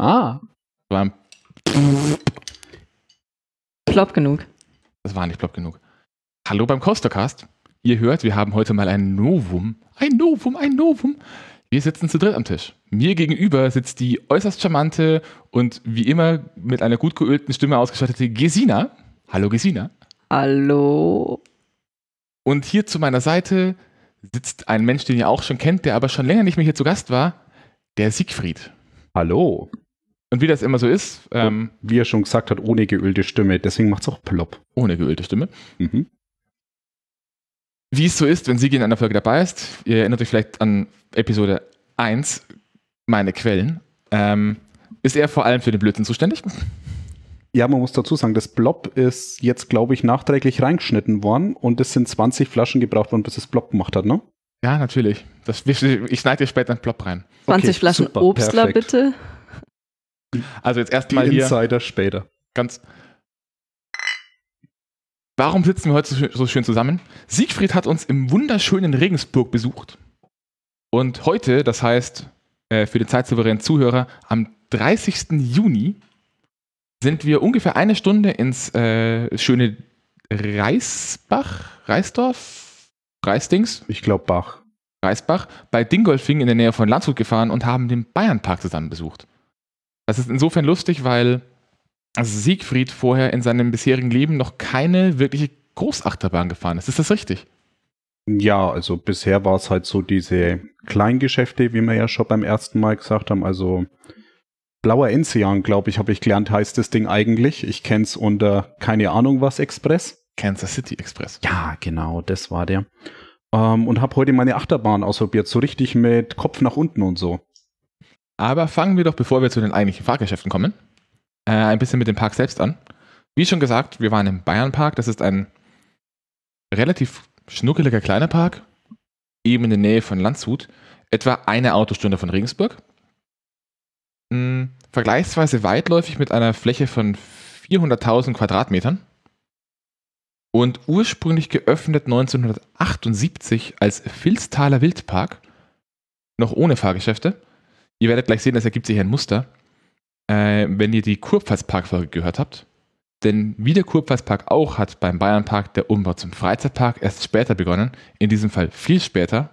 Ah. War ein, Plopp genug. das war nicht plopp genug. Hallo beim Coastercast. Ihr hört, wir haben heute mal ein Novum. Ein Novum, ein Novum. Wir sitzen zu dritt am Tisch. Mir gegenüber sitzt die äußerst charmante und wie immer mit einer gut geölten Stimme ausgestattete Gesina. Hallo Gesina. Hallo. Und hier zu meiner Seite sitzt ein Mensch, den ihr auch schon kennt, der aber schon länger nicht mehr hier zu Gast war, der Siegfried. Hallo. Und wie das immer so ist, ähm, Wie er schon gesagt hat, ohne geölte Stimme. Deswegen macht's auch plopp. ohne geölte Stimme, Mhm. wie es so ist, wenn Sigi in einer Folge dabei ist, ihr erinnert euch vielleicht an Episode 1, meine Quellen, ähm, ist er vor allem für den Blödsinn zuständig. Ja, man muss dazu sagen, das Blob ist jetzt, glaube ich, nachträglich reingeschnitten worden und es sind 20 Flaschen gebraucht worden, bis es Blob gemacht hat, ne? Ja, natürlich. Das, ich schneide dir später einen Plop rein. 20 Okay, Flaschen super, Obstler perfekt. bitte. Also jetzt Die erstmal hier Insider später. ganz. Warum sitzen wir heute so schön, zusammen? Siegfried hat uns im wunderschönen Regensburg besucht. Und heute, das heißt äh, für den zeitsouveränen Zuhörer, am 30. Juni sind wir ungefähr eine Stunde ins äh, schöne Reisbach, Reisdorf, Reisdings, Ich glaube Bach. Reisbach bei Dingolfing in der Nähe von Landshut gefahren und haben den Bayernpark zusammen besucht. Das ist insofern lustig, weil Siegfried vorher in seinem bisherigen Leben noch keine wirkliche Großachterbahn gefahren ist. Ist das richtig? Ja, also bisher war es halt so diese Kleingeschäfte, wie wir ja schon beim ersten Mal gesagt haben. Also Blauer Enzian, glaube ich, habe ich gelernt, heißt das Ding eigentlich. Ich kenne es unter keine Ahnung was Express. Kansas City Express. Ja, genau, das war der. Ähm, und habe heute meine Achterbahn ausprobiert, so richtig mit Kopf nach unten und so. Aber fangen wir doch, bevor wir zu den eigentlichen Fahrgeschäften kommen, äh, ein bisschen mit dem Park selbst an. Wie schon gesagt, wir waren im Bayernpark. Das ist ein relativ schnuckeliger kleiner Park, eben in der Nähe von Landshut, etwa eine Autostunde von Regensburg. Hm, vergleichsweise weitläufig mit einer Fläche von 400.000 Quadratmetern und ursprünglich geöffnet 1978 als Vilstaler Wildpark, noch ohne Fahrgeschäfte. Ihr werdet gleich sehen, das ergibt sich ein Muster, äh, wenn ihr die Kurpfalzpark-Folge gehört habt. Denn wie der Kurpfalzpark auch hat beim Bayernpark der Umbau zum Freizeitpark erst später begonnen, in diesem Fall viel später,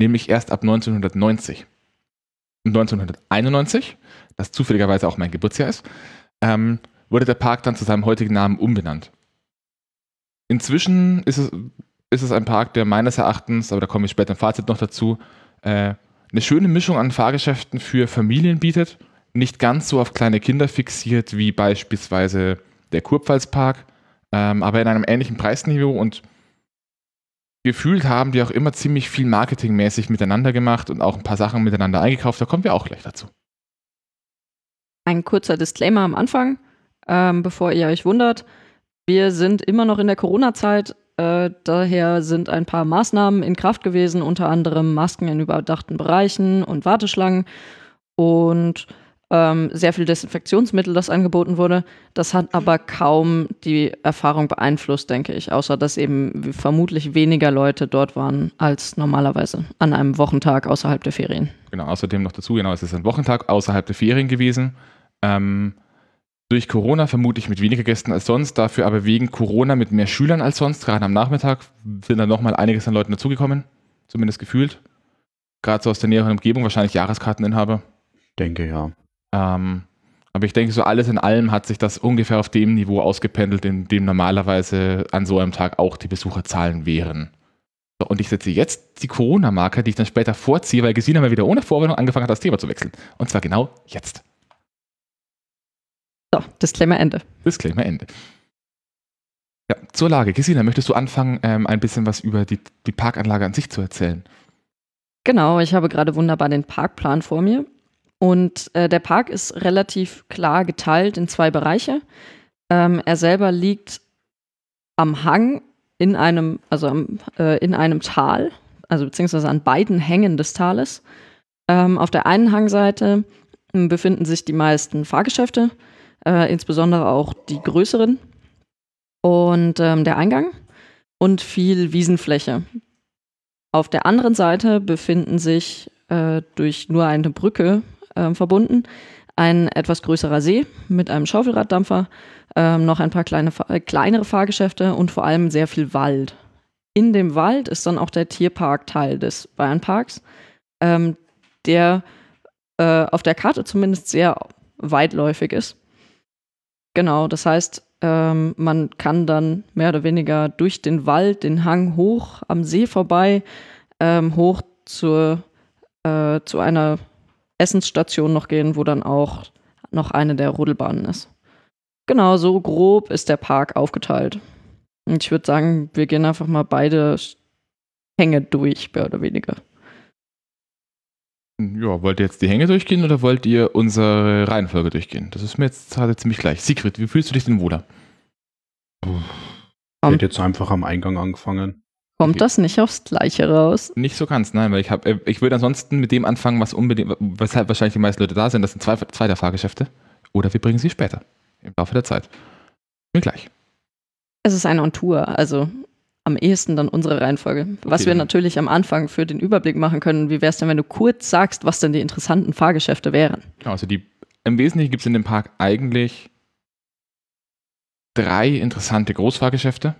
nämlich erst ab 1990. Und 1991, das zufälligerweise auch mein Geburtsjahr ist, ähm, wurde der Park dann zu seinem heutigen Namen umbenannt. Inzwischen ist es, ist es ein Park, der meines Erachtens, aber da komme ich später im Fazit noch dazu, äh, eine schöne Mischung an Fahrgeschäften für Familien bietet, nicht ganz so auf kleine Kinder fixiert wie beispielsweise der Kurpfalzpark, ähm, aber in einem ähnlichen Preisniveau und gefühlt haben die auch immer ziemlich viel marketingmäßig miteinander gemacht und auch ein paar Sachen miteinander eingekauft, da kommen wir auch gleich dazu. Ein kurzer Disclaimer am Anfang, ähm, bevor ihr euch wundert. Wir sind immer noch in der Corona-Zeit. Äh, daher sind ein paar Maßnahmen in Kraft gewesen, unter anderem Masken in überdachten Bereichen und Warteschlangen und ähm, sehr viel Desinfektionsmittel, das angeboten wurde. Das hat aber kaum die Erfahrung beeinflusst, denke ich, außer dass eben vermutlich weniger Leute dort waren als normalerweise an einem Wochentag außerhalb der Ferien. Genau, außerdem noch dazu, genau, es ist ein Wochentag außerhalb der Ferien gewesen. Ähm, durch Corona vermutlich mit weniger Gästen als sonst, dafür aber wegen Corona mit mehr Schülern als sonst. Gerade am Nachmittag sind dann nochmal einiges an Leuten dazugekommen, zumindest gefühlt. Gerade so aus der näheren Umgebung, wahrscheinlich Jahreskarteninhaber. Denke ja. Ähm, aber ich denke, so alles in allem hat sich das ungefähr auf dem Niveau ausgependelt, in dem normalerweise an so einem Tag auch die Besucherzahlen wären. So, und ich setze jetzt die Corona-Marke, die ich dann später vorziehe, weil Gesine mal wieder ohne Vorwarnung angefangen hat, das Thema zu wechseln. Und zwar genau jetzt. So, Disclaimer Ende. Disclaimer Ende. Ja, zur Lage. Gesina, möchtest du anfangen, ähm, ein bisschen was über die, die Parkanlage an sich zu erzählen? Genau, ich habe gerade wunderbar den Parkplan vor mir. Und äh, der Park ist relativ klar geteilt in zwei Bereiche. Ähm, er selber liegt am Hang in einem, also am, äh, in einem Tal, also beziehungsweise an beiden Hängen des Tales. Ähm, auf der einen Hangseite ähm, befinden sich die meisten Fahrgeschäfte, äh, insbesondere auch die größeren. Und ähm, der Eingang und viel Wiesenfläche. Auf der anderen Seite befinden sich äh, durch nur eine Brücke äh, verbunden ein etwas größerer See mit einem Schaufelraddampfer, ähm, noch ein paar kleine, äh, kleinere Fahrgeschäfte und vor allem sehr viel Wald. In dem Wald ist dann auch der Tierpark Teil des Bayernparks, ähm, der äh, auf der Karte zumindest sehr weitläufig ist. Genau, das heißt, ähm, man kann dann mehr oder weniger durch den Wald, den Hang hoch am See vorbei, ähm, hoch zur, äh, zu einer Essensstation noch gehen, wo dann auch noch eine der Rodelbahnen ist. Genau, so grob ist der Park aufgeteilt. Und ich würde sagen, wir gehen einfach mal beide Hänge durch, mehr oder weniger. Ja, wollt ihr jetzt die Hänge durchgehen oder wollt ihr unsere Reihenfolge durchgehen? Das ist mir jetzt gerade ziemlich gleich. Sigrid, wie fühlst du dich denn wohler? Ich hätte jetzt einfach am Eingang angefangen. Kommt das nicht aufs Gleiche raus? Nicht so ganz, nein, weil ich habe, äh, ich würde ansonsten mit dem anfangen, was unbedingt, weshalb wahrscheinlich die meisten Leute da sind. Das sind zwei, zwei der Fahrgeschäfte. Oder wir bringen sie später. Im Laufe der Zeit. Mir gleich. Es ist eine On-Tour, also am ehesten dann unsere Reihenfolge. Was wir natürlich am Anfang für den Überblick machen können, wie wäre es denn, wenn du kurz sagst, was denn die interessanten Fahrgeschäfte wären? Genau, also die, im Wesentlichen gibt es in dem Park eigentlich drei interessante Großfahrgeschäfte.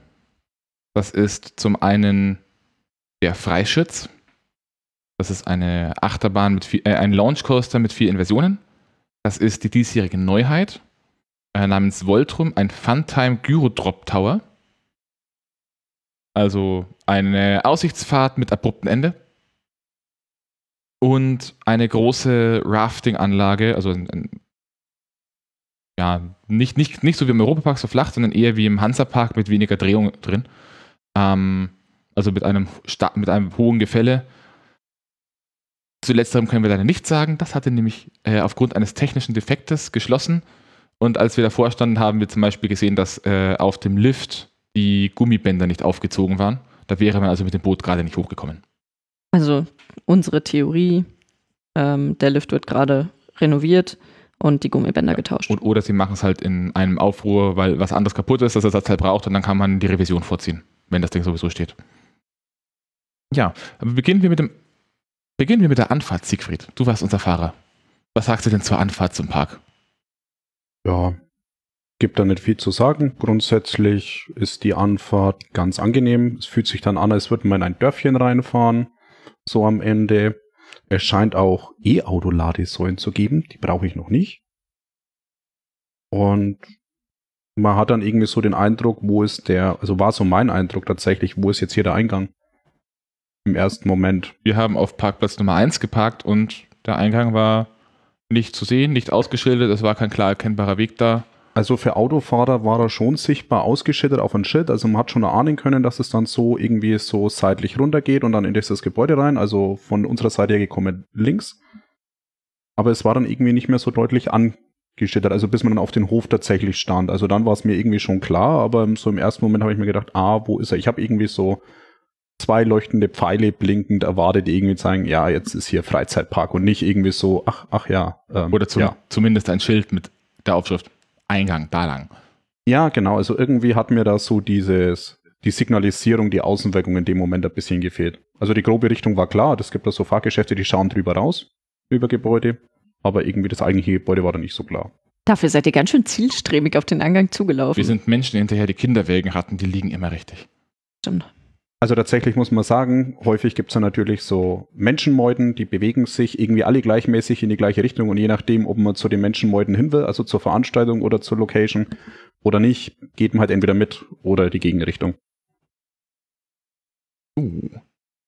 Das ist zum einen der Freischütz. Das ist eine Achterbahn mit vier, äh, ein Launchcoaster mit vier Inversionen. Das ist die diesjährige Neuheit äh, namens Voltrum, ein Funtime Gyrodrop Tower. Also eine Aussichtsfahrt mit abruptem Ende. Und eine große Rafting-Anlage, also ein, ein, ja, nicht, nicht, nicht so wie im Europapark so flach, sondern eher wie im Hansapark mit weniger Drehung drin. Ähm, also mit einem, mit einem hohen Gefälle. Zu letzterem können wir leider nichts sagen. Das hatte nämlich äh, aufgrund eines technischen Defektes geschlossen. Und als wir davor standen, haben wir zum Beispiel gesehen, dass äh, auf dem Lift die Gummibänder nicht aufgezogen waren. Da wäre man also mit dem Boot gerade nicht hochgekommen. Also unsere Theorie, ähm, der Lift wird gerade renoviert und die Gummibänder getauscht. Und, oder sie machen es halt in einem Aufruhr, weil was anderes kaputt ist, das Ersatzteil braucht und dann kann man die Revision vorziehen, wenn das Ding sowieso steht. Ja, aber beginnen wir mit dem beginnen wir mit der Anfahrt, Siegfried. Du warst unser Fahrer. Was sagst du denn zur Anfahrt zum Park? Ja, gibt da nicht viel zu sagen. Grundsätzlich ist die Anfahrt ganz angenehm. Es fühlt sich dann an, als würde man in ein Dörfchen reinfahren. So am Ende. Es scheint auch E-Auto-Ladesäulen zu geben. Die brauche ich noch nicht. Und man hat dann irgendwie so den Eindruck, wo ist der, also war so mein Eindruck tatsächlich, wo ist jetzt hier der Eingang? Im ersten Moment. Wir haben auf Parkplatz Nummer 1 geparkt und der Eingang war nicht zu sehen, nicht ausgeschildert, es war kein klar erkennbarer Weg da. Also für Autofahrer war er schon sichtbar ausgeschildert auf ein Schild. Also man hat schon erahnen können, dass es dann so irgendwie so seitlich runtergeht und dann in dieses Gebäude rein. Also von unserer Seite her gekommen links. Aber es war dann irgendwie nicht mehr so deutlich angeschildert. Also bis man dann auf den Hof tatsächlich stand. Also dann war es mir irgendwie schon klar. Aber so im ersten Moment habe ich mir gedacht, ah, wo ist er? Ich habe irgendwie so zwei leuchtende Pfeile blinkend erwartet, die irgendwie zeigen, ja, jetzt ist hier Freizeitpark und nicht irgendwie so, ach, ach ja. Ähm, Oder zum, ja. zumindest ein Schild mit der Aufschrift Eingang, da lang. Ja, genau. Also irgendwie hat mir da so dieses, die Signalisierung, die Außenwirkung in dem Moment ein bisschen gefehlt. Also die grobe Richtung war klar. Es gibt da so Fahrgeschäfte, die schauen drüber raus, über Gebäude. Aber irgendwie das eigentliche Gebäude war da nicht so klar. Dafür seid ihr ganz schön zielstrebig auf den Eingang zugelaufen. Wir sind Menschen hinterher, die Kinderwägen hatten, die liegen immer richtig. Stimmt. Also tatsächlich muss man sagen, häufig gibt es da natürlich so Menschenmeuten, die bewegen sich irgendwie alle gleichmäßig in die gleiche Richtung und je nachdem, ob man zu den Menschenmeuten hin will, also zur Veranstaltung oder zur Location oder nicht, geht man halt entweder mit oder die Gegenrichtung. Uh.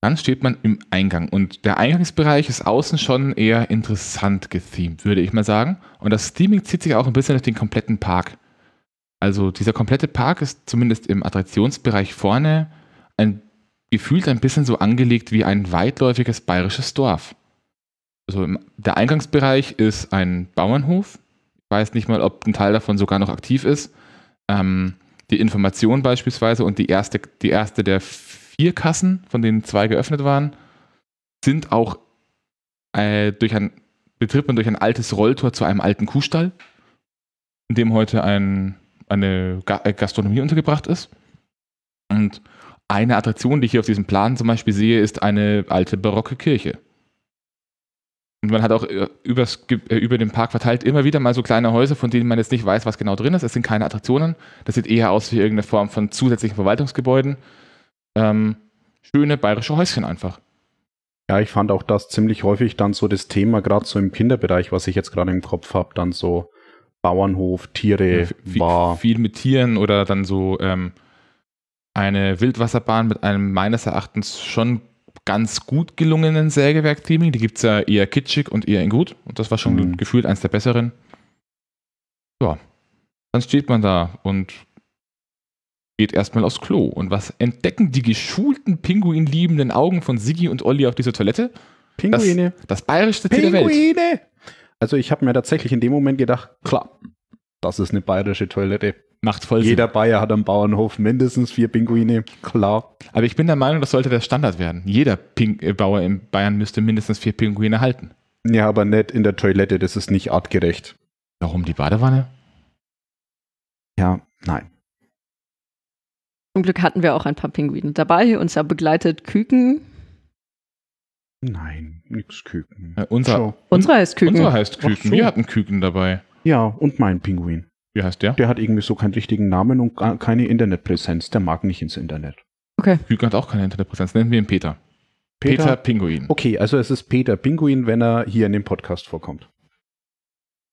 Dann steht man im Eingang und der Eingangsbereich ist außen schon eher interessant gethemed, würde ich mal sagen. Und das Theming zieht sich auch ein bisschen durch den kompletten Park. Also dieser komplette Park ist zumindest im Attraktionsbereich vorne ein, gefühlt ein bisschen so angelegt wie ein weitläufiges bayerisches Dorf. Also im, der Eingangsbereich ist ein Bauernhof. Ich weiß nicht mal, ob ein Teil davon sogar noch aktiv ist. Ähm, die Information beispielsweise und die erste, die erste der vier Kassen, von denen zwei geöffnet waren, sind auch äh, durch ein, betritt man durch ein altes Rolltor zu einem alten Kuhstall, in dem heute ein, eine äh, Gastronomie untergebracht ist. Und eine Attraktion, die ich hier auf diesem Plan zum Beispiel sehe, ist eine alte barocke Kirche. Und man hat auch äh, übers, äh, über den Park verteilt immer wieder mal so kleine Häuser, von denen man jetzt nicht weiß, was genau drin ist. Es sind keine Attraktionen. Das sieht eher aus wie irgendeine Form von zusätzlichen Verwaltungsgebäuden. Ähm, schöne bayerische Häuschen einfach. Ja, ich fand auch das ziemlich häufig dann so das Thema, gerade so im Kinderbereich, was ich jetzt gerade im Kopf habe, dann so Bauernhof, Tiere, Viel- war. Viel mit Tieren oder dann so ähm, eine Wildwasserbahn mit einem meines Erachtens schon ganz gut gelungenen Sägewerk-Theming. Die gibt es ja eher kitschig und eher in gut. Und das war schon Mhm. gefühlt eins der besseren. Ja, dann steht man da und geht erstmal aufs Klo. Und was entdecken die geschulten, pinguinliebenden Augen von Siggi und Olli auf dieser Toilette? Pinguine. Das bayerischste Tier der Welt. Pinguine! Also ich habe mir tatsächlich in dem Moment gedacht, klar, das ist eine bayerische Toilette. Macht voll Jeder Bayer hat am Bauernhof mindestens vier Pinguine, klar. Sinn. Aber ich bin der Meinung, das sollte der Standard werden. Jeder Ping äh, Bauer in Bayern müsste mindestens vier Pinguine halten. Ja, aber nicht in der Toilette, das ist nicht artgerecht. Warum die Badewanne? Ja, nein. Zum Glück hatten wir auch ein paar Pinguine dabei. Uns ja begleitet Küken. Nein, nix Küken. Äh, unser, Schau. Unsere heißt Küken. unser heißt Ach Küken. so. Wir hatten Küken dabei. Ja, und mein Pinguin. Wie heißt der? Der hat irgendwie so keinen richtigen Namen und gar keine Internetpräsenz. Der mag nicht ins Internet. Okay. Küken hat auch keine Internetpräsenz. Nennen wir ihn Peter. Peter, Pinguin. Okay, also es ist Peter Pinguin, wenn er hier in dem Podcast vorkommt.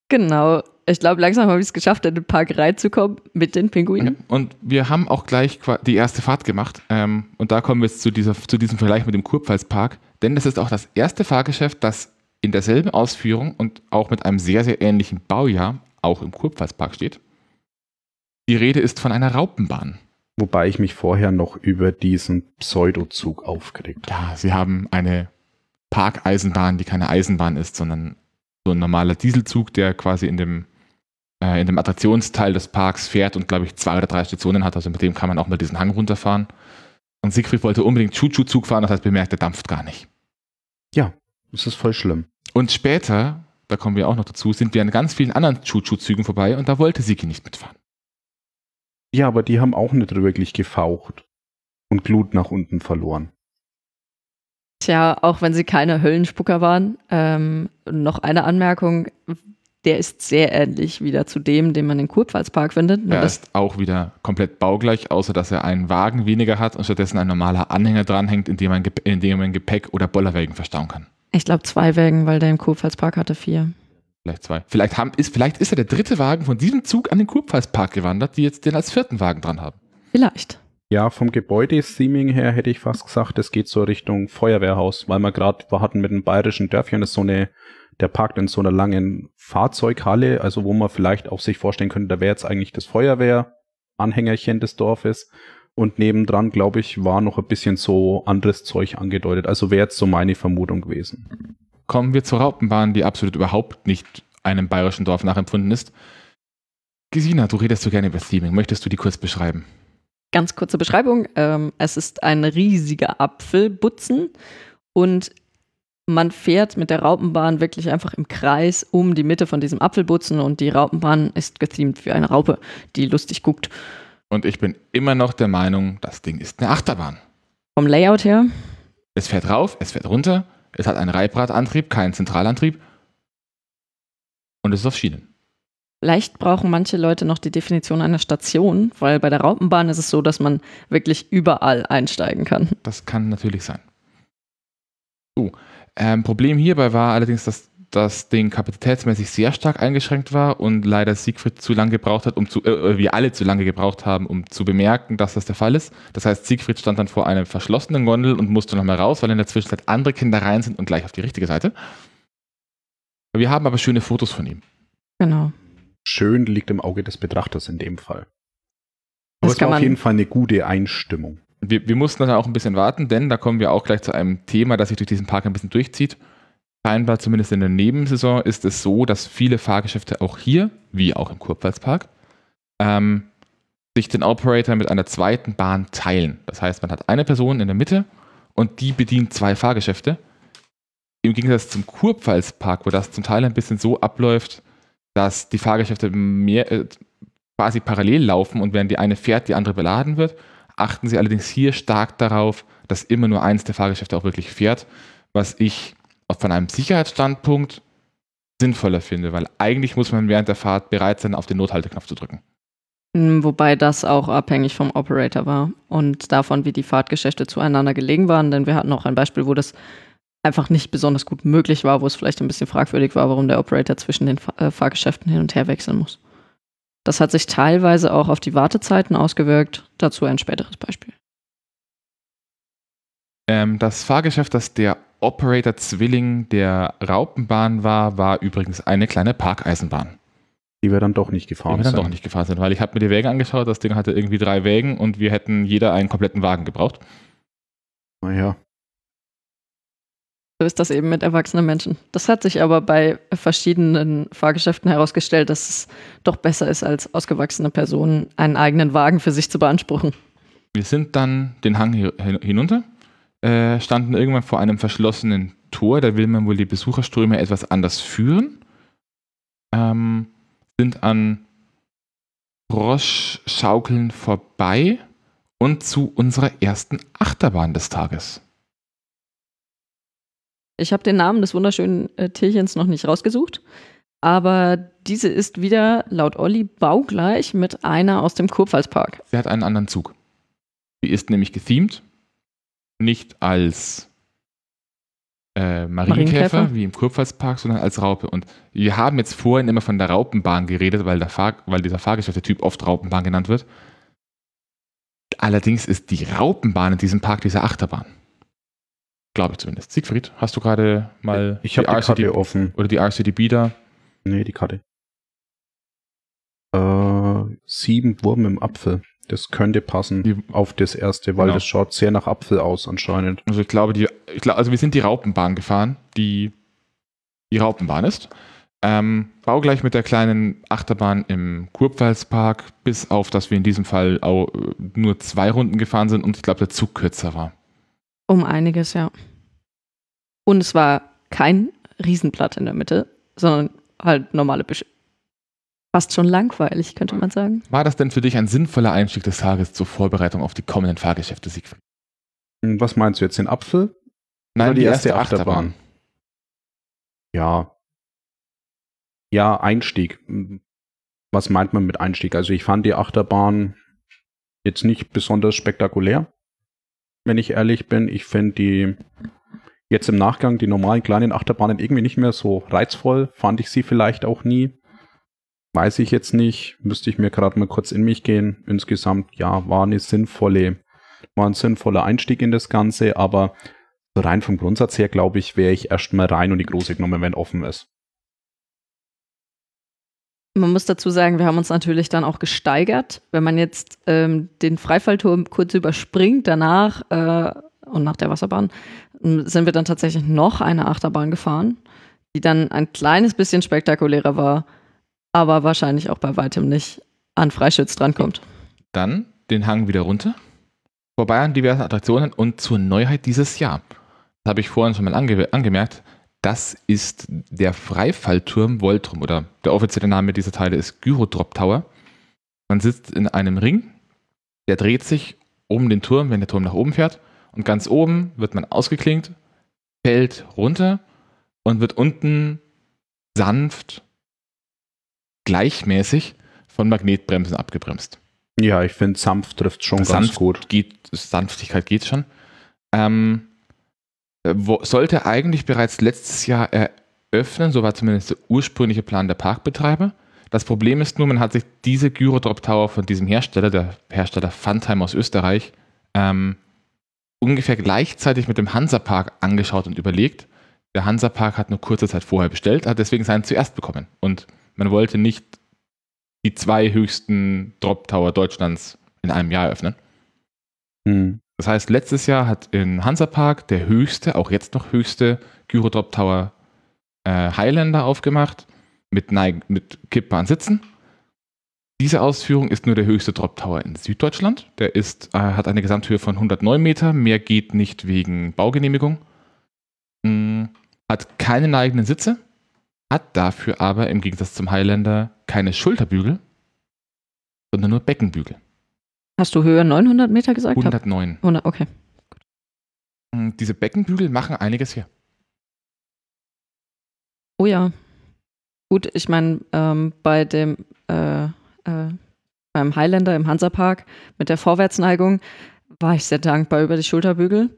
Genau. Ich glaube, langsam habe ich es geschafft, in den Park reinzukommen mit den Pinguinen. Und wir haben auch gleich die erste Fahrt gemacht. Ähm, und da kommen wir jetzt zu, dieser, zu diesem Vergleich mit dem Kurpfalzpark. Denn das ist auch das erste Fahrgeschäft, das in derselben Ausführung und auch mit einem sehr, sehr ähnlichen Baujahr auch im Kurpfalzpark steht. Die Rede ist von einer Raupenbahn. Wobei ich mich vorher noch über diesen Pseudozug aufgeregt habe. Ja, sie haben eine Parkeisenbahn, die keine Eisenbahn ist, sondern so ein normaler Dieselzug, der quasi in dem, äh, in dem Attraktionsteil des Parks fährt und, glaube ich, zwei oder drei Stationen hat. Also mit dem kann man auch mal diesen Hang runterfahren. Und Siegfried wollte unbedingt Chuchu-Zug fahren, das heißt bemerkt, der dampft gar nicht. Das ist voll schlimm. Und später, da kommen wir auch noch dazu, sind wir an ganz vielen anderen Chuchu-Zügen vorbei und da wollte Sigi nicht mitfahren. Ja, aber die haben auch nicht wirklich gefaucht und Glut nach unten verloren. Tja, auch wenn sie keine Höllenspucker waren, ähm, noch eine Anmerkung. Der ist sehr ähnlich wieder zu dem, den man im Kurpfalzpark findet. Nur Er ist auch wieder komplett baugleich, außer dass er einen Wagen weniger hat und stattdessen ein normaler Anhänger dranhängt, in dem man, in dem man Gepäck oder Bollerwägen verstauen kann. Ich glaube, zwei Wägen, weil der im Kurpfalzpark hatte vier. Vielleicht zwei. Vielleicht, haben, ist, vielleicht ist er der dritte Wagen von diesem Zug an den Kurpfalzpark gewandert, die jetzt den als vierten Wagen dran haben. Vielleicht. Ja, vom Gebäude-Theming her hätte ich fast gesagt, es geht so Richtung Feuerwehrhaus, weil wir gerade wir hatten mit dem bayerischen Dörfchen das ist so eine, der parkt in so einer langen Fahrzeughalle, also wo man vielleicht auch sich vorstellen könnte, da wäre jetzt eigentlich das Feuerwehranhängerchen des Dorfes. Und nebendran, glaube ich, war noch ein bisschen so anderes Zeug angedeutet. Also wäre jetzt so meine Vermutung gewesen. Kommen wir zur Raupenbahn, die absolut überhaupt nicht einem bayerischen Dorf nachempfunden ist. Gesina, du redest so gerne über Theming. Möchtest du die kurz beschreiben? Ganz kurze Beschreibung. Ähm, es ist ein riesiger Apfelbutzen und man fährt mit der Raupenbahn wirklich einfach im Kreis um die Mitte von diesem Apfelbutzen und die Raupenbahn ist gethemt wie eine Raupe, die lustig guckt. Und ich bin immer noch der Meinung, das Ding ist eine Achterbahn. Vom Layout her, Es fährt rauf, es fährt runter, es hat einen Reibradantrieb, keinen Zentralantrieb und es ist auf Schienen. vielleicht brauchen manche Leute noch die Definition einer Station, weil bei der Raupenbahn ist es so, dass man wirklich überall einsteigen kann. Das kann natürlich sein. So, ähm, Problem hierbei war allerdings, dass das Ding kapazitätsmäßig sehr stark eingeschränkt war und leider Siegfried zu lange gebraucht hat, um zu, äh, wir alle zu lange gebraucht haben, um zu bemerken, dass das der Fall ist. Das heißt, Siegfried stand dann vor einer verschlossenen Gondel und musste nochmal raus, weil in der Zwischenzeit andere Kinder rein sind und gleich auf die richtige Seite. Wir haben aber schöne Fotos von ihm. Genau. Schön liegt im Auge des Betrachters in dem Fall. Aber Das es kann war auf jeden Fall eine gute Einstimmung. Wir, wir mussten dann auch ein bisschen warten, denn da kommen wir auch gleich zu einem Thema, das sich durch diesen Park ein bisschen durchzieht. Scheinbar, zumindest in der Nebensaison, ist es so, dass viele Fahrgeschäfte auch hier, wie auch im Kurpfalzpark, ähm, sich den Operator mit einer zweiten Bahn teilen. Das heißt, man hat eine Person in der Mitte und die bedient zwei Fahrgeschäfte. Im Gegensatz zum Kurpfalzpark, wo das zum Teil ein bisschen so abläuft, dass die Fahrgeschäfte mehr, äh, quasi parallel laufen und während die eine fährt, die andere beladen wird, achten sie allerdings hier stark darauf, dass immer nur eins der Fahrgeschäfte auch wirklich fährt, was ich von einem Sicherheitsstandpunkt sinnvoller finde, weil eigentlich muss man während der Fahrt bereit sein, auf den Nothalteknopf zu drücken. Mm, Wobei das auch abhängig vom Operator war und davon, wie die Fahrtgeschäfte zueinander gelegen waren. Denn wir hatten auch ein Beispiel, wo das einfach nicht besonders gut möglich war, wo es vielleicht ein bisschen fragwürdig war, warum der Operator zwischen den äh, Fahrgeschäften hin und her wechseln muss. Das hat sich teilweise auch auf die Wartezeiten ausgewirkt. Dazu ein späteres Beispiel. Ähm, das Fahrgeschäft, das der Operator-Zwilling der Raupenbahn war, war übrigens eine kleine Parkeisenbahn. Die wir dann doch nicht Die gefahren wir dann sind. doch nicht gefahren sind, weil ich habe mir die Wägen angeschaut, das Ding hatte irgendwie drei Wägen und wir hätten jeder einen kompletten Wagen gebraucht. Naja, So ist das eben mit erwachsenen Menschen. Das hat sich aber bei verschiedenen Fahrgeschäften herausgestellt, dass es doch besser ist, als ausgewachsene Personen einen eigenen Wagen für sich zu beanspruchen. Wir sind dann den Hang hi- hin- hinunter, äh, standen irgendwann vor einem verschlossenen Tor, da will man wohl die Besucherströme etwas anders führen. Ähm, sind an Froschschaukeln vorbei und zu unserer ersten Achterbahn des Tages. Ich habe den Namen des wunderschönen äh, Tierchens noch nicht rausgesucht, aber diese ist wieder laut Olli baugleich mit einer aus dem Kurpfalzpark. Sie hat einen anderen Zug. Sie ist nämlich gethemed, nicht als äh, Marienkäfer, Marienkäfer? wie im Kurpfalzpark, sondern als Raupe. Und wir haben jetzt vorhin immer von der Raupenbahn geredet, weil, der Fahr weil dieser Fahrgeschäftetyp oft Raupenbahn genannt wird. Allerdings ist die Raupenbahn in diesem Park diese Achterbahn. Glaube ich zumindest. Siegfried, hast du gerade mal ich habe die RCD Karte offen. oder die RCDB da? Nee, die Karte. Äh, sieben Wurm im Apfel. Das könnte passen Die- auf das erste, weil Genau. das schaut sehr nach Apfel aus anscheinend. Also ich glaube, die, ich glaub, also wir sind die Raupenbahn gefahren, die die Raupenbahn ist. Ähm, baugleich mit der kleinen Achterbahn im Kurpfalzpark, bis auf, dass wir in diesem Fall auch äh, nur zwei Runden gefahren sind und ich glaube, der Zug kürzer war. Um einiges, ja. Und es war kein Riesenblatt in der Mitte, sondern halt normale Büsche. Fast schon langweilig, könnte man sagen. War das denn für dich ein sinnvoller Einstieg des Tages zur Vorbereitung auf die kommenden Fahrgeschäfte, Siegfried? Hm, Was meinst du jetzt, den Apfel? Nein, die erste Achterbahn? Ja. Ja, Einstieg. Was meint man mit Einstieg? Also ich fand die Achterbahn jetzt nicht besonders spektakulär, wenn ich ehrlich bin. Ich finde die jetzt im Nachgang die normalen kleinen Achterbahnen irgendwie nicht mehr so reizvoll. Fand ich sie vielleicht auch nie. Weiß ich jetzt nicht. Müsste ich mir gerade mal kurz in mich gehen. Insgesamt, ja, war eine sinnvolle, war ein sinnvoller Einstieg in das Ganze, aber rein vom Grundsatz her, glaube ich, wäre ich erstmal rein und die große genommen, wenn offen ist. Man muss dazu sagen, wir haben uns natürlich dann auch gesteigert. Wenn man jetzt ähm, den Freifallturm kurz überspringt, danach äh, und nach der Wasserbahn, ähm, sind wir dann tatsächlich noch eine Achterbahn gefahren, die dann ein kleines bisschen spektakulärer war, aber wahrscheinlich auch bei weitem nicht an Freischütz drankommt. Dann den Hang wieder runter, vorbei an diversen Attraktionen und zur Neuheit dieses Jahr. Das habe ich vorhin schon mal ange angemerkt. Das ist der Freifallturm Voltrum oder der offizielle Name dieser Teile ist Gyrodrop Tower. Man sitzt in einem Ring, der dreht sich um den Turm, wenn der Turm nach oben fährt. Und ganz oben wird man ausgeklinkt, fällt runter und wird unten sanft, gleichmäßig von Magnetbremsen abgebremst. Ja, ich finde, sanft trifft schon ganz Sanft gut. geht, Sanftigkeit geht schon. Ähm, äh, wo, sollte eigentlich bereits letztes Jahr eröffnen, so war zumindest der ursprüngliche Plan der Parkbetreiber. Das Problem ist nur, man hat sich diese Gyrodrop Tower von diesem Hersteller, der Hersteller Funtime aus Österreich, ähm, ungefähr gleichzeitig mit dem Hansapark angeschaut und überlegt. Der Hansapark hat nur kurze Zeit vorher bestellt, hat deswegen seinen zuerst bekommen. Und man wollte nicht die zwei höchsten Drop Tower Deutschlands in einem Jahr eröffnen. Hm. Das heißt, letztes Jahr hat in Hansapark der höchste, auch jetzt noch höchste Gyrodrop Tower äh, Highlander aufgemacht mit, neig mit kippbaren Sitzen. Diese Ausführung ist nur der höchste Drop Tower in Süddeutschland. Der ist, äh, hat eine Gesamthöhe von 109 Meter. Mehr geht nicht wegen Baugenehmigung. Mm, hat keine neigenden Sitze. Hat dafür aber im Gegensatz zum Highlander keine Schulterbügel, sondern nur Beckenbügel. Hast du Höhe 900 Meter gesagt? Hab- 109. 100, okay. Mm, Diese Beckenbügel machen einiges her. Oh ja. Gut, ich meine, ähm, bei dem äh, äh, beim Highlander im Hansapark mit der Vorwärtsneigung war ich sehr dankbar über die Schulterbügel.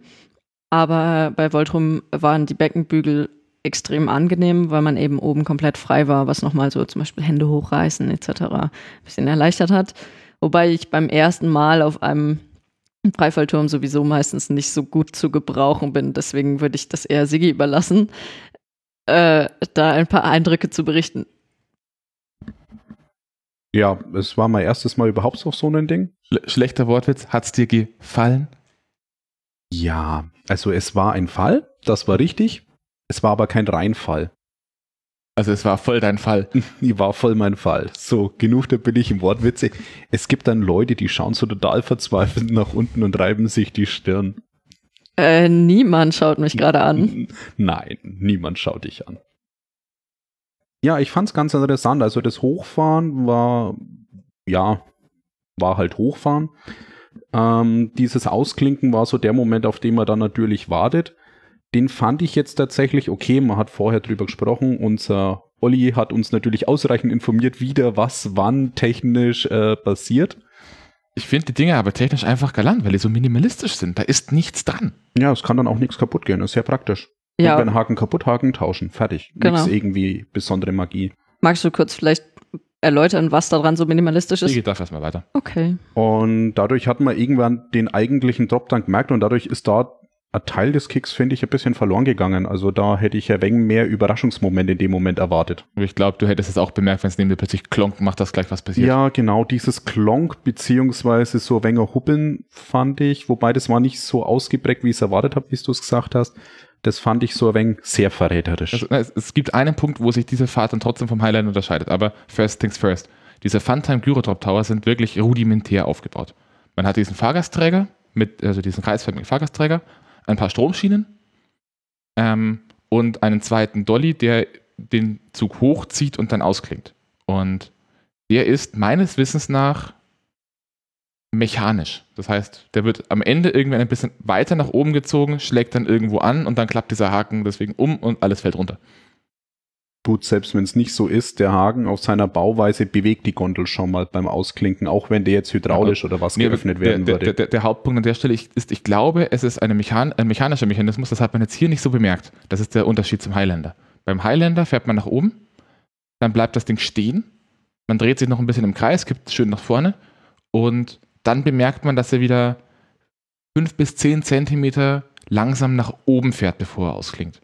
Aber bei Voltrum waren die Beckenbügel extrem angenehm, weil man eben oben komplett frei war, was nochmal so zum Beispiel Hände hochreißen etc. ein bisschen erleichtert hat. Wobei ich beim ersten Mal auf einem Freifallturm sowieso meistens nicht so gut zu gebrauchen bin. Deswegen würde ich das eher Sigi überlassen, äh, da ein paar Eindrücke zu berichten. Ja, es war mein erstes Mal überhaupt auf so ein Ding. Schlechter Wortwitz, hat's dir gefallen? Ja, also es war ein Fall, das war richtig. Es war aber kein Reinfall. Also es war voll dein Fall. war voll mein Fall. So, genug der billigen Wortwitze. Es gibt dann Leute, die schauen so total verzweifelt nach unten und reiben sich die Stirn. Äh, niemand schaut mich gerade an. Nein, niemand schaut dich an. Ja, ich fand es ganz interessant. Also das Hochfahren war, ja, war halt Hochfahren. Ähm, dieses Ausklinken war so der Moment, auf den man dann natürlich wartet. Den fand ich jetzt tatsächlich okay. Man hat vorher drüber gesprochen. Unser Olli hat uns natürlich ausreichend informiert, wie der was wann technisch äh, passiert. Ich finde die Dinge aber technisch einfach galant, weil die so minimalistisch sind. Da ist nichts dran. Ja, es kann dann auch nichts kaputt gehen. Das ist sehr praktisch. Ja. Und wenn Haken kaputt, Haken tauschen. Fertig. Genau. Nichts irgendwie besondere Magie. Magst du kurz vielleicht erläutern, was daran so minimalistisch ist? Ich darf erstmal weiter. Okay. Und dadurch hat man irgendwann den eigentlichen Drop dann gemerkt und dadurch ist da ein Teil des Kicks, finde ich, ein bisschen verloren gegangen. Also da hätte ich ja wenig mehr Überraschungsmoment in dem Moment erwartet. Ich glaube, du hättest es auch bemerkt, wenn es neben dir plötzlich klonk macht, dass gleich was passiert. Ja, genau, dieses Klonk beziehungsweise so wenig Huppeln fand ich, wobei das war nicht so ausgeprägt, wie ich es erwartet habe, wie du es gesagt hast. Das fand ich so ein wenig sehr verräterisch. Also, es, es, gibt einen Punkt, wo sich diese Fahrt dann trotzdem vom Highline unterscheidet, aber first things first. Diese Funtime Gyrodrop Tower sind wirklich rudimentär aufgebaut. Man hat diesen Fahrgastträger, mit, also diesen kreisförmigen Fahrgastträger, ein paar Stromschienen ähm, und einen zweiten Dolly, der den Zug hochzieht und dann ausklingt. Und der ist meines Wissens nach mechanisch. Das heißt, der wird am Ende irgendwie ein bisschen weiter nach oben gezogen, schlägt dann irgendwo an und dann klappt dieser Haken deswegen um und alles fällt runter. Gut, selbst wenn es nicht so ist, der Haken auf seiner Bauweise bewegt die Gondel schon mal beim Ausklinken, auch wenn der jetzt hydraulisch oder was geöffnet der, werden würde. Der, der, der, Hauptpunkt an der Stelle ist, ich glaube, es ist Mechan ein mechanischer Mechanismus, das hat man jetzt hier nicht so bemerkt. Das ist der Unterschied zum Highlander. Beim Highlander fährt man nach oben, dann bleibt das Ding stehen, man dreht sich noch ein bisschen im Kreis, gibt es schön nach vorne und dann bemerkt man, dass er wieder fünf bis zehn Zentimeter langsam nach oben fährt, bevor er ausklingt.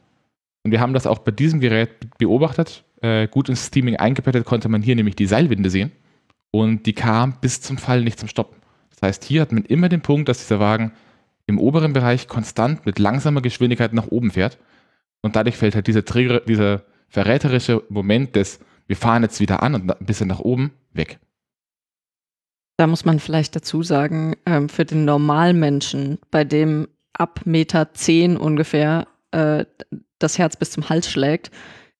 Und wir haben das auch bei diesem Gerät beobachtet. Äh, gut ins Steaming eingebettet konnte man hier nämlich die Seilwinde sehen. Und die kam bis zum Fall nicht zum Stoppen. Das heißt, hier hat man immer den Punkt, dass dieser Wagen im oberen Bereich konstant mit langsamer Geschwindigkeit nach oben fährt. Und dadurch fällt halt dieser, Trigger, dieser verräterische Moment des, wir fahren jetzt wieder an und ein bisschen nach oben, weg. Da muss man vielleicht dazu sagen, ähm, für den Normalmenschen, bei dem ab Meter 10 ungefähr äh, das Herz bis zum Hals schlägt,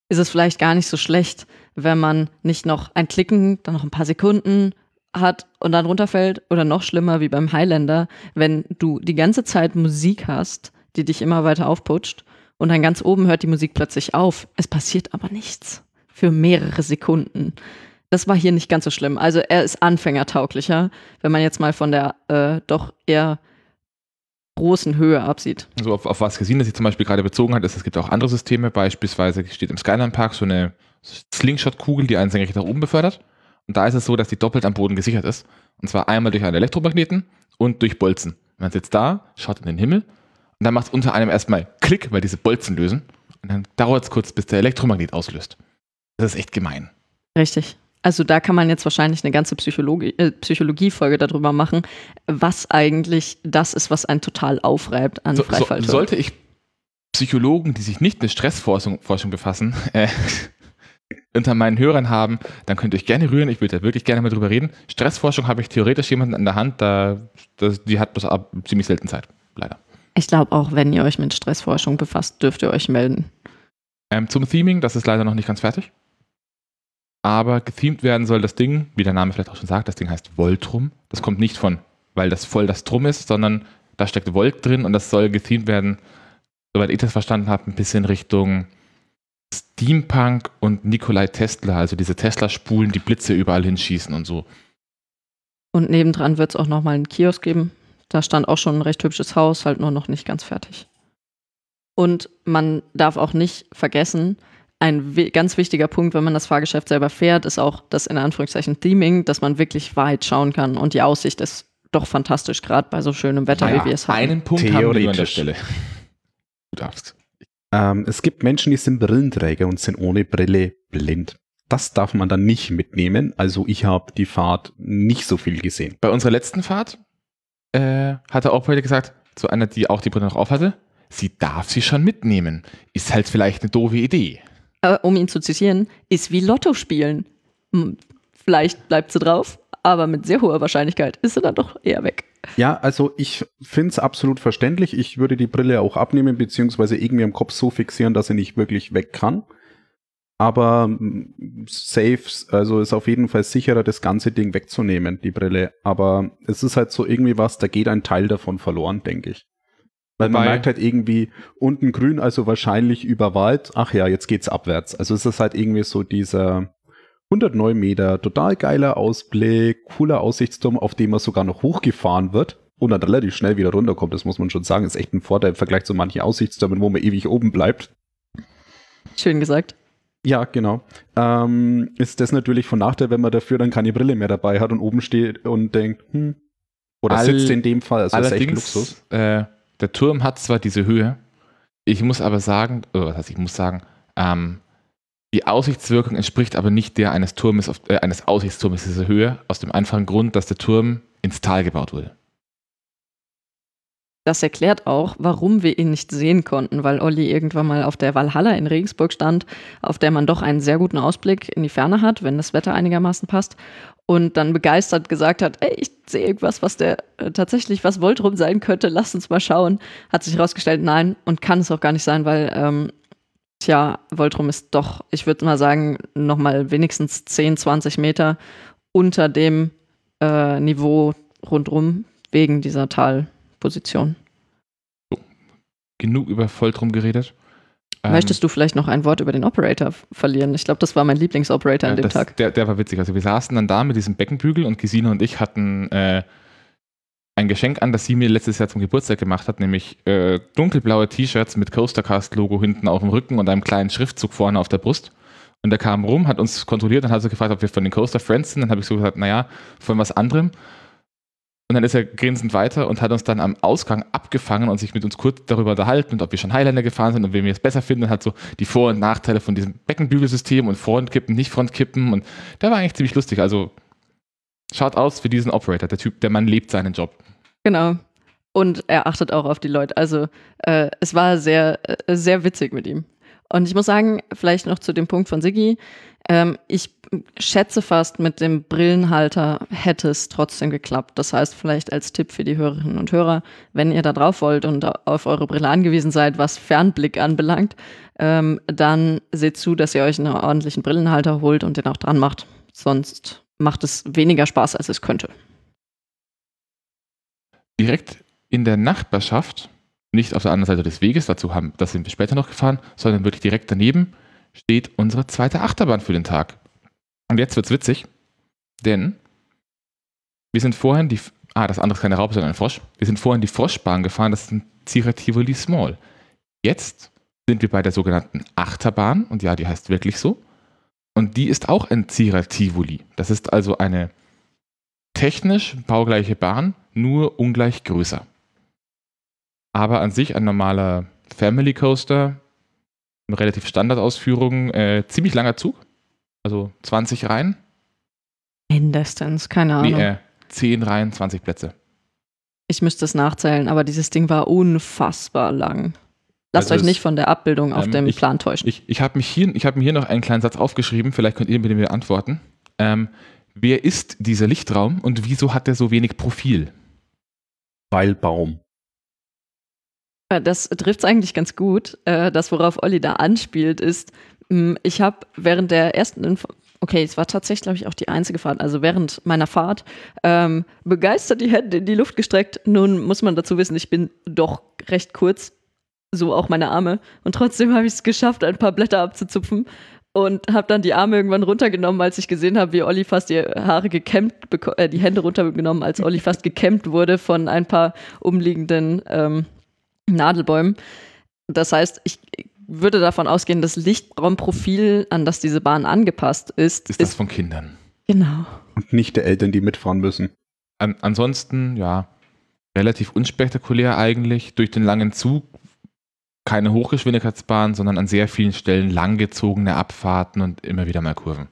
ist es vielleicht gar nicht so schlecht, wenn man nicht noch ein Klicken, dann noch ein paar Sekunden hat und dann runterfällt oder noch schlimmer wie beim Highlander, wenn du die ganze Zeit Musik hast, die dich immer weiter aufputscht und dann ganz oben hört die Musik plötzlich auf. Es passiert aber nichts für mehrere Sekunden. Das war hier nicht ganz so schlimm. Also er ist anfängertauglicher, wenn man jetzt mal von der äh, doch eher großen Höhe absieht. Also auf, auf was Gesine sich zum Beispiel gerade bezogen hat, ist, es gibt auch andere Systeme, beispielsweise steht im Skyline Park so eine Slingshot-Kugel, die einen senkrecht nach oben befördert. Und da ist es so, dass die doppelt am Boden gesichert ist. Und zwar einmal durch einen Elektromagneten und durch Bolzen. Man sitzt da, schaut in den Himmel und dann macht es unter einem erstmal Klick, weil diese Bolzen lösen. Und dann dauert es kurz, bis der Elektromagnet auslöst. Das ist echt gemein. Richtig. Also da kann man jetzt wahrscheinlich eine ganze Psychologie, äh, Psychologie-Folge darüber machen, was eigentlich das ist, was einen total aufreibt an so, Freifalltouren. So, sollte ich Psychologen, die sich nicht mit Stressforschung Forschung befassen, äh, unter meinen Hörern haben, dann könnt ihr euch gerne rühren. Ich würde da wirklich gerne mal drüber reden. Stressforschung habe ich theoretisch jemanden an der Hand, da, das, die hat bloß ab ziemlich selten Zeit, leider. Ich glaube auch, wenn ihr euch mit Stressforschung befasst, dürft ihr euch melden. Ähm, zum Theming, das ist leider noch nicht ganz fertig. Aber gethemed werden soll das Ding, wie der Name vielleicht auch schon sagt, das Ding heißt Voltrum. Das kommt nicht von, weil das voll das Drum ist, sondern da steckt Volt drin und das soll gethemed werden, soweit ich das verstanden habe, ein bisschen Richtung Steampunk und Nikolai Tesla, also diese Tesla-Spulen, die Blitze überall hinschießen und so. Und nebendran wird es auch nochmal einen Kiosk geben. Da stand auch schon ein recht hübsches Haus, halt nur noch nicht ganz fertig. Und man darf auch nicht vergessen, ein ganz wichtiger Punkt, wenn man das Fahrgeschäft selber fährt, ist auch das in Anführungszeichen Theming, dass man wirklich weit schauen kann und die Aussicht ist doch fantastisch, gerade bei so schönem Wetter, Naja, wie wir es haben. einen Punkt haben wir an der. Stelle. Du darfst. Ähm, es gibt Menschen, die sind Brillenträger und sind ohne Brille blind. Das darf man dann nicht mitnehmen. Also ich habe die Fahrt nicht so viel gesehen. Bei unserer letzten Fahrt äh, hat der Operator gesagt, zu einer, die auch die Brille noch auf hatte, sie darf sie schon mitnehmen. Ist halt vielleicht eine doofe Idee. Äh, um ihn zu zitieren, ist wie Lotto spielen. Hm, Vielleicht bleibt sie drauf, aber mit sehr hoher Wahrscheinlichkeit ist sie dann doch eher weg. Ja, also ich finde es absolut verständlich. Ich würde die Brille auch abnehmen, beziehungsweise irgendwie am Kopf so fixieren, dass sie nicht wirklich weg kann. Aber mm, safe, also ist auf jeden Fall sicherer, das ganze Ding wegzunehmen, die Brille. Aber es ist halt so irgendwie was, da geht ein Teil davon verloren, denke ich. Weil man merkt halt irgendwie unten grün, also wahrscheinlich über Wald. Ach ja, jetzt geht's abwärts. Also es ist halt irgendwie so dieser 109 Meter, total geiler Ausblick, cooler Aussichtsturm, auf dem man sogar noch hochgefahren wird und dann relativ schnell wieder runterkommt. Das muss man schon sagen. Ist echt ein Vorteil im Vergleich zu manchen Aussichtstürmen, wo man ewig oben bleibt. Schön gesagt. Ja, genau. Ähm, ist das natürlich von Nachteil, wenn man dafür dann keine Brille mehr dabei hat und oben steht und denkt, hm. Oder All- sitzt in dem Fall, also ist echt Luxus. Äh, der Turm hat zwar diese Höhe, ich muss aber sagen, oh, was heißt, ich muss sagen, ähm, die Aussichtswirkung entspricht aber nicht der eines Turmes, auf, äh, eines Aussichtsturmes dieser Höhe, aus dem einfachen Grund, dass der Turm ins Tal gebaut wurde. Das erklärt auch, warum wir ihn nicht sehen konnten, weil Olli irgendwann mal auf der Valhalla in Regensburg stand, auf der man doch einen sehr guten Ausblick in die Ferne hat, wenn das Wetter einigermaßen passt. Und dann begeistert gesagt hat, ey, ich sehe irgendwas, was der äh, tatsächlich was Voltrum sein könnte, lass uns mal schauen. Hat sich herausgestellt, nein, und kann es auch gar nicht sein, weil, ähm, tja, Voltrum ist doch, ich würde mal sagen, nochmal wenigstens 10, 20 Meter unter dem äh, Niveau rundrum wegen dieser Talposition. Genug über Volltrum geredet. Ähm, Möchtest du vielleicht noch ein Wort über den Operator verlieren? Ich glaube, das war mein Lieblingsoperator an äh, dem das, Tag. Der, der war witzig. Also wir saßen dann da mit diesem Beckenbügel und Gesine und ich hatten äh, ein Geschenk an, das sie mir letztes Jahr zum Geburtstag gemacht hat, nämlich äh, dunkelblaue T-Shirts mit Coastercast-Logo hinten auf dem Rücken und einem kleinen Schriftzug vorne auf der Brust. Und er kam rum, hat uns kontrolliert und hat so gefragt, ob wir von den Coaster Friends sind. Dann habe ich so gesagt, naja, von was anderem. Und dann ist er grinsend weiter und hat uns dann am Ausgang abgefangen und sich mit uns kurz darüber unterhalten und ob wir schon Highlander gefahren sind und wen wir es besser finden und hat so die Vor- und Nachteile von diesem Beckenbügelsystem und Frontkippen, nicht Frontkippen und der war eigentlich ziemlich lustig. Also schaut aus für diesen Operator. Der Typ, der Mann lebt seinen Job. Genau. Und er achtet auch auf die Leute. Also äh, es war sehr, äh, sehr witzig mit ihm. Und ich muss sagen, vielleicht noch zu dem Punkt von Siggi. Ähm, ich schätze fast, mit dem Brillenhalter hätte es trotzdem geklappt. Das heißt, vielleicht als Tipp für die Hörerinnen und Hörer, wenn ihr da drauf wollt und auf eure Brille angewiesen seid, was Fernblick anbelangt, ähm, dann seht zu, dass ihr euch einen ordentlichen Brillenhalter holt und den auch dran macht. Sonst macht es weniger Spaß, als es könnte. Direkt in der Nachbarschaft, nicht auf der anderen Seite des Weges, dazu haben, das sind wir später noch gefahren, sondern wirklich direkt daneben steht unsere zweite Achterbahn für den Tag. Und jetzt wird's witzig, denn wir sind vorhin die, ah, das andere ist keine Raupe, sondern ein Frosch. Wir sind vorhin die Froschbahn gefahren, das ist ein Zierer Tivoli Small. Jetzt sind wir bei der sogenannten Achterbahn, und ja, die heißt wirklich so. Und die ist auch ein Zierer Tivoli. Das ist also eine technisch baugleiche Bahn, nur ungleich größer. Aber an sich ein normaler Family Coaster, eine relativ Standardausführung, äh, ziemlich langer Zug, also 20 Reihen, Mindestens, keine nee, Ahnung. äh, 10 Reihen, 20 Plätze. Ich müsste es nachzählen, aber dieses Ding war unfassbar lang. Lasst Also euch nicht von der Abbildung auf ähm, dem ich- Plan täuschen. Ich, ich habe mich hier, ich habe mir hier noch einen kleinen Satz aufgeschrieben, vielleicht könnt ihr mir den mir antworten. Ähm, wer ist dieser Lichtraum und wieso hat er so wenig Profil? Weil Baum. Äh, Das trifft es eigentlich ganz gut. Äh, Das, worauf Olli da anspielt, ist, mh, ich habe während der ersten, Info okay, es war tatsächlich, glaube ich, auch die einzige Fahrt, also während meiner Fahrt, ähm, begeistert die Hände in die Luft gestreckt. Nun muss man dazu wissen, ich bin doch recht kurz so auch meine Arme. Und trotzdem habe ich es geschafft, ein paar Blätter abzuzupfen und habe dann die Arme irgendwann runtergenommen, als ich gesehen habe, wie Olli fast die Haare gekämmt, äh, die Hände runtergenommen, als Olli fast gekämmt wurde von ein paar umliegenden ähm, Nadelbäumen. Das heißt, ich würde davon ausgehen, das Lichtraumprofil, an das diese Bahn angepasst ist, ist das von Kindern. Genau. Und nicht der Eltern, die mitfahren müssen. An, ansonsten, ja, relativ unspektakulär eigentlich. Durch den langen Zug keine Hochgeschwindigkeitsbahn, sondern an sehr vielen Stellen langgezogene Abfahrten und immer wieder mal Kurven.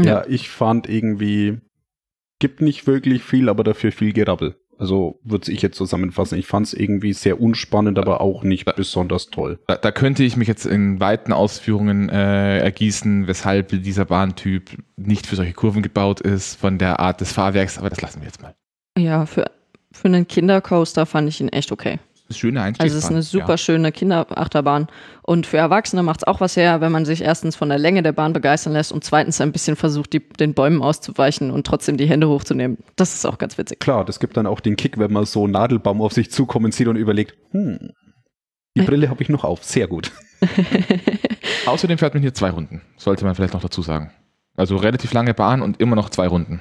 Ja, ich fand irgendwie, gibt nicht wirklich viel, aber dafür viel Gerabbel. Also würde ich jetzt zusammenfassen. Ich fand es irgendwie sehr unspannend, aber auch nicht Da- besonders toll. Da, da könnte ich mich jetzt in weiten Ausführungen äh, ergießen, weshalb dieser Bahntyp nicht für solche Kurven gebaut ist, von der Art des Fahrwerks, aber das lassen wir jetzt mal. Ja, für, für einen Kindercoaster fand ich ihn echt okay. Das ist eine schöne Also Einstiegsbahn. es ist eine super Ja. schöne Kinderachterbahn. Und für Erwachsene macht es auch was her, wenn man sich erstens von der Länge der Bahn begeistern lässt und zweitens ein bisschen versucht, die, den Bäumen auszuweichen und trotzdem die Hände hochzunehmen. Das ist auch ganz witzig. Klar, das gibt dann auch den Kick, wenn man so einen Nadelbaum auf sich zukommen sieht und überlegt, hm, die. Brille habe ich noch auf. Sehr gut. Außerdem fährt man hier zwei Runden, sollte man vielleicht noch dazu sagen. Also relativ lange Bahn und immer noch zwei Runden.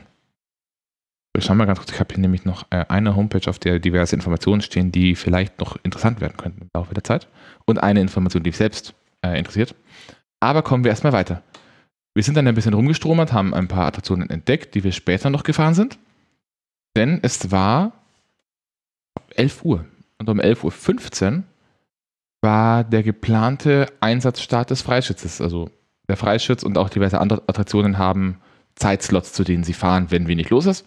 Ich schau mal ganz kurz, ich habe hier nämlich noch äh, eine Homepage, auf der diverse Informationen stehen, die vielleicht noch interessant werden könnten im Laufe der Zeit. Und eine Information, die mich selbst äh, interessiert. Aber kommen wir erstmal weiter. Wir sind dann ein bisschen rumgestromert, haben ein paar Attraktionen entdeckt, die wir später noch gefahren sind. Denn es war 11 Uhr. Und um 11.15 Uhr war der geplante Einsatzstart des Freischutzes. Also der Freischütz und auch diverse andere Attraktionen haben Zeitslots, zu denen sie fahren, wenn wenig los ist.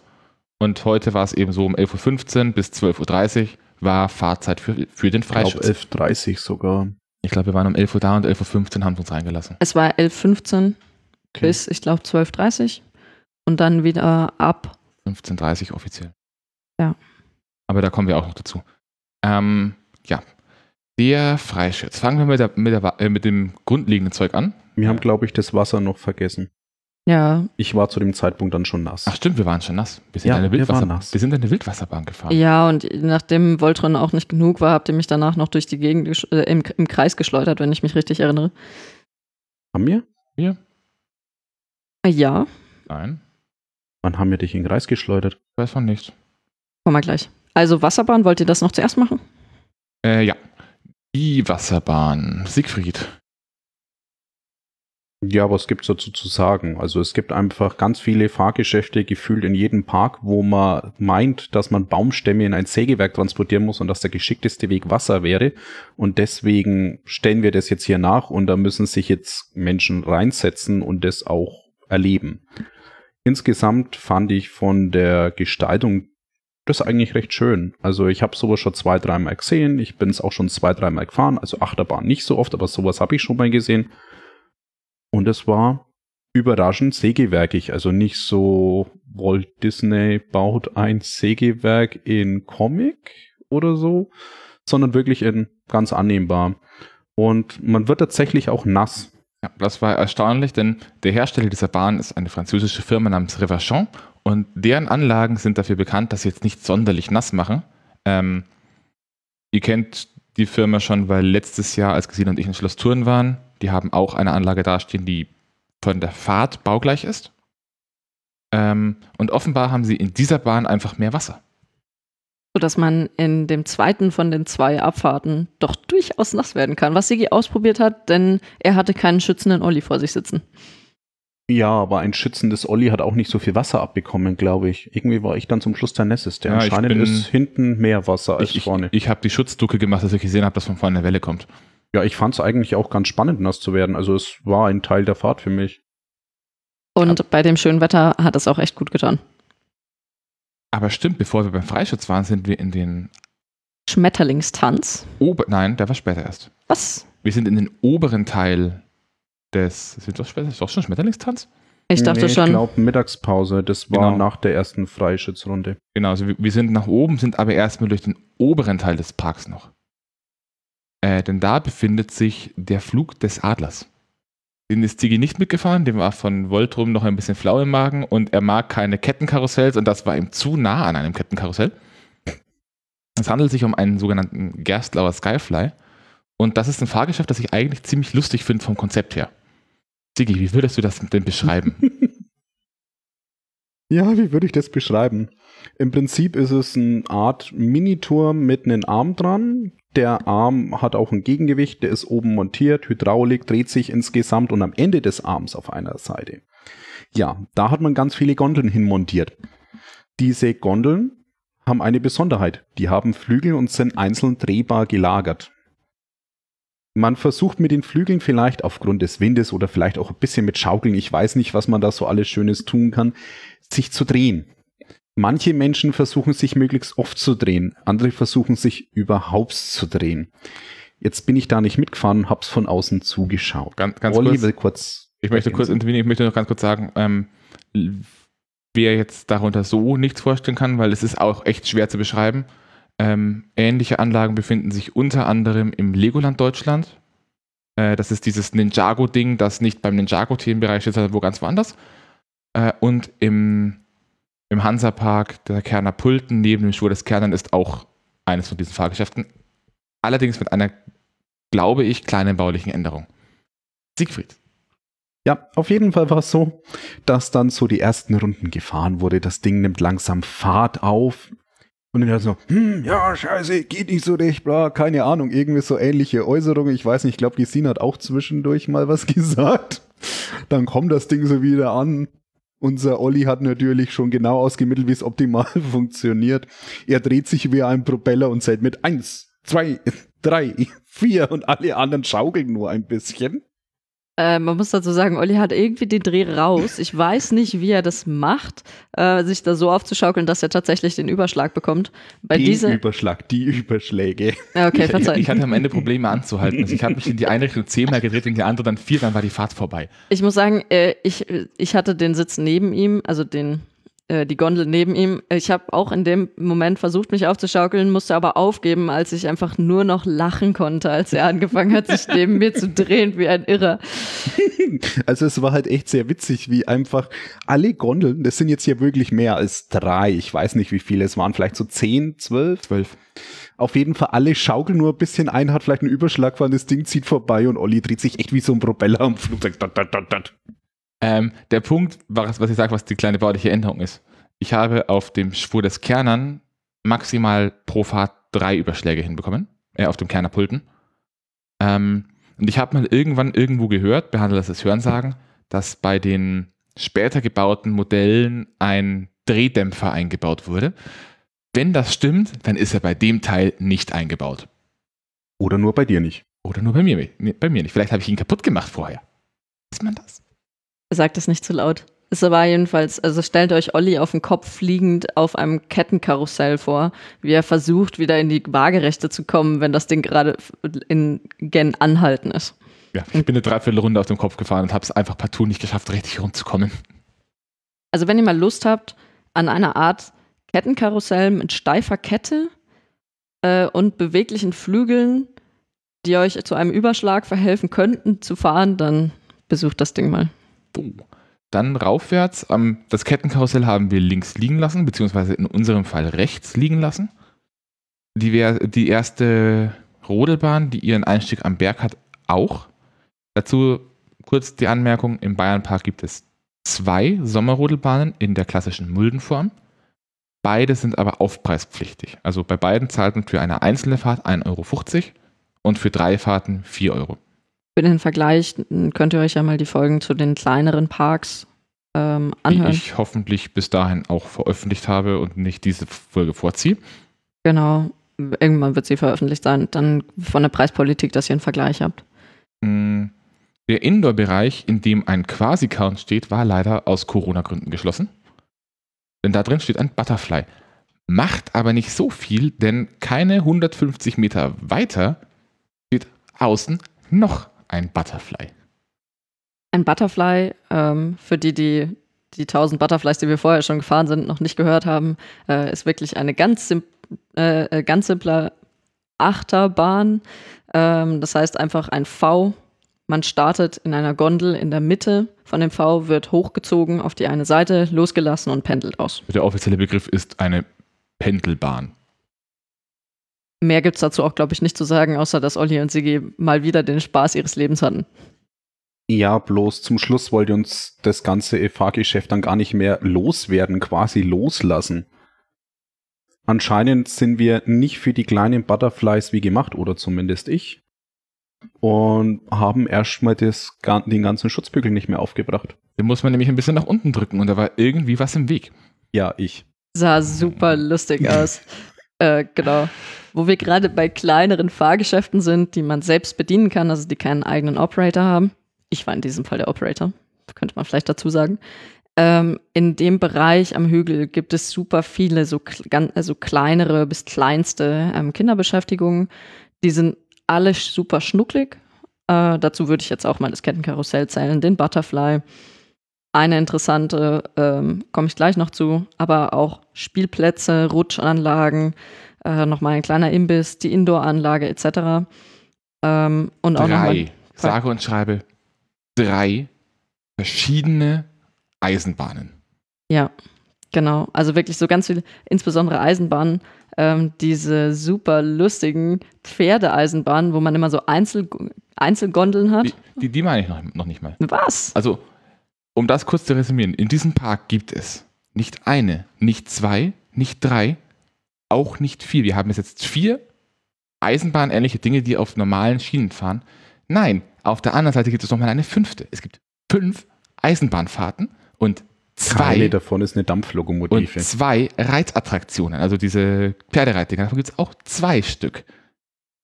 Und heute war es eben so um 11.15 Uhr bis 12.30 Uhr war Fahrzeit für, für den Ich glaube Freischütz. 11.30 sogar. Ich glaube, wir waren um 11 Uhr da und 11.15 Uhr haben sie uns reingelassen. Es war 11.15 Okay. bis, ich glaube, 12.30 und dann wieder ab. 15.30 Uhr offiziell. Ja. Aber da kommen wir auch noch dazu. Ähm, ja. Der Freischütz. Fangen wir mit, der, mit, der, äh, mit dem grundlegenden Zeug an. Wir haben, glaube ich, das Wasser noch vergessen. Ja, Ich war zu dem Zeitpunkt dann schon nass. Ach stimmt, wir waren schon nass. Wir sind, Ja, eine, Wildwasser waren nass. wir sind eine Wildwasserbahn gefahren. ja, und nachdem Voltron auch nicht genug war, habt ihr mich danach noch durch die Gegend gesch- äh, im, im Kreis geschleudert, wenn ich mich richtig erinnere. Haben wir? Wir? Ja, Nein, Wann haben wir dich in den Kreis geschleudert? weiß von nicht. kommen wir gleich. Also Wasserbahn, wollt ihr das noch zuerst machen? Äh, ja. Die Wasserbahn. Siegfried. Ja, was gibt's dazu zu sagen? Also es gibt einfach ganz viele Fahrgeschäfte gefühlt in jedem Park, wo man meint, dass man Baumstämme in ein Sägewerk transportieren muss und dass der geschickteste Weg Wasser wäre. Und deswegen stellen wir das jetzt hier nach und da müssen sich jetzt Menschen reinsetzen und das auch erleben. Insgesamt fand ich von der Gestaltung das eigentlich recht schön. Also ich habe sowas schon zwei, dreimal gesehen. Ich bin es auch schon zwei, dreimal gefahren. Also Achterbahn nicht so oft, aber sowas habe ich schon mal gesehen. Und es war überraschend sägewerkig. Also nicht so Walt Disney baut ein Sägewerk in Comic oder so, sondern wirklich in ganz annehmbar. Und man wird tatsächlich auch nass. Ja, das war erstaunlich, denn der Hersteller dieser Bahn ist eine französische Firma namens Revachon und deren Anlagen sind dafür bekannt, dass sie jetzt nicht sonderlich nass machen. Ähm, ihr kennt die Firma schon, weil letztes Jahr, als Gesine und ich in Schloss Thurn waren, die haben auch eine Anlage dastehen, die von der Fahrt baugleich ist. Ähm, und offenbar haben sie in dieser Bahn einfach mehr Wasser. sodass man in dem zweiten von den zwei Abfahrten doch durchaus nass werden kann, was Sigi ausprobiert hat, denn er hatte keinen schützenden Olli vor sich sitzen. Ja, aber ein schützendes Olli hat auch nicht so viel Wasser abbekommen, glaube ich. Irgendwie war ich dann zum Schluss der Nässeste. Ja, ich Anscheinend bin- ist hinten mehr Wasser als Ich, ich, vorne. ich habe die Schutzducke gemacht, dass ich gesehen habe, dass von vorne eine Welle kommt. Ja, ich fand es eigentlich auch ganz spannend, nass zu werden. Also es war ein Teil der Fahrt für mich. Und bei dem schönen Wetter hat es auch echt gut getan. Aber stimmt, bevor wir beim Freischutz waren, sind wir in den Schmetterlingstanz. Ober... Nein, der war später erst. Was? Wir sind in den oberen Teil des. Sind doch, später, ist doch schon Schmetterlingstanz? Ich dachte Nee, schon. Ich glaube, Mittagspause, das war Genau. nach der ersten Freischützrunde. Genau, also wir, wir sind nach oben, sind aber erstmal durch den oberen Teil des Parks noch. Äh, denn da befindet sich der Flug des Adlers. Den ist Ziggy nicht mitgefahren, dem war von Voltrum noch ein bisschen flau im Magen und er mag keine Kettenkarussells und das war ihm zu nah an einem Kettenkarussell. Es handelt sich um einen sogenannten Gerstlauer Skyfly Und das ist ein Fahrgeschäft, das ich eigentlich ziemlich lustig finde vom Konzept her. Sigi, wie würdest du das denn beschreiben? ja, wie würde ich das beschreiben? Im Prinzip ist es eine Art Miniturm mit einem Arm dran. Der Arm hat auch ein Gegengewicht, der ist oben montiert, Hydraulik dreht sich insgesamt und am Ende des Arms auf einer Seite. Ja, da hat man ganz viele Gondeln hinmontiert. Diese Gondeln haben eine Besonderheit. Die haben Flügel und sind einzeln drehbar gelagert. Man versucht mit den Flügeln vielleicht aufgrund des Windes oder vielleicht auch ein bisschen mit Schaukeln, ich weiß nicht, was man da so alles Schönes tun kann, sich zu drehen. Manche Menschen versuchen sich möglichst oft zu drehen, andere versuchen sich überhaupt zu drehen. Jetzt bin ich da nicht mitgefahren, hab's von außen zugeschaut. Ganz, ganz Olli kurz, kurz. ich möchte kurz intervenieren, ich möchte noch ganz kurz sagen, ähm, wer jetzt darunter so nichts vorstellen kann, weil es ist auch echt schwer zu beschreiben. Ähm, ähnliche Anlagen befinden sich unter anderem im Legoland Deutschland. Äh, das ist dieses Ninjago-Ding, das nicht beim Ninjago-Themenbereich ist, sondern wo ganz woanders. Äh, und im, im Hansapark der Kerner Pulten neben dem Schwur des Kernern ist auch eines von diesen Fahrgeschäften. Allerdings mit einer, glaube ich, kleinen baulichen Änderung. Siegfried. Ja, auf jeden Fall war es so, dass dann so die ersten Runden gefahren wurde. Das Ding nimmt langsam Fahrt auf. Und dann so, hm, ja, scheiße, geht nicht so recht, bla, keine Ahnung, irgendwie so ähnliche Äußerungen. Ich weiß nicht, ich glaube, die Sina hat auch zwischendurch mal was gesagt. Dann kommt das Ding so wieder an. Unser Olli hat natürlich schon genau ausgemittelt, wie es optimal funktioniert. Er dreht sich wie ein Propeller und zählt mit eins, zwei, drei, vier und alle anderen schaukeln nur ein bisschen. Äh, man muss dazu sagen, Olli hat irgendwie den Dreh raus. Ich weiß nicht, wie er das macht, äh, sich da so aufzuschaukeln, dass er tatsächlich den Überschlag bekommt. Bei Den dieser. Überschlag, die Überschläge. Okay, ich, ich, verzeih. ich hatte am Ende Probleme anzuhalten. Also ich habe mich in die eine Richtung zehnmal gedreht, in die andere dann vier, dann war die Fahrt vorbei. Ich muss sagen, äh, ich, ich hatte den Sitz neben ihm, also den, äh, die Gondel neben ihm. Ich habe auch in dem Moment versucht, mich aufzuschaukeln, musste aber aufgeben, als ich einfach nur noch lachen konnte, als er angefangen hat, sich neben mir zu drehen wie ein Irrer. Also es war halt echt sehr witzig, wie einfach alle Gondeln, das sind jetzt hier wirklich mehr als drei, ich weiß nicht wie viele, es waren vielleicht so zehn, zwölf. Zwölf. Auf jeden Fall alle schaukeln nur ein bisschen ein, hat vielleicht einen Überschlag, weil das Ding zieht vorbei und Olli dreht sich echt wie so ein Propeller am Flugzeug. Dat, dat, dat, dat. Ähm, der Punkt, was, was ich sage, was die kleine bauliche Änderung ist. Ich habe auf dem Schwur des Kernern maximal pro Fahrt drei Überschläge hinbekommen, äh, auf dem Kernerpulten. Ähm, und ich habe mal irgendwann irgendwo gehört, behandelt das als Hörensagen, dass bei den später gebauten Modellen ein Drehdämpfer eingebaut wurde. Wenn das stimmt, dann ist er bei dem Teil nicht eingebaut. Oder nur bei dir nicht. Oder nur bei mir, bei mir nicht. Vielleicht habe ich ihn kaputt gemacht vorher. Ist man das? Sagt es nicht zu laut. Es war jedenfalls, also stellt euch Olli auf dem Kopf liegend auf einem Kettenkarussell vor, wie er versucht, wieder in die Waagerechte zu kommen, wenn das Ding gerade in Gen anhalten ist. Ja, ich bin eine Dreiviertelrunde auf dem Kopf gefahren und habe es einfach partout nicht geschafft, richtig rumzukommen. Also wenn ihr mal Lust habt an einer Art Kettenkarussell mit steifer Kette äh, und beweglichen Flügeln, die euch zu einem Überschlag verhelfen könnten zu fahren, dann besucht das Ding mal. Oh. Dann raufwärts. Ähm, das Kettenkarussell haben wir links liegen lassen, beziehungsweise in unserem Fall rechts liegen lassen. Die, die erste Rodelbahn, die ihren Einstieg am Berg hat, auch. Dazu kurz die Anmerkung: Im Bayernpark gibt es zwei Sommerrodelbahnen in der klassischen Muldenform. Beide sind aber aufpreispflichtig. Also bei beiden zahlt man für eine einzelne Fahrt 1,50 Euro und für drei Fahrten 4 Euro. Für den Vergleich könnt ihr euch ja mal die Folgen zu den kleineren Parks ähm, anhören. Die ich hoffentlich bis dahin auch veröffentlicht habe und nicht diese Folge vorziehe. Genau. Irgendwann wird sie veröffentlicht sein. Dann von der Preispolitik, dass ihr einen Vergleich habt. Mm, Der Indoor-Bereich, in dem ein Quasi-Count steht, war leider aus Corona-Gründen geschlossen. Denn da drin steht ein Butterfly. Macht aber nicht so viel, denn keine 150 Meter weiter steht außen noch ein Butterfly. Ein Butterfly, ähm, für die, die die 1000 Butterflies, die wir vorher schon gefahren sind, noch nicht gehört haben, äh, ist wirklich eine ganz, sim äh, äh, ganz simple Achterbahn. Ähm, das heißt einfach ein V. Man startet in einer Gondel in der Mitte von dem V, wird hochgezogen auf die eine Seite, losgelassen und pendelt aus. Der offizielle Begriff ist eine Pendelbahn. Mehr gibt es dazu auch, glaube ich, nicht zu sagen, außer dass Olli und Sigi mal wieder den Spaß ihres Lebens hatten. Ja, bloß zum Schluss wollte uns das ganze Fahrgeschäft dann gar nicht mehr loswerden, quasi loslassen. Anscheinend sind wir nicht für die kleinen Butterflies wie gemacht, oder zumindest ich. Und haben erstmal das, den ganzen Schutzbügel nicht mehr aufgebracht. Den muss man nämlich ein bisschen nach unten drücken und da war irgendwie was im Weg. Ja, ich. Sah super lustig aus. Äh, genau. Wo wir gerade bei kleineren Fahrgeschäften sind, die man selbst bedienen kann, also die keinen eigenen Operator haben. Ich war in diesem Fall der Operator, könnte man vielleicht dazu sagen. Ähm, in dem Bereich am Hügel gibt es super viele so also kleinere bis kleinste ähm, Kinderbeschäftigungen. Die sind alle super schnucklig. Äh, dazu würde ich jetzt auch mal das Kettenkarussell zählen, den Butterfly. Eine interessante, ähm, komme ich gleich noch zu, aber auch Spielplätze, Rutschanlagen, äh, nochmal ein kleiner Imbiss, die Indoor-Anlage etc. Ähm, und drei, auch nochmal. Sage und schreibe, drei verschiedene Eisenbahnen. Ja, genau. Also wirklich so ganz viele, insbesondere Eisenbahnen, ähm, diese super lustigen Pferdeeisenbahnen, wo man immer so Einzel Einzelgondeln hat. Die, die, die meine ich noch, noch nicht mal. Was? Also, um das kurz zu resümieren, in diesem Park gibt es nicht eine, nicht zwei, nicht drei, auch nicht vier. Wir haben jetzt vier Eisenbahnähnliche Dinge, die auf normalen Schienen fahren. Nein, auf der anderen Seite gibt es nochmal eine fünfte. Es gibt fünf Eisenbahnfahrten und zwei. Keine davon ist eine Dampflokomotive. Und zwei Reizattraktionen, also diese Pferdereitdinger. Davon gibt es auch zwei Stück.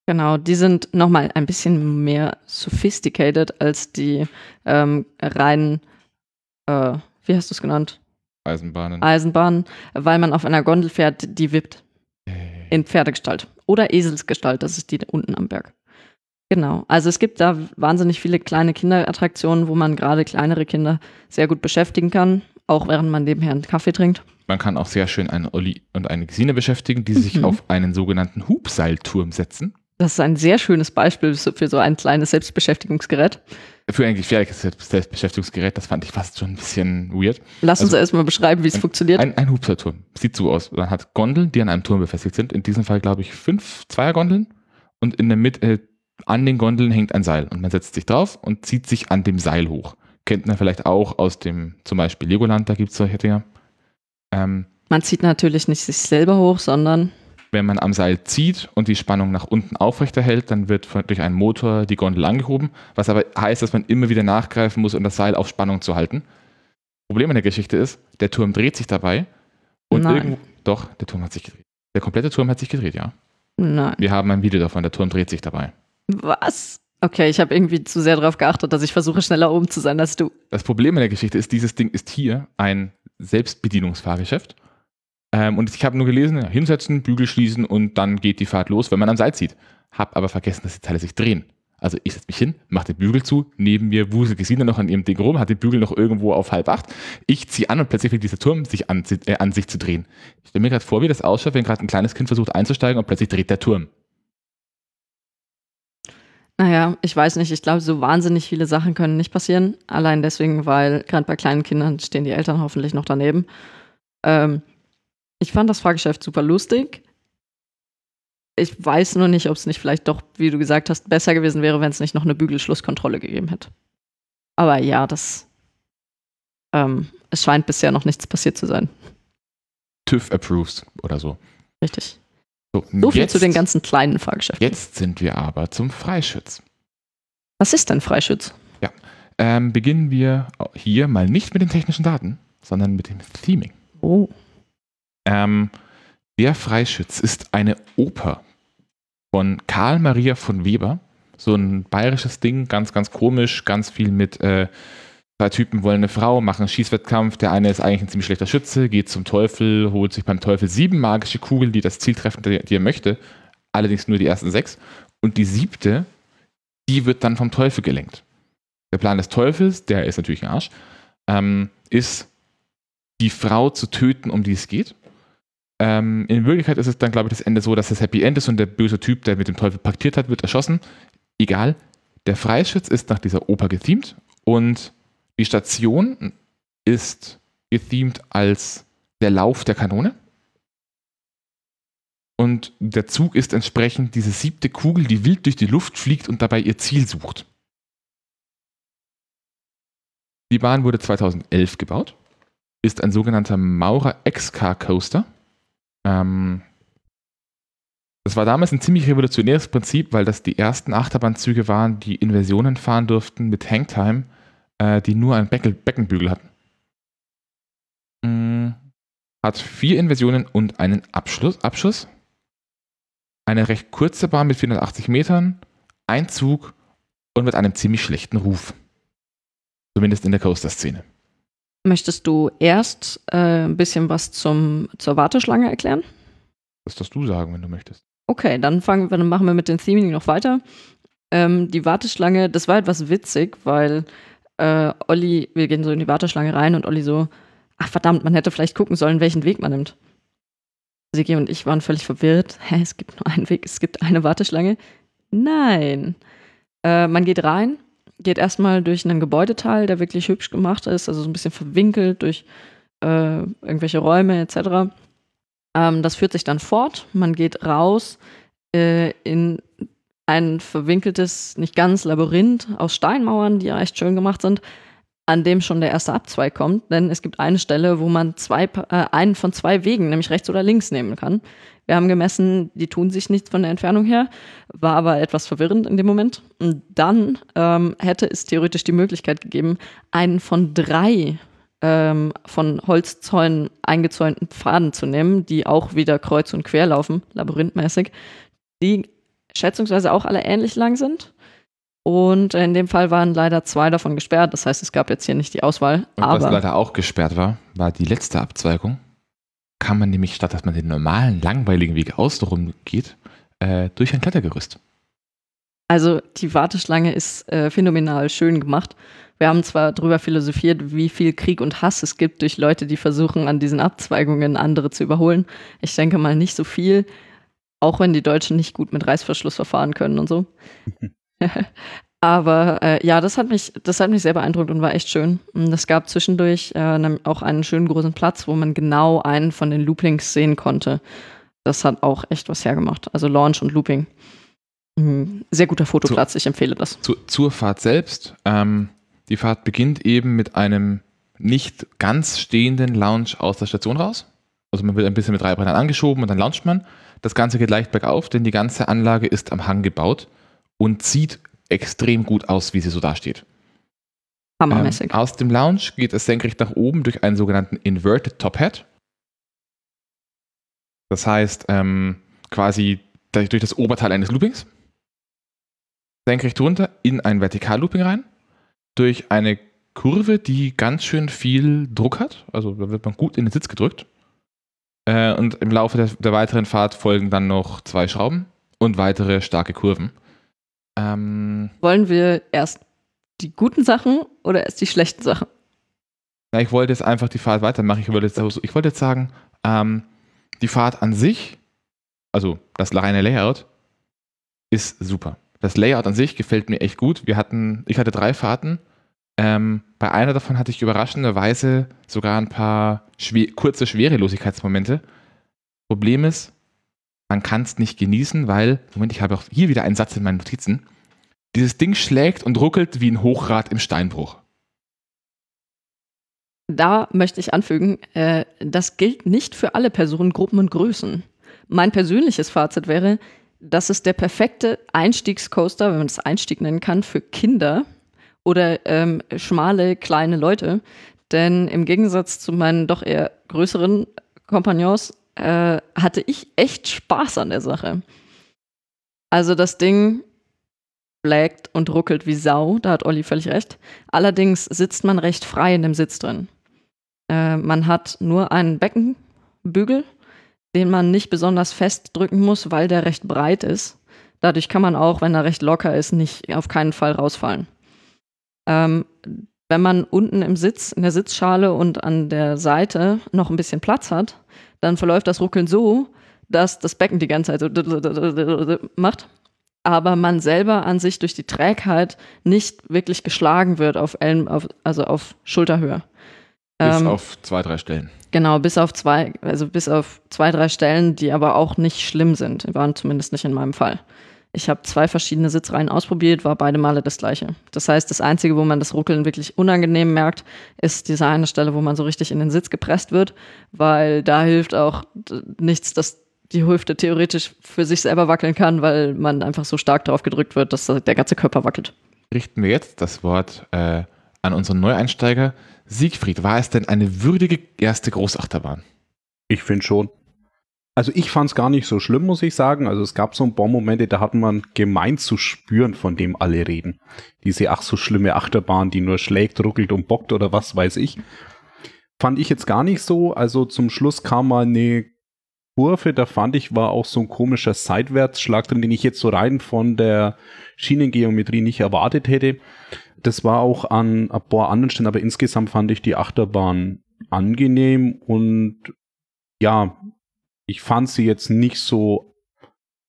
Genau, die sind nochmal ein bisschen mehr sophisticated als die ähm, reinen, äh, wie hast du es genannt? Eisenbahnen. Eisenbahnen, weil man auf einer Gondel fährt, die wippt. In Pferdegestalt. Oder Eselsgestalt, das ist die unten am Berg. Genau. Also es gibt da wahnsinnig viele kleine Kinderattraktionen, wo man gerade kleinere Kinder sehr gut beschäftigen kann, auch während man nebenher einen Kaffee trinkt. Man kann auch sehr schön einen Olli und eine Gesine beschäftigen, die sich Mhm. auf einen sogenannten Hubseilturm setzen. Das ist ein sehr schönes Beispiel für so ein kleines Selbstbeschäftigungsgerät. Für ein gefährliches Selbstbeschäftigungsgerät, das fand ich fast schon ein bisschen weird. Lass uns Also, erstmal beschreiben, wie es funktioniert. Ein, ein Hubseilturm. Sieht so aus. Man hat Gondeln, die an einem Turm befestigt sind. In diesem Fall, glaube ich, fünf Zweiergondeln. Und in der Mitte, äh, an den Gondeln hängt ein Seil. Und man setzt sich drauf und zieht sich an dem Seil hoch. Kennt man vielleicht auch aus dem, zum Beispiel Legoland, da gibt es solche Dinger. Ähm, Man zieht natürlich nicht sich selber hoch, sondern wenn man am Seil zieht und die Spannung nach unten aufrechterhält, dann wird von, durch einen Motor die Gondel angehoben, was aber heißt, dass man immer wieder nachgreifen muss, um das Seil auf Spannung zu halten. Problem an der Geschichte ist, der Turm dreht sich dabei und Nein. irgendwo, doch, der Turm hat sich gedreht. Der komplette Turm hat sich gedreht, ja. nein. Wir haben ein Video davon, der Turm dreht sich dabei. Was? Okay, ich habe irgendwie zu sehr darauf geachtet, dass ich versuche, schneller oben zu sein als du. Das Problem an der Geschichte ist, dieses Ding ist hier ein Selbstbedienungsfahrgeschäft. Ähm, und ich habe nur gelesen, hinsetzen, Bügel schließen und dann geht die Fahrt los, wenn man am Seil zieht. Hab aber vergessen, dass die Teile sich drehen. Also ich setze mich hin, mache den Bügel zu, neben mir wuselt Gesine noch an ihrem Ding rum, hat den Bügel noch irgendwo auf halb acht. Ich ziehe an und plötzlich fängt dieser Turm sich an, äh, an sich zu drehen. Ich stelle mir gerade vor, wie das ausschaut, wenn gerade ein kleines Kind versucht einzusteigen und plötzlich dreht der Turm. Naja, ich weiß nicht. Ich glaube, so wahnsinnig viele Sachen können nicht passieren. Allein deswegen, weil gerade bei kleinen Kindern stehen die Eltern hoffentlich noch daneben. Ähm, ich fand das Fahrgeschäft super lustig. Ich weiß nur nicht, ob es nicht vielleicht doch, wie du gesagt hast, besser gewesen wäre, wenn es nicht noch eine Bügelschlusskontrolle gegeben hätte. Aber ja, das. Ähm, es scheint bisher noch nichts passiert zu sein. TÜV approves oder so. Richtig. So, So viel jetzt, zu den ganzen kleinen Fahrgeschäften. Jetzt sind wir aber zum Freischütz. Was ist denn Freischütz? Ähm, beginnen wir hier mal nicht mit den technischen Daten, sondern mit dem Theming. Oh. Ähm, der Freischütz ist eine Oper von Karl Maria von Weber. So ein bayerisches Ding, ganz, ganz komisch, ganz viel mit äh, zwei Typen wollen eine Frau, machen einen Schießwettkampf. Der eine ist eigentlich ein ziemlich schlechter Schütze, geht zum Teufel, holt sich beim Teufel sieben magische Kugeln, die das Ziel treffen, die, er möchte. Allerdings nur die ersten sechs. Und die siebte, die wird dann vom Teufel gelenkt. Der Plan des Teufels, der ist natürlich ein Arsch, ähm, ist, die Frau zu töten, um die es geht. Ähm, in Wirklichkeit ist es dann, glaube ich, das Ende so, dass das Happy End ist und der böse Typ, der mit dem Teufel paktiert hat, wird erschossen. Egal. Der Freischütz ist nach dieser Oper gethemt und die Station ist gethemt als der Lauf der Kanone. Und der Zug ist entsprechend diese siebte Kugel, die wild durch die Luft fliegt und dabei ihr Ziel sucht. Die Bahn wurde 2011 gebaut, ist ein sogenannter Maurer X-Car Coaster. Ähm, das war damals ein ziemlich revolutionäres Prinzip, weil das die ersten Achterbahnzüge waren, die Inversionen fahren durften mit Hangtime, äh, die nur einen Becken Beckenbügel hatten. Mm, hat vier Inversionen und einen Abschluss, Abschuss. Eine recht kurze Bahn mit 480 Metern, ein Zug und mit einem ziemlich schlechten Ruf. Zumindest in der Coaster-Szene. Möchtest du erst äh, ein bisschen was zum, zur Warteschlange erklären? Das darfst du sagen, wenn du möchtest. Okay, dann fangen wir, dann machen wir mit dem Theming noch weiter. Ähm, die Warteschlange, das war etwas witzig, weil äh, Olli, wir gehen so in die Warteschlange rein und Olli so, ach verdammt, man hätte vielleicht gucken sollen, welchen Weg man nimmt. Sigi und ich waren völlig verwirrt. Hä, es gibt nur einen Weg, es gibt eine Warteschlange. Nein. Äh, man geht rein, geht erstmal durch einen Gebäudeteil, der wirklich hübsch gemacht ist, also so ein bisschen verwinkelt durch äh, irgendwelche Räume etc. Ähm, das führt sich dann fort. Man geht raus äh, in ein verwinkeltes, nicht ganz Labyrinth aus Steinmauern, die ja echt schön gemacht sind, an dem schon der erste Abzweig kommt. Denn es gibt eine Stelle, wo man zwei, äh, einen von zwei Wegen, nämlich rechts oder links, nehmen kann. Wir haben gemessen, die tun sich nicht von der Entfernung her, war aber etwas verwirrend in dem Moment. Und dann ähm, hätte es theoretisch die Möglichkeit gegeben, einen von drei ähm, von Holzzäunen eingezäunten Pfaden zu nehmen, die auch wieder kreuz und quer laufen, labyrinthmäßig, die schätzungsweise auch alle ähnlich lang sind. Und in dem Fall waren leider zwei davon gesperrt. Das heißt, es gab jetzt hier nicht die Auswahl. Und aber was leider auch gesperrt war, war die letzte Abzweigung. Kann man nämlich, statt dass man den normalen, langweiligen Weg außenrum geht, äh, durch ein Klettergerüst. Also die Warteschlange ist äh, phänomenal schön gemacht. Wir haben zwar darüber philosophiert, wie viel Krieg und Hass es gibt durch Leute, die versuchen, an diesen Abzweigungen andere zu überholen. Ich denke mal nicht so viel, auch wenn die Deutschen nicht gut mit Reißverschluss verfahren können und so. Aber äh, ja, das hat mich, das hat mich sehr beeindruckt und war echt schön. Und es gab zwischendurch äh, auch einen schönen großen Platz, wo man genau einen von den Loopings sehen konnte. Das hat auch echt was hergemacht. Also Launch und Looping. Mhm. Sehr guter Fotoplatz, ich empfehle das. Zu, zur Fahrt selbst. Ähm, die Fahrt beginnt eben mit einem nicht ganz stehenden Lounge aus der Station raus. Also man wird ein bisschen mit drei Brennern angeschoben und dann launcht man. Das Ganze geht leicht bergauf, denn die ganze Anlage ist am Hang gebaut und sieht extrem gut aus, wie sie so dasteht. Hammermäßig. Ähm, aus dem Lounge geht es senkrecht nach oben durch einen sogenannten Inverted Top Hat. Das heißt, ähm, quasi durch das Oberteil eines Loopings. Senkrecht runter in ein Vertikallooping rein. Durch eine Kurve, die ganz schön viel Druck hat. Also da wird man gut in den Sitz gedrückt. Äh, und im Laufe der, der weiteren Fahrt folgen dann noch zwei Schrauben und weitere starke Kurven. Ähm, Wollen wir erst die guten Sachen oder erst die schlechten Sachen? Na, ich wollte jetzt einfach die Fahrt weitermachen. Ich wollte jetzt, ich wollte jetzt sagen, ähm, die Fahrt an sich, also das reine Layout, ist super. Das Layout an sich gefällt mir echt gut. Wir hatten, ich hatte drei Fahrten. Ähm, bei einer davon hatte ich überraschenderweise sogar ein paar schwer, kurze Schwerelosigkeitsmomente. Problem ist, man kann es nicht genießen, weil, Moment, ich habe auch hier wieder einen Satz in meinen Notizen. Dieses Ding schlägt und ruckelt wie ein Hochrad im Steinbruch. Da möchte ich anfügen, äh, das gilt nicht für alle Personengruppen und Größen. Mein persönliches Fazit wäre, das ist der perfekte Einstiegscoaster, wenn man das Einstieg nennen kann, für Kinder oder ähm, schmale, kleine Leute. Denn im Gegensatz zu meinen doch eher größeren Kompagnons äh, hatte ich echt Spaß an der Sache. Also das Ding blägt und ruckelt wie Sau, da hat Olli völlig recht. Allerdings sitzt man recht frei in dem Sitz drin. Äh, man hat nur einen Beckenbügel, den man nicht besonders fest drücken muss, weil der recht breit ist. Dadurch kann man auch, wenn er recht locker ist, nicht auf keinen Fall rausfallen. Ähm, wenn man unten im Sitz, in der Sitzschale und an der Seite noch ein bisschen Platz hat, dann verläuft das Ruckeln so, dass das Becken die ganze Zeit so macht, aber man selber an sich durch die Trägheit nicht wirklich geschlagen wird auf, Ellen, auf also auf Schulterhöhe. Bis Ähm, auf zwei, drei Stellen. Genau, bis auf zwei, also bis auf zwei, drei Stellen, die aber auch nicht schlimm sind. Waren zumindest nicht in meinem Fall. Ich habe zwei verschiedene Sitzreihen ausprobiert, war beide Male das gleiche. Das heißt, das Einzige, wo man das Ruckeln wirklich unangenehm merkt, ist diese eine Stelle, wo man so richtig in den Sitz gepresst wird, weil da hilft auch nichts, dass die Hüfte theoretisch für sich selber wackeln kann, weil man einfach so stark drauf gedrückt wird, dass der ganze Körper wackelt. Richten wir jetzt das Wort äh, an unseren Neueinsteiger. Siegfried, war es denn eine würdige erste Großachterbahn? Ich finde schon. Also ich fand es gar nicht so schlimm, muss ich sagen. Also es gab so ein paar Momente, da hat man gemeint zu spüren, von dem alle reden. Diese ach so schlimme Achterbahn, die nur schlägt, ruckelt und bockt oder was weiß ich. Fand ich jetzt gar nicht so. Also zum Schluss kam mal eine Kurve, da fand ich, war auch so ein komischer Seitwärtsschlag drin, den ich jetzt so rein von der Schienengeometrie nicht erwartet hätte. Das war auch an ein paar anderen Stellen, aber insgesamt fand ich die Achterbahn angenehm und ja, ich fand sie jetzt nicht so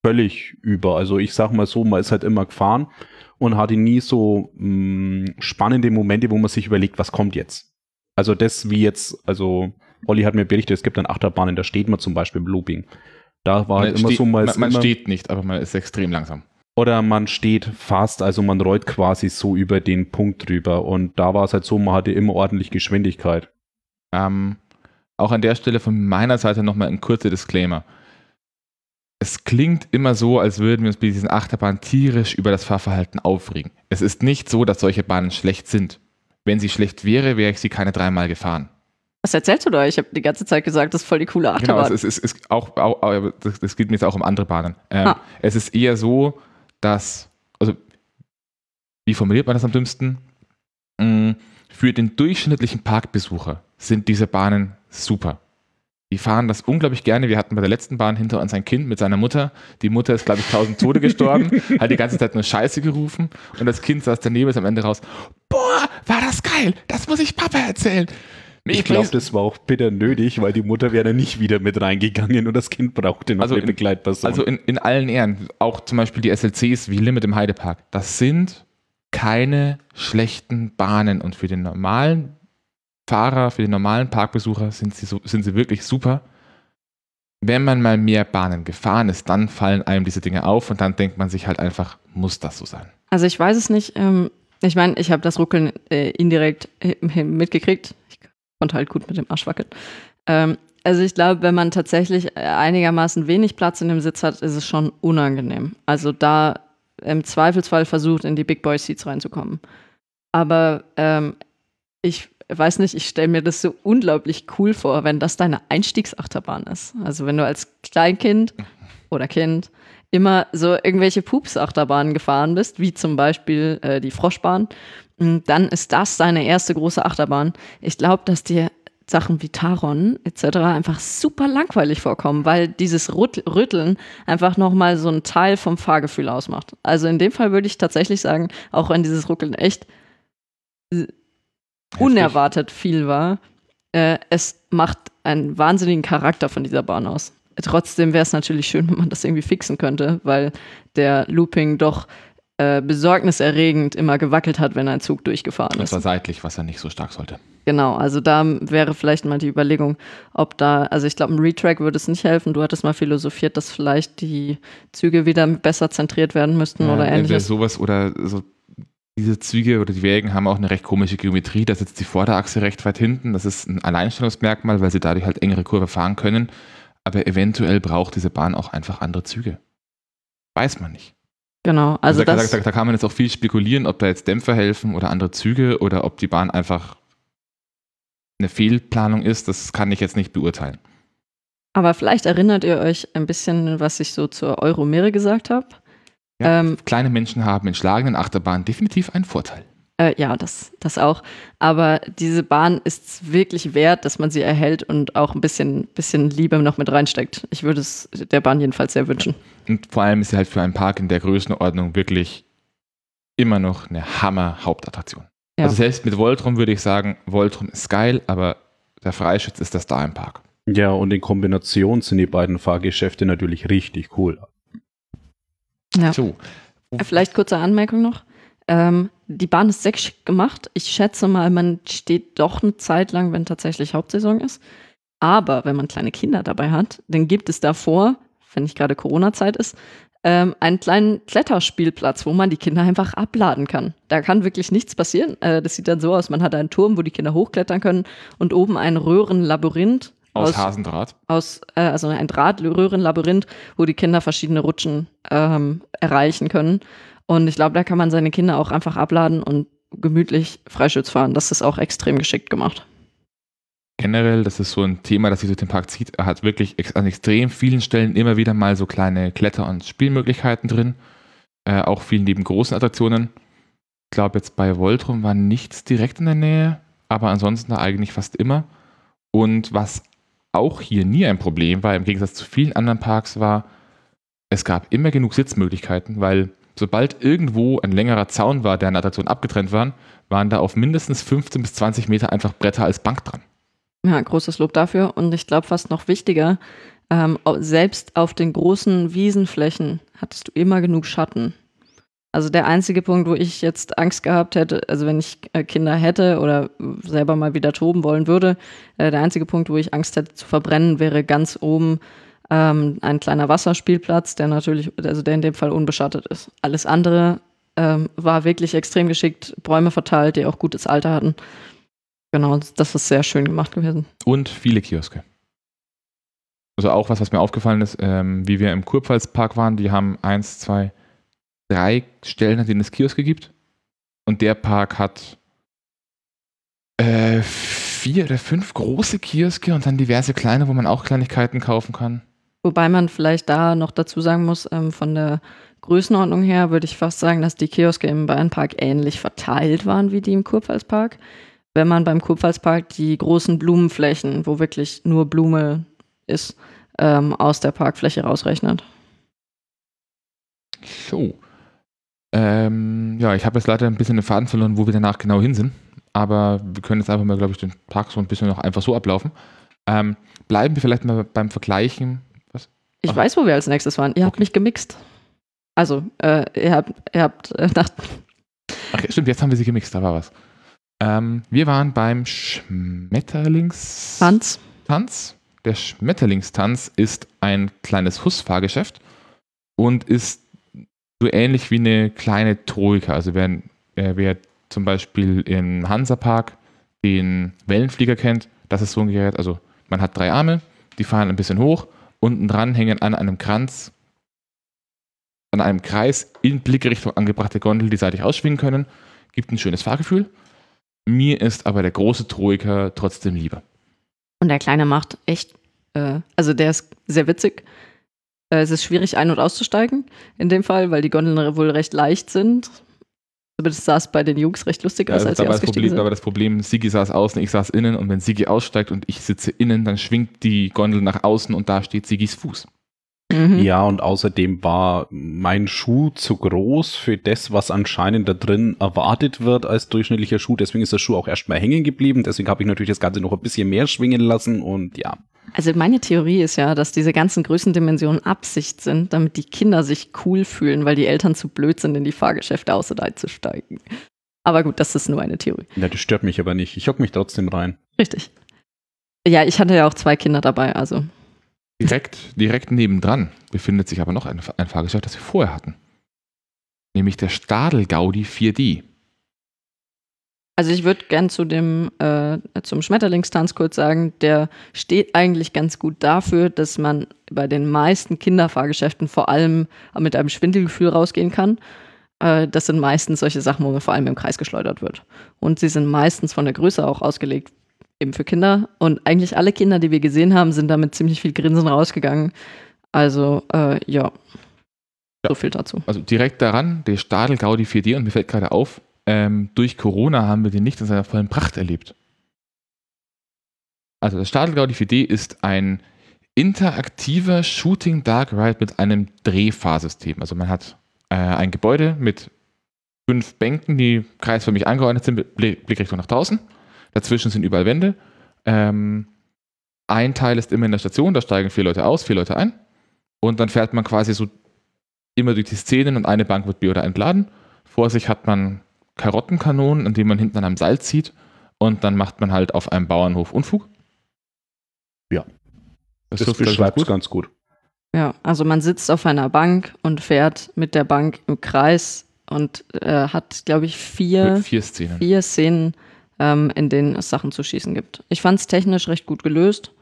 völlig über. Also ich sag mal so, man ist halt immer gefahren und hatte nie so mh, spannende Momente, wo man sich überlegt, was kommt jetzt. Also das wie jetzt, also Olli hat mir berichtet, es gibt dann Achterbahnen, da steht man zum Beispiel im Looping. Da war halt immer so, man, man, man steht nicht, aber man ist extrem langsam. oder man steht fast, also man rollt quasi so über den Punkt drüber. Und da war es halt so, man hatte immer ordentlich Geschwindigkeit. Ähm, auch an der Stelle von meiner Seite nochmal ein kurzer Disclaimer. Es klingt immer so, als würden wir uns bei diesen Achterbahnen tierisch über das Fahrverhalten aufregen. Es ist nicht so, dass solche Bahnen schlecht sind. Wenn sie schlecht wäre, wäre ich sie keine dreimal gefahren. Was erzählst du da? Ich habe die ganze Zeit gesagt, das ist voll die coole Genau, Achterbahn. es ist, es ist auch, auch auch- das, das geht mir jetzt auch um andere Bahnen. Ähm, Ah. Es ist eher so, dass, also, wie formuliert man das am dümmsten? Für den durchschnittlichen Parkbesucher sind diese Bahnen super. Die fahren das unglaublich gerne. Wir hatten bei der letzten Bahn hinter uns ein Kind mit seiner Mutter. Die Mutter ist, glaube ich, tausend Tode gestorben, hat die ganze Zeit nur Scheiße gerufen und das Kind saß daneben, ist am Ende raus. Boah, war das geil! Das muss ich Papa erzählen. Ich glaube, das war auch bitter nötig, weil die Mutter wäre nicht wieder mit reingegangen und das Kind brauchte noch Also eine in- Begleitperson. Also in, in allen Ehren, auch zum Beispiel die SLCs wie Limit im Heidepark, das sind keine schlechten Bahnen und für den normalen Fahrer, für den normalen Parkbesucher sind sie, so, sind sie wirklich super. Wenn man mal mehr Bahnen gefahren ist, dann fallen einem diese Dinge auf und dann denkt man sich halt einfach, muss das so sein? Also ich weiß es nicht. Ähm, ich meine, ich habe das Ruckeln äh, indirekt äh, mitgekriegt. Ich konnte halt gut mit dem Arsch wackeln. Ähm, also ich glaube, wenn man tatsächlich äh, einigermaßen wenig Platz in dem Sitz hat, ist es schon unangenehm. Also da im Zweifelsfall versucht, in die Big Boy Seats reinzukommen. Aber ähm, ich weiß nicht, ich stelle mir das so unglaublich cool vor, wenn das deine Einstiegsachterbahn ist. Also wenn du als Kleinkind oder Kind immer so irgendwelche Pups-Achterbahnen gefahren bist, wie zum Beispiel äh, die Froschbahn, m, dann ist das deine erste große Achterbahn. Ich glaube, dass dir Sachen wie Taron etc. einfach super langweilig vorkommen, weil dieses Rüt- Rütteln einfach nochmal so ein Teil vom Fahrgefühl ausmacht. Also in dem Fall würde ich tatsächlich sagen, auch wenn dieses Ruckeln echt äh, unerwartet viel war, äh, es macht einen wahnsinnigen Charakter von dieser Bahn aus. Trotzdem wäre es natürlich schön, wenn man das irgendwie fixen könnte, weil der Looping doch äh, besorgniserregend immer gewackelt hat, wenn ein Zug durchgefahren Das ist. war seitlich, was er nicht so stark sollte. Genau, also da wäre vielleicht mal die Überlegung, ob da, also ich glaube, ein Retrack würde es nicht helfen. Du hattest mal philosophiert, dass vielleicht die Züge wieder besser zentriert werden müssten oder entweder ähnliches. sowas oder so. Diese Züge oder die Wägen haben auch eine recht komische Geometrie. Da sitzt die Vorderachse recht weit hinten. Das ist ein Alleinstellungsmerkmal, weil sie dadurch halt engere Kurve fahren können. Aber eventuell braucht diese Bahn auch einfach andere Züge. Weiß man nicht. Genau, also da, das, da, da kann man jetzt auch viel spekulieren, ob da jetzt Dämpfer helfen oder andere Züge oder ob die Bahn einfach eine Fehlplanung ist. Das kann ich jetzt nicht beurteilen. aber vielleicht erinnert ihr euch ein bisschen, was ich so zur Euromere gesagt habe. Ja, Ähm, Kleine Menschen haben in schlagenden Achterbahnen definitiv einen Vorteil. Äh, ja, das, das auch. Aber diese Bahn ist es wirklich wert, dass man sie erhält und auch ein bisschen, bisschen Liebe noch mit reinsteckt. Ich würde es der Bahn jedenfalls sehr wünschen. Und vor allem ist sie halt für einen Park in der Größenordnung wirklich immer noch eine Hammer-Hauptattraktion. Ja. Also selbst mit Voltrum würde ich sagen, Voltrum ist geil, aber der Freischütz ist das da im Park. ja, und in Kombination sind die beiden Fahrgeschäfte natürlich richtig cool. Ja. So, Äh, Vielleicht kurze Anmerkung noch. Ähm, die Bahn ist sehr schick gemacht. Ich schätze mal, man steht doch eine Zeit lang, wenn tatsächlich Hauptsaison ist. Aber wenn man kleine Kinder dabei hat, dann gibt es davor, wenn nicht gerade Corona-Zeit ist, ähm, einen kleinen Kletterspielplatz, wo man die Kinder einfach abladen kann. Da kann wirklich nichts passieren. Äh, das sieht dann so aus, man hat einen Turm, wo die Kinder hochklettern können und oben ein Röhrenlabyrinth. Aus, aus Hasendraht? Aus, äh, also ein Drahtröhrenlabyrinth, wo die Kinder verschiedene Rutschen ähm, erreichen können. Und ich glaube, da kann man seine Kinder auch einfach abladen und gemütlich Freischütz fahren. Das ist auch extrem geschickt gemacht generell, das ist so ein Thema, das sich durch den Park zieht. Er hat wirklich an extrem vielen Stellen immer wieder mal so kleine Kletter- und Spielmöglichkeiten drin. Äh, auch viel neben großen Attraktionen. Ich glaube, jetzt bei Voltrum war nichts direkt in der Nähe, aber ansonsten eigentlich fast immer. Und was auch hier nie ein Problem war, im Gegensatz zu vielen anderen Parks, war, es gab immer genug Sitzmöglichkeiten, weil sobald irgendwo ein längerer Zaun war, der an der Attraktion abgetrennt war, waren da auf mindestens 15 bis 20 Meter einfach Bretter als Bank dran. Ja, großes Lob dafür. Und ich glaube, fast noch wichtiger, ähm, selbst auf den großen Wiesenflächen hattest du immer genug Schatten. Also der einzige Punkt, wo ich jetzt Angst gehabt hätte, also wenn ich äh, Kinder hätte oder selber mal wieder toben wollen würde, äh, der einzige Punkt, wo ich Angst hätte zu verbrennen, wäre ganz oben ähm, ein kleiner Wasserspielplatz, der natürlich, also der in dem Fall unbeschattet ist. Alles andere ähm, war wirklich extrem geschickt, Bäume verteilt, die auch gutes Alter hatten. Genau, das ist sehr schön gemacht gewesen. Und viele Kioske. Also auch was, was mir aufgefallen ist, ähm, wie wir im Kurpfalzpark waren, die haben eins, zwei, drei Stellen, an denen es Kioske gibt. Und der Park hat äh, vier oder fünf große Kioske und dann diverse kleine, wo man auch Kleinigkeiten kaufen kann. Wobei man vielleicht da noch dazu sagen muss, ähm, von der Größenordnung her würde ich fast sagen, dass die Kioske im Bayernpark ähnlich verteilt waren wie die im Kurpfalzpark wenn man beim Kurpfalzpark die großen Blumenflächen, wo wirklich nur Blume ist, ähm, aus der Parkfläche rausrechnet. So. Ähm, ja, ich habe jetzt leider ein bisschen den Faden verloren, wo wir danach genau hin sind. Aber wir können jetzt einfach mal, glaube ich, den Park so ein bisschen noch einfach so ablaufen. Ähm, bleiben wir vielleicht mal beim Vergleichen. Ich Ach. weiß, wo wir als nächstes waren. Ihr okay. habt mich gemixt. Also, äh, ihr habt, ihr habt äh, nach. Ach, stimmt, jetzt haben wir sie gemixt, da war was. Ähm, wir waren beim Schmetterlingstanz. Tanz. Der Schmetterlingstanz ist ein kleines Hussfahrgeschäft und ist so ähnlich wie eine kleine Troika. Also wer, äh, wer zum Beispiel im Hansapark den Wellenflieger kennt, das ist so ein Gerät. Also man hat drei Arme, die fahren ein bisschen hoch, unten dran hängen an einem Kranz, an einem Kreis in Blickrichtung angebrachte Gondel, die seitlich ausschwingen können. Gibt ein schönes Fahrgefühl. Mir ist aber der große Troika trotzdem lieber. Und der Kleine macht echt, äh, also der ist sehr witzig. Äh, es ist schwierig ein- und auszusteigen in dem Fall, weil die Gondeln wohl recht leicht sind. Aber das sah es bei den Jungs recht lustig aus, ja, als sie ausgestiegen Problem, sind. Aber das Problem, Sigi saß außen, ich saß innen und wenn Sigi aussteigt und ich sitze innen, dann schwingt die Gondel nach außen und da steht Sigis Fuß. Mhm. Ja, und außerdem war mein Schuh zu groß für das, was anscheinend da drin erwartet wird als durchschnittlicher Schuh. Deswegen ist der Schuh auch erstmal hängen geblieben. Deswegen habe ich natürlich das Ganze noch ein bisschen mehr schwingen lassen und ja. Also meine Theorie ist ja, dass diese ganzen Größendimensionen Absicht sind, damit die Kinder sich cool fühlen, weil die Eltern zu blöd sind, in die Fahrgeschäfte aus- und einzusteigen. Aber gut, das ist nur eine Theorie. Ja, das stört mich aber nicht. Ich hock mich trotzdem rein. Richtig. Ja, ich hatte ja auch zwei Kinder dabei, also Direkt, direkt nebendran befindet sich aber noch ein, ein Fahrgeschäft, das wir vorher hatten. Nämlich der Stadel Gaudi 4D. Also ich würde gern zu dem äh, zum Schmetterlingstanz kurz sagen, der steht eigentlich ganz gut dafür, dass man bei den meisten Kinderfahrgeschäften vor allem mit einem Schwindelgefühl rausgehen kann. Äh, das sind meistens solche Sachen, wo man vor allem im Kreis geschleudert wird. Und sie sind meistens von der Größe auch ausgelegt eben für Kinder. Und eigentlich alle Kinder, die wir gesehen haben, sind damit ziemlich viel Grinsen rausgegangen. Also, äh, ja. So viel dazu. Also direkt daran, der Stadel Gaudi 4D, und mir fällt gerade auf, ähm, durch Corona haben wir den nicht in seiner vollen Pracht erlebt. Also das Stadel Gaudi 4D ist ein interaktiver Shooting Dark Ride mit einem Drehfahrsystem. Also man hat äh, ein Gebäude mit fünf Bänken, die kreisförmig angeordnet sind, Blickrichtung nach draußen. Dazwischen sind überall Wände. Ähm, ein Teil ist immer in der Station, da steigen vier Leute aus, vier Leute ein. Und dann fährt man quasi so immer durch die Szenen und eine Bank wird oder entladen. Vor sich hat man Karottenkanonen, an denen man hinten an einem Seil zieht und dann macht man halt auf einem Bauernhof Unfug. Ja. Das, Das, beschreibt es ganz gut. Ja, also man sitzt auf einer Bank und fährt mit der Bank im Kreis und äh, hat, glaube ich, vier, Mit vier Szenen. vier Szenen, ähm, in denen es Sachen zu schießen gibt. Ich fand es technisch recht gut gelöst.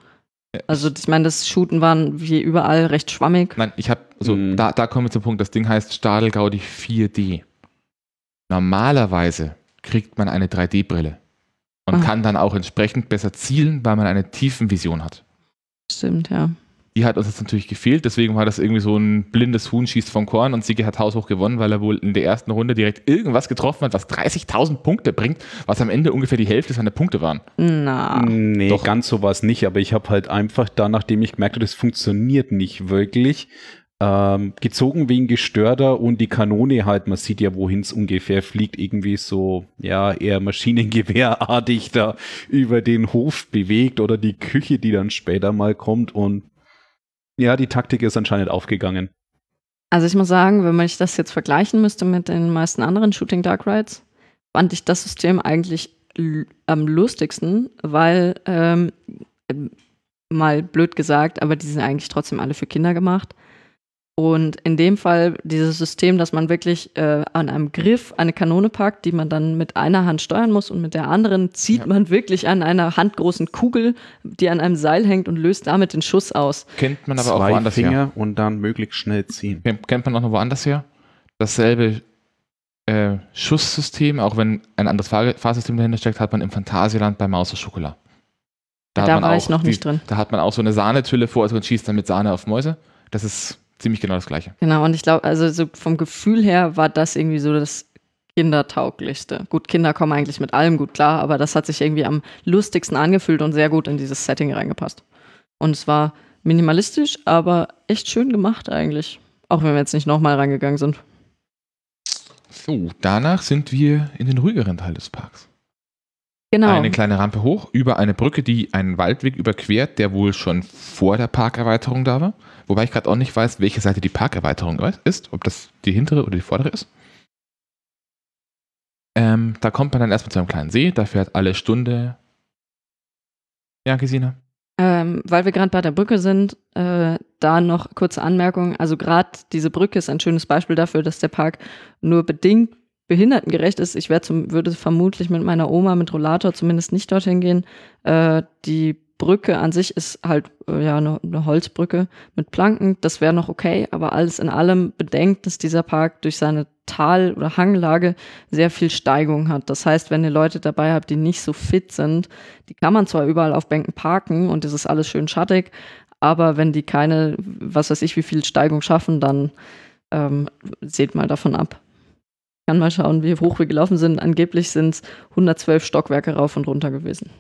Ja, Also ich meine, das Shooten waren wie überall recht schwammig. Nein, ich habe, also Mhm. da, da kommen wir zum Punkt, das Ding heißt Stadel Gaudi 4D. Normalerweise kriegt man eine 3D-Brille und Ah. kann dann auch entsprechend besser zielen, weil man eine Tiefenvision hat. Stimmt, ja. Die hat uns jetzt natürlich gefehlt, deswegen war das irgendwie so ein blindes Huhn schießt vom Korn und Sigi hat haushoch gewonnen, weil er wohl in der ersten Runde direkt irgendwas getroffen hat, was 30.000 Punkte bringt, was am Ende ungefähr die Hälfte seiner Punkte waren. Na, Nee, Doch. ganz so war es nicht, aber ich habe halt einfach da, nachdem ich gemerkt habe, das funktioniert nicht wirklich, ähm, gezogen wegen gestörter und die Kanone halt, man sieht ja, wohin es ungefähr fliegt, irgendwie so, ja, eher Maschinengewehrartig da über den Hof bewegt oder die Küche, die dann später mal kommt und ja, die Taktik ist anscheinend aufgegangen. also ich muss sagen, wenn man ich das jetzt vergleichen müsste mit den meisten anderen Shooting Dark Rides, fand ich das System eigentlich am lustigsten, weil ähm, mal blöd gesagt, aber die sind eigentlich trotzdem alle für Kinder gemacht. Und in dem Fall dieses System, dass man wirklich äh, an einem Griff eine Kanone packt, die man dann mit einer Hand steuern muss und mit der anderen zieht Ja. man wirklich an einer handgroßen Kugel, die an einem Seil hängt und löst damit den Schuss aus. Kennt man aber auch Zwei woanders Finger her. und dann möglichst schnell ziehen. Kennt, man auch noch woanders her. Dasselbe äh, Schusssystem, auch wenn ein anderes Fahr Fahrsystem dahinter steckt, hat man im Phantasialand bei Maus und Schokolade. Da man war auch ich noch die- nicht drin. Da hat man auch so eine Sahnetülle vor, also man schießt dann mit Sahne auf Mäuse. Das ist ziemlich genau das gleiche. Genau, und ich glaube, also so vom Gefühl her war das irgendwie so das Kindertauglichste. Gut, Kinder kommen eigentlich mit allem gut klar, aber das hat sich irgendwie am lustigsten angefühlt und sehr gut in dieses Setting reingepasst. Und es war minimalistisch, aber echt schön gemacht eigentlich. Auch wenn wir jetzt nicht nochmal reingegangen sind. So, danach sind wir in den ruhigeren Teil des Parks. Genau. Eine kleine Rampe hoch über eine Brücke, die einen Waldweg überquert, der wohl schon vor der Parkerweiterung da war. Wobei ich gerade auch nicht weiß, welche Seite die Parkerweiterung ist, ob das die hintere oder die vordere ist. Ähm, da kommt man dann erstmal zu einem kleinen See, da fährt alle Stunde. Ja, Gesine. Ähm, weil wir gerade bei der Brücke sind, äh, da noch kurze Anmerkung. Also gerade diese Brücke ist ein schönes Beispiel dafür, dass der Park nur bedingt behindertengerecht ist. Ich zum, würde vermutlich mit meiner Oma mit Rollator zumindest nicht dorthin gehen. Äh, die Brücke an sich ist halt äh, ja eine, eine Holzbrücke mit Planken. Das wäre noch okay, aber alles in allem bedenkt, dass dieser Park durch seine Tal- oder Hanglage sehr viel Steigung hat. Das heißt, wenn ihr Leute dabei habt, die nicht so fit sind, die kann man zwar überall auf Bänken parken und es ist alles schön schattig, aber wenn die keine, was weiß ich, wie viel Steigung schaffen, dann ähm, seht mal davon ab. Ich kann mal schauen, wie hoch wir gelaufen sind. Angeblich sind es 112 Stockwerke rauf und runter gewesen.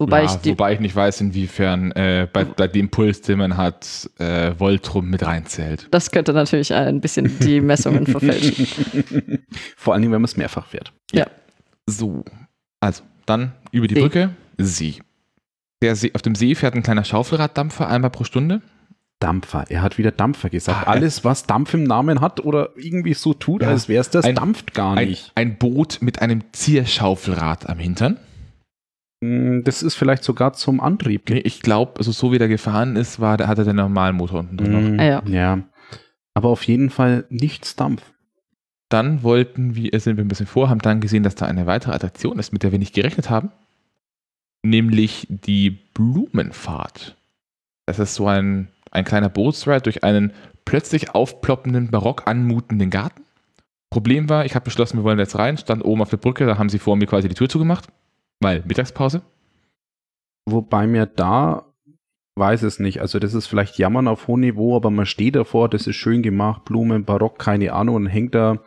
Wobei ja, ich die, wobei ich nicht weiß, inwiefern äh, bei, bei dem Puls, den man hat, äh, Voltrum mit reinzählt. das könnte natürlich ein bisschen die Messungen verfälschen. Vor allen Dingen, wenn man es mehrfach fährt. So, also dann über die See. Brücke See. Der See. Auf dem See fährt ein kleiner Schaufelraddampfer einmal pro Stunde. Dampfer. Er hat wieder Dampfer gesagt. Ah, Alles, was Dampf im Namen hat oder irgendwie so tut, Ja. als wäre es das, Ein- dampft gar Ein, nicht. ein Boot mit einem Zierschaufelrad am Hintern. Hm, Das ist vielleicht sogar zum Antrieb. Nee, ich glaube, also so wie der gefahren ist, war, der- hat er den normalen Motor unten drin. noch. Hm, Ah, ja. ja. Aber auf jeden Fall nichts Dampf. Dann wollten wir, äh, sind wir ein bisschen vor, haben dann gesehen, dass da eine weitere Attraktion ist, mit der wir nicht gerechnet haben. Nämlich die Blumenfahrt. Das ist so ein, ein kleiner Bootsride durch einen plötzlich aufploppenden, barock anmutenden Garten. Problem war, ich habe beschlossen, wir wollen jetzt rein, stand oben auf der Brücke, da haben sie vor mir quasi die Tür zugemacht, weil Mittagspause. Wobei mir da, weiß es nicht, also das ist vielleicht Jammern auf hohem Niveau, aber man steht davor, das ist schön gemacht, Blumen, Barock, keine Ahnung, und hängt da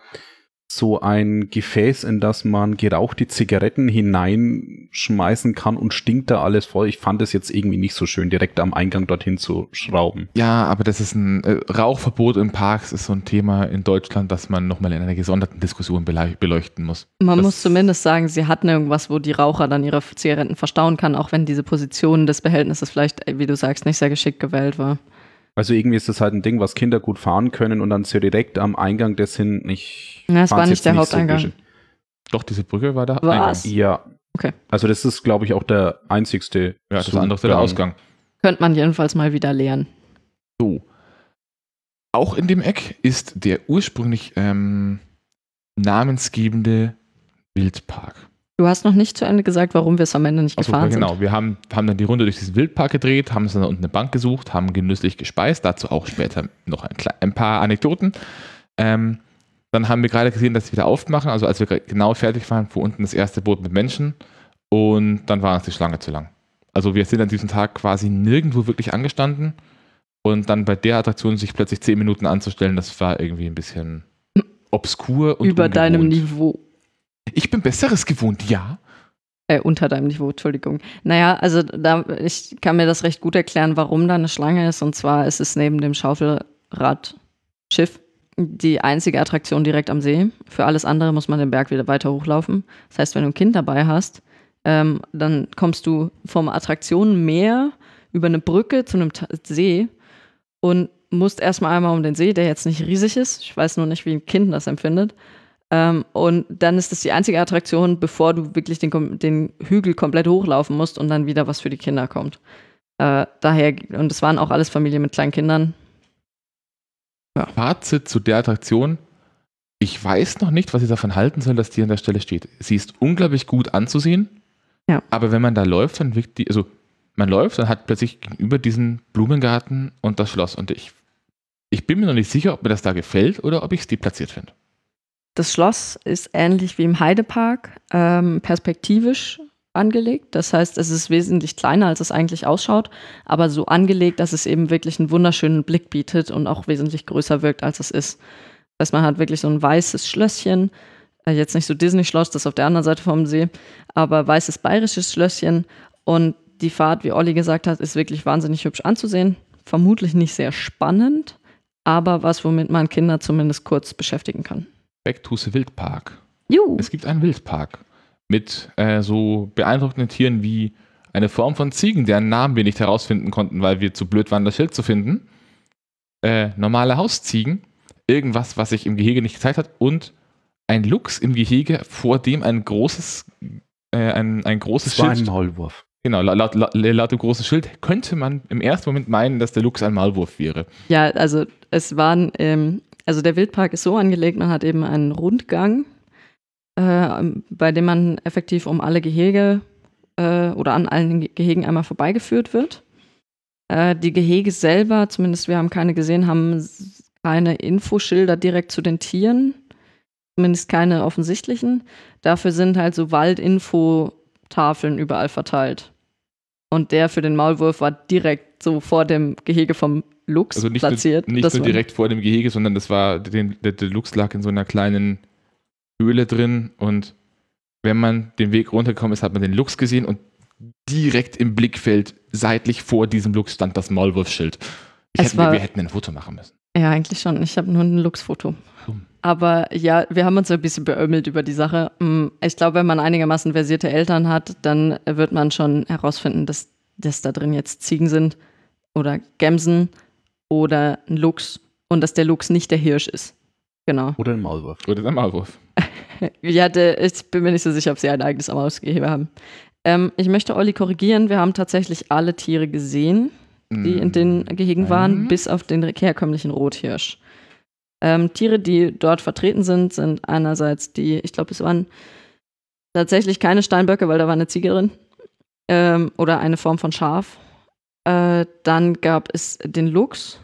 so ein Gefäß, in das man gerauchte Zigaretten hineinschmeißen kann und stinkt da alles voll. Ich fand es jetzt irgendwie nicht so schön, direkt am Eingang dorthin zu schrauben. Ja, aber das ist ein äh, Rauchverbot in Parks ist so ein Thema in Deutschland, das man nochmal in einer gesonderten Diskussion beleu- beleuchten muss. Man Das- muss zumindest sagen, sie hatten irgendwas, wo die Raucher dann ihre Zigaretten verstauen kann, auch wenn diese Position des Behältnisses vielleicht, äh, wie du sagst, nicht sehr geschickt gewählt war. Also irgendwie ist das halt ein Ding, was Kinder gut fahren können und dann so direkt am Eingang des hin nicht. Ja, es war nicht der so Haupteingang. zwischen- Doch, diese Brücke war da. Was? Ja. Okay. Also das ist, glaube ich, auch der einzigste. Ja, das andere ist der. Ausgang. Könnte man jedenfalls mal wieder lernen. So. Auch in dem Eck ist der ursprünglich ähm, namensgebende Wildpark. Du hast noch nicht zu Ende gesagt, warum wir es am Ende nicht Achso, gefahren genau. sind. Wir haben, haben dann die Runde durch diesen Wildpark gedreht, haben uns dann unten eine Bank gesucht, haben genüsslich gespeist, dazu auch später noch ein, ein paar Anekdoten. Ähm, dann haben wir gerade gesehen, dass sie wieder aufmachen, also als wir genau fertig waren, fuhr unten das erste Boot mit Menschen und dann war uns die Schlange zu lang. Also wir sind an diesem Tag quasi nirgendwo wirklich angestanden und dann bei der Attraktion sich plötzlich zehn Minuten anzustellen, das war irgendwie ein bisschen obskur und Über deinem ungewohnt. Niveau. Ich bin Besseres gewohnt, ja. Äh, unter deinem Niveau, Entschuldigung. Naja, also da, ich kann mir das recht gut erklären, warum da eine Schlange ist. Und zwar ist es neben dem Schaufelradschiff die einzige Attraktion direkt am See. Für alles andere muss man den Berg wieder weiter hochlaufen. Das heißt, wenn du ein Kind dabei hast, ähm, dann kommst du vom Attraktionenmeer über eine Brücke zu einem Ta See und musst erstmal einmal um den See, der jetzt nicht riesig ist. Ich weiß nur nicht, wie ein Kind das empfindet. Ähm, und dann ist das die einzige Attraktion, bevor du wirklich den, den Hügel komplett hochlaufen musst und dann wieder was für die Kinder kommt. Äh, daher, und es waren auch alles Familien mit kleinen Kindern. Fazit zu der Attraktion. Ich weiß noch nicht, was ich davon halten soll, dass die an der Stelle steht. Sie ist unglaublich gut anzusehen. Ja. Aber wenn man da läuft, dann wirkt die, also man läuft und hat plötzlich gegenüber diesen Blumengarten und das Schloss. Und ich, ich bin mir noch nicht sicher, ob mir das da gefällt oder ob ich es deplatziert finde. Das Schloss ist ähnlich wie im Heidepark ähm, perspektivisch angelegt. Das heißt, es ist wesentlich kleiner, als es eigentlich ausschaut, aber so angelegt, dass es eben wirklich einen wunderschönen Blick bietet und auch wesentlich größer wirkt, als es ist. Das heißt, man hat wirklich so ein weißes Schlösschen, äh, jetzt nicht so Disney-Schloss, das auf der anderen Seite vom See, aber weißes bayerisches Schlösschen und die Fahrt, wie Olli gesagt hat, ist wirklich wahnsinnig hübsch anzusehen. Vermutlich nicht sehr spannend, aber was, womit man Kinder zumindest kurz beschäftigen kann. Back to the Wildpark. Juhu. Es gibt einen Wildpark mit äh, so beeindruckenden Tieren wie eine Form von Ziegen, deren Namen wir nicht herausfinden konnten, weil wir zu blöd waren, das Schild zu finden. Äh, normale Hausziegen, irgendwas, was sich im Gehege nicht gezeigt hat und ein Luchs im Gehege, vor dem ein großes, äh, ein, ein großes Das war ein Schild. Maulwurf. Genau, laut, laut, laut, laut dem großen Schild könnte man im ersten Moment meinen, dass der Luchs ein Maulwurf wäre. Ja, also es waren, ähm, also der Wildpark ist so angelegt, man hat eben einen Rundgang, äh, bei dem man effektiv um alle Gehege äh, oder an allen Ge- Gehegen einmal vorbeigeführt wird. Äh, die Gehege selber, zumindest wir haben keine gesehen, haben keine Infoschilder direkt zu den Tieren, zumindest keine offensichtlichen. Dafür sind halt so Waldinfotafeln überall verteilt. Und der für den Maulwurf war direkt so vor dem Gehege vom Luchs Also nicht, platziert. nur, nicht nur direkt vor dem Gehege, sondern das war, den, der, der Luchs lag in so einer kleinen Höhle drin und wenn man den Weg runtergekommen ist, hat man den Luchs gesehen und direkt im Blickfeld seitlich vor diesem Luchs stand das Maulwurfschild. Wir, war- wir hätten ein Foto machen müssen. Ja, eigentlich schon. Ich habe nur ein. Dumm. Aber ja, wir haben uns ein bisschen beömmelt über die Sache. Mm, Ich glaube, wenn man einigermaßen versierte Eltern hat, dann wird man schon herausfinden, dass, dass da drin jetzt Ziegen sind oder Gämsen oder ein Luchs und dass der Luchs nicht der Hirsch ist. Genau. Oder ein Maulwurf. Oder der Maulwurf. Ja, der, ich bin mir nicht so sicher, ob sie ein eigenes Mausgehege haben. Ähm, ich möchte Olli korrigieren. Wir haben tatsächlich alle Tiere gesehen, die in den Gehegen waren, Mhm. bis auf den herkömmlichen Rothirsch. Ähm, Tiere, die dort vertreten sind, sind einerseits die, ich glaube, es waren tatsächlich keine Steinböcke, weil da war eine Ziege drin. Ähm, oder eine Form von Schaf. Äh, dann gab es den Luchs.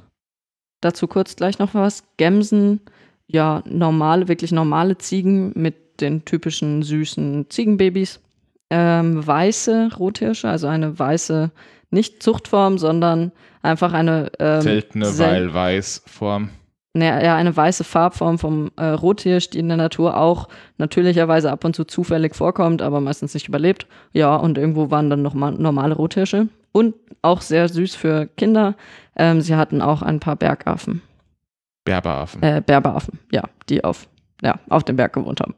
Dazu kurz gleich noch was. Gämsen, ja, normale, wirklich normale Ziegen mit den typischen süßen Ziegenbabys. Ähm, weiße Rothirsche, also eine weiße, nicht Zuchtform, sondern einfach eine ähm, Seltene, sel- weil weiß Form. ne, ja, eine weiße Farbform vom äh, Rothirsch, die in der Natur auch natürlicherweise ab und zu zufällig vorkommt, aber meistens nicht überlebt. Ja, und irgendwo waren dann noch mal normale Rothirsche. Und auch sehr süß für Kinder. Ähm, sie hatten auch ein paar Bergaffen, Berberaffen. äh, Berberaffen, ja, die auf, ja, auf dem Berg gewohnt haben.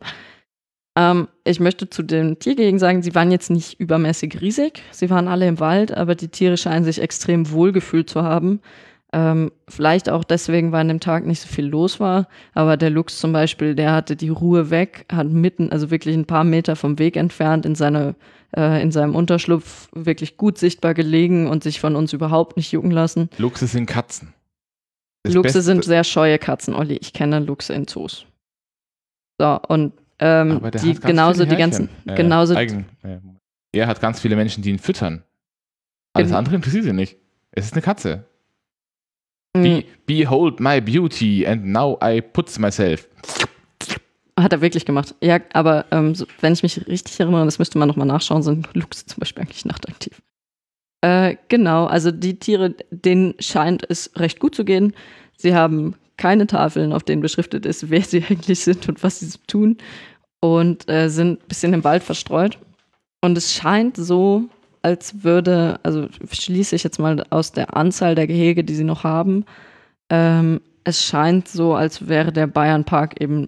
Ähm, ich möchte zu den Tiergehegen sagen, sie waren jetzt nicht übermäßig riesig. Sie waren alle im Wald, aber die Tiere scheinen sich extrem wohlgefühlt zu haben. Ähm, vielleicht auch deswegen, weil an dem Tag nicht so viel los war. Aber der Lux zum Beispiel, der hatte die Ruhe weg, hat mitten, also wirklich ein paar Meter vom Weg entfernt, in, seine, äh, in seinem Unterschlupf wirklich gut sichtbar gelegen und sich von uns überhaupt nicht jucken lassen. Luchse sind Katzen. Das Luchse Beste- sind sehr scheue Katzen, Olli. Ich kenne Luchse in Zoos. So, und ähm, die, genauso die ganzen. Äh, genauso, Eigen, äh, er hat ganz viele Menschen, die ihn füttern. Alles andere interessiert ihn nicht. Es ist eine Katze. Be, behold my beauty and now I putz myself. hat er wirklich gemacht. Ja, aber ähm, so, wenn ich mich richtig erinnere, das müsste man nochmal nachschauen, sind Luchse zum Beispiel eigentlich nachtaktiv. Äh, genau, also die Tiere, denen scheint es recht gut zu gehen. Sie haben keine Tafeln, auf denen beschriftet ist, wer sie eigentlich sind und was sie tun. Und äh, sind ein bisschen im Wald verstreut. Und es scheint so, als würde, also schließe ich jetzt mal aus der Anzahl der Gehege, die sie noch haben, ähm, es scheint so, als wäre der Bayernpark eben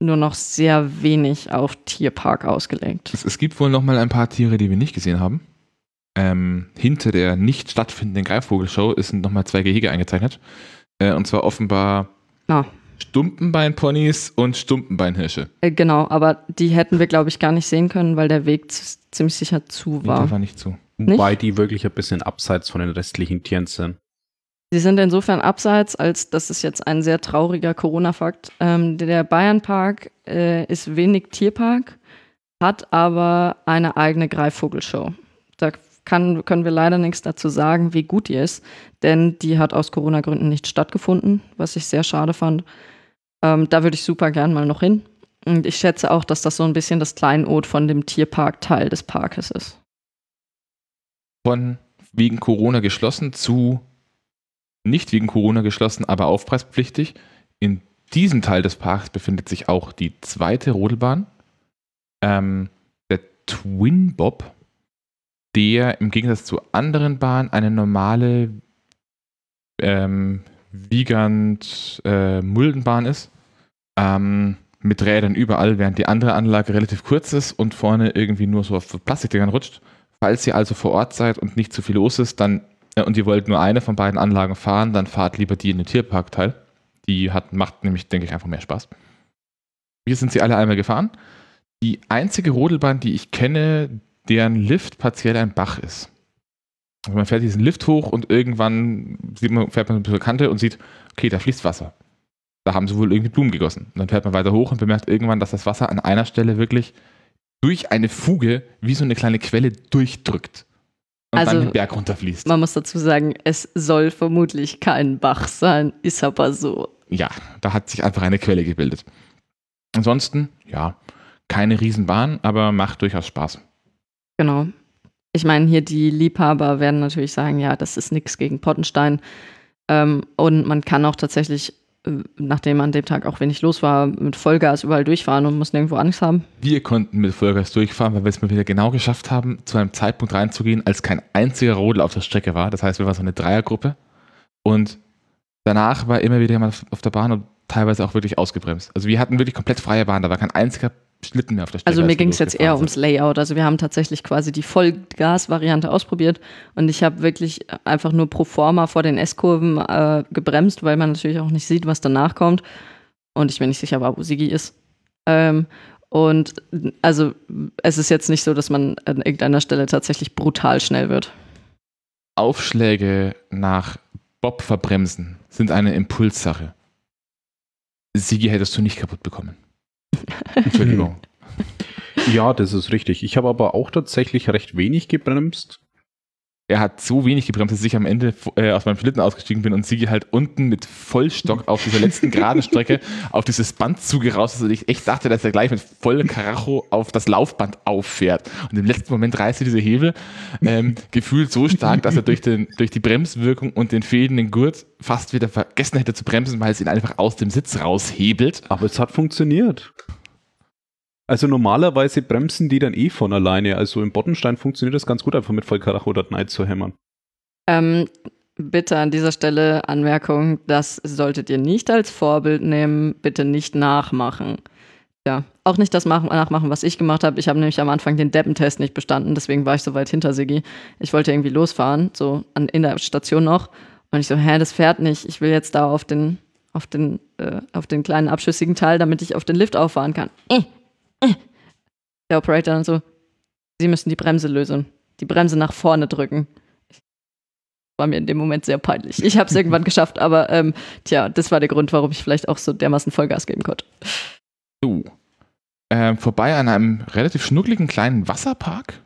nur noch sehr wenig auf Tierpark ausgelegt. Es, es gibt wohl noch mal ein paar Tiere, die wir nicht gesehen haben. Ähm, hinter der nicht stattfindenden Greifvogelshow sind noch mal zwei Gehege eingezeichnet. Äh, und zwar offenbar Ah. Stumpenbeinponys und Stumpenbeinhirsche. Äh, genau, aber die hätten wir, glaube ich, gar nicht sehen können, weil der Weg z- ziemlich sicher zu Nee, war. der war nicht zu. Wobei die wirklich ein bisschen abseits von den restlichen Tieren sind. Sie sind insofern abseits, als das ist jetzt ein sehr trauriger Corona-Fakt. Ähm, der Bayernpark äh, ist wenig Tierpark, hat aber eine eigene Greifvogelshow. Da kann, können wir leider nichts dazu sagen, wie gut die ist, denn die hat aus Corona-Gründen nicht stattgefunden, was ich sehr schade fand. Ähm, da würde ich super gern mal noch hin. Und ich schätze auch, dass das so ein bisschen das Kleinod von dem Tierpark-Teil des Parkes ist. Von wegen Corona geschlossen zu nicht wegen Corona geschlossen, aber aufpreispflichtig. In diesem Teil des Parks befindet sich auch die zweite Rodelbahn. Ähm, der Twin Bob, der im Gegensatz zu anderen Bahnen eine normale ähm, Wiegand äh, Muldenbahn ist. Ähm, mit Rädern überall, während die andere Anlage relativ kurz ist und vorne irgendwie nur so auf Plastikdingern rutscht. Falls ihr also vor Ort seid und nicht zu viel los ist, dann äh, und ihr wollt nur eine von beiden Anlagen fahren, dann fahrt lieber die in den Tierparkteil. Die hat, macht nämlich, denke ich, einfach mehr Spaß. Wir sind sie alle einmal gefahren. Die einzige Rodelbahn, die ich kenne, deren Lift partiell ein Bach ist. Also man fährt diesen Lift hoch und irgendwann man, fährt man zur Kante und sieht, okay, da fließt Wasser. Da haben sie wohl irgendwie Blumen gegossen. Und dann fährt man weiter hoch und bemerkt irgendwann, dass das Wasser an einer Stelle wirklich durch eine Fuge wie so eine kleine Quelle durchdrückt. Und Also, dann den Berg runterfließt. Man muss dazu sagen, es soll vermutlich kein Bach sein, ist aber so. ja, da hat sich einfach eine Quelle gebildet. Ansonsten, ja, keine Riesenbahn, aber macht durchaus Spaß. Genau. Ich meine, hier die Liebhaber werden natürlich sagen, ja, das ist nichts gegen Pottenstein. Ähm, und man kann auch tatsächlich, nachdem an dem Tag auch wenig los war, mit Vollgas überall durchfahren und muss nirgendwo Angst haben. Wir konnten mit Vollgas durchfahren, weil wir es mal wieder genau geschafft haben, zu einem Zeitpunkt reinzugehen, als kein einziger Rodel auf der Strecke war. Das heißt, wir waren so eine Dreiergruppe. Und danach war immer wieder jemand auf der Bahn und teilweise auch wirklich ausgebremst. Also wir hatten wirklich komplett freie Bahn, da war kein einziger Schlitten mehr auf der Strecke. Also mir ging es jetzt eher ums Layout. Also wir haben tatsächlich quasi die Vollgas-Variante ausprobiert und ich habe wirklich einfach nur pro forma vor den S-Kurven äh, gebremst, weil man natürlich auch nicht sieht, was danach kommt. Und ich mir nicht sicher war, wo Sigi ist. Ähm, und also es ist jetzt nicht so, dass man an irgendeiner Stelle tatsächlich brutal schnell wird. Aufschläge nach Bob verbremsen sind eine Impulssache. Sigi hättest du nicht kaputt bekommen. Entschuldigung. Ja, das ist richtig. Ich habe aber auch tatsächlich recht wenig gebremst. Er hat so wenig gebremst, dass ich am Ende äh, aus meinem Schlitten ausgestiegen bin und Sigi halt unten mit Vollstock auf dieser letzten geraden Strecke auf dieses Band zugerauscht ist und ich echt dachte, dass er gleich mit vollem Karacho auf das Laufband auffährt. Und im letzten Moment reißt er diese Hebel ähm, gefühlt so stark, dass er durch, den, durch die Bremswirkung und den fädenden Gurt fast wieder vergessen hätte zu bremsen, weil es ihn einfach aus dem Sitz raushebelt. Aber es hat funktioniert. Also normalerweise bremsen die dann eh von alleine. Also im Bottenstein funktioniert das ganz gut, einfach mit Vollkaracho oder Neid zu hämmern. Ähm, bitte an dieser Stelle Anmerkung, das solltet ihr nicht als Vorbild nehmen, bitte nicht nachmachen. Ja, auch nicht das machen, nachmachen, was ich gemacht habe. Ich habe nämlich am Anfang den Deppentest nicht bestanden, deswegen war ich so weit hinter Sigi. Ich wollte irgendwie losfahren, so an, in der Station noch. Und ich so, hä, das fährt nicht. Ich will jetzt da auf den, auf den, äh, auf den kleinen abschüssigen Teil, damit ich auf den Lift auffahren kann. Äh. Der Operator dann so, Sie müssen die Bremse lösen. Die Bremse nach vorne drücken. War mir in dem Moment sehr peinlich. Ich habe es irgendwann geschafft, aber ähm, tja, das war der Grund, warum ich vielleicht auch so dermaßen Vollgas geben konnte. So. Ähm, vorbei an einem relativ schnuckligen kleinen Wasserpark,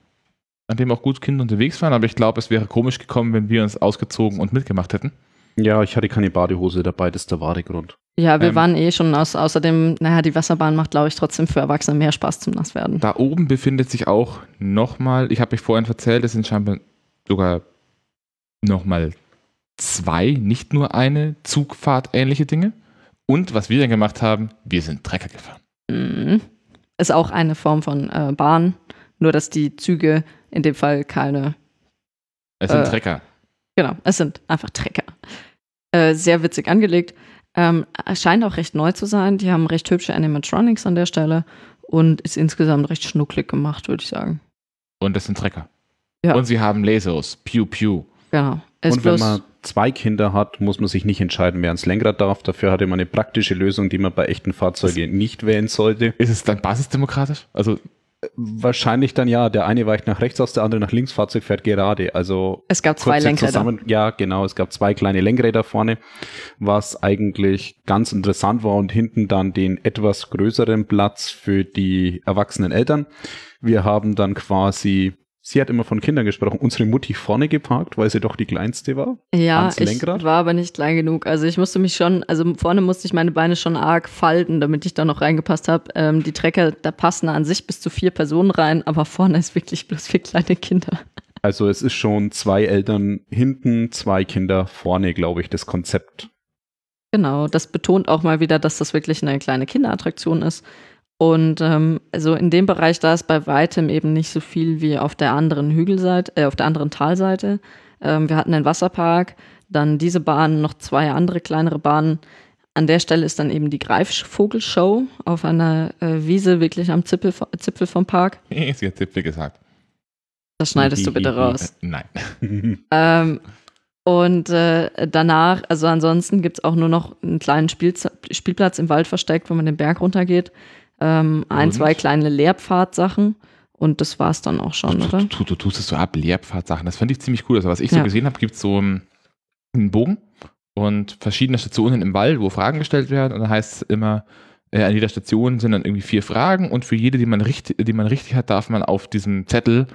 an dem auch gut Kinder unterwegs waren, aber ich glaube, es wäre komisch gekommen, wenn wir uns ausgezogen und mitgemacht hätten. Ja, ich hatte keine Badehose dabei, das ist der wahre Grund. Ja, wir Ähm. waren eh schon aus, außerdem, naja, die Wasserbahn macht, glaube ich, trotzdem für Erwachsene mehr Spaß zum Nasswerden. Da oben befindet sich auch nochmal, ich habe mich vorhin erzählt, es sind scheinbar sogar nochmal zwei, nicht nur eine Zugfahrt ähnliche Dinge. Und was wir dann gemacht haben, wir sind Trecker gefahren. Mhm. Ist auch eine Form von äh, Bahn, nur dass die Züge in dem Fall keine, Es sind Äh. Trecker. genau, es sind einfach Trecker. Äh, sehr witzig angelegt. Ähm, scheint auch recht neu zu sein. Die haben recht hübsche Animatronics an der Stelle und ist insgesamt recht schnucklig gemacht, würde ich sagen. Und es sind Trecker. Ja. Und sie haben Lasers. Pew, pew. Genau. Ist und wenn man zwei Kinder hat, muss man sich nicht entscheiden, wer ans Lenkrad darf. Dafür hatte man eine praktische Lösung, die man bei echten Fahrzeugen nicht wählen sollte. Ist es dann basisdemokratisch? Also, Wahrscheinlich dann ja, der eine weicht nach rechts aus, der andere nach links, Fahrzeug fährt gerade. Also es gab zwei Lenkräder. Zusammen ja, genau, es gab zwei kleine Lenkräder vorne, was eigentlich ganz interessant war und hinten dann den etwas größeren Platz für die erwachsenen Eltern. Wir haben dann quasi, sie hat immer von Kindern gesprochen, unsere Mutti vorne geparkt, weil sie doch die kleinste war. Ja, ich Lenkrad? war aber nicht klein genug. Also ich musste mich schon, also vorne musste ich meine Beine schon arg falten, damit ich da noch reingepasst habe. Ähm, die Trecker, da passen an sich bis zu vier Personen rein, aber vorne ist wirklich bloß für kleine Kinder. Also es ist schon zwei Eltern hinten, zwei Kinder vorne, glaube ich, das Konzept. Genau, das betont auch mal wieder, dass das wirklich eine kleine Kinderattraktion ist. Und ähm, also in dem Bereich, da ist bei weitem eben nicht so viel wie auf der anderen Hügelseite, äh, auf der anderen Talseite. Ähm, wir hatten den Wasserpark, dann diese Bahn, noch zwei andere kleinere Bahnen. An der Stelle ist dann eben die Greifvogelshow auf einer äh, Wiese, wirklich am Zipfel, Zipfel vom Park. sie hat Zipfel gesagt. Das schneidest du bitte raus. Äh, nein. Ähm, und äh, danach, also ansonsten gibt es auch nur noch einen kleinen Spielz Spielplatz im Wald versteckt, wo man den Berg runtergeht. Ähm, ein, Und? zwei kleine Lehrpfadsachen. Und das war's dann auch schon, du, oder? du, du tust es so ab, Lehrpfadsachen. Das fand ich ziemlich cool. Also, was ich so Ja. gesehen habe, gibt es so ähm, einen Bogen und verschiedene Stationen im Wald, wo Fragen gestellt werden. Und dann heißt es immer, äh, an jeder Station sind dann irgendwie vier Fragen und für jede, die man richtig, die man richtig hat, darf man auf diesem Zettel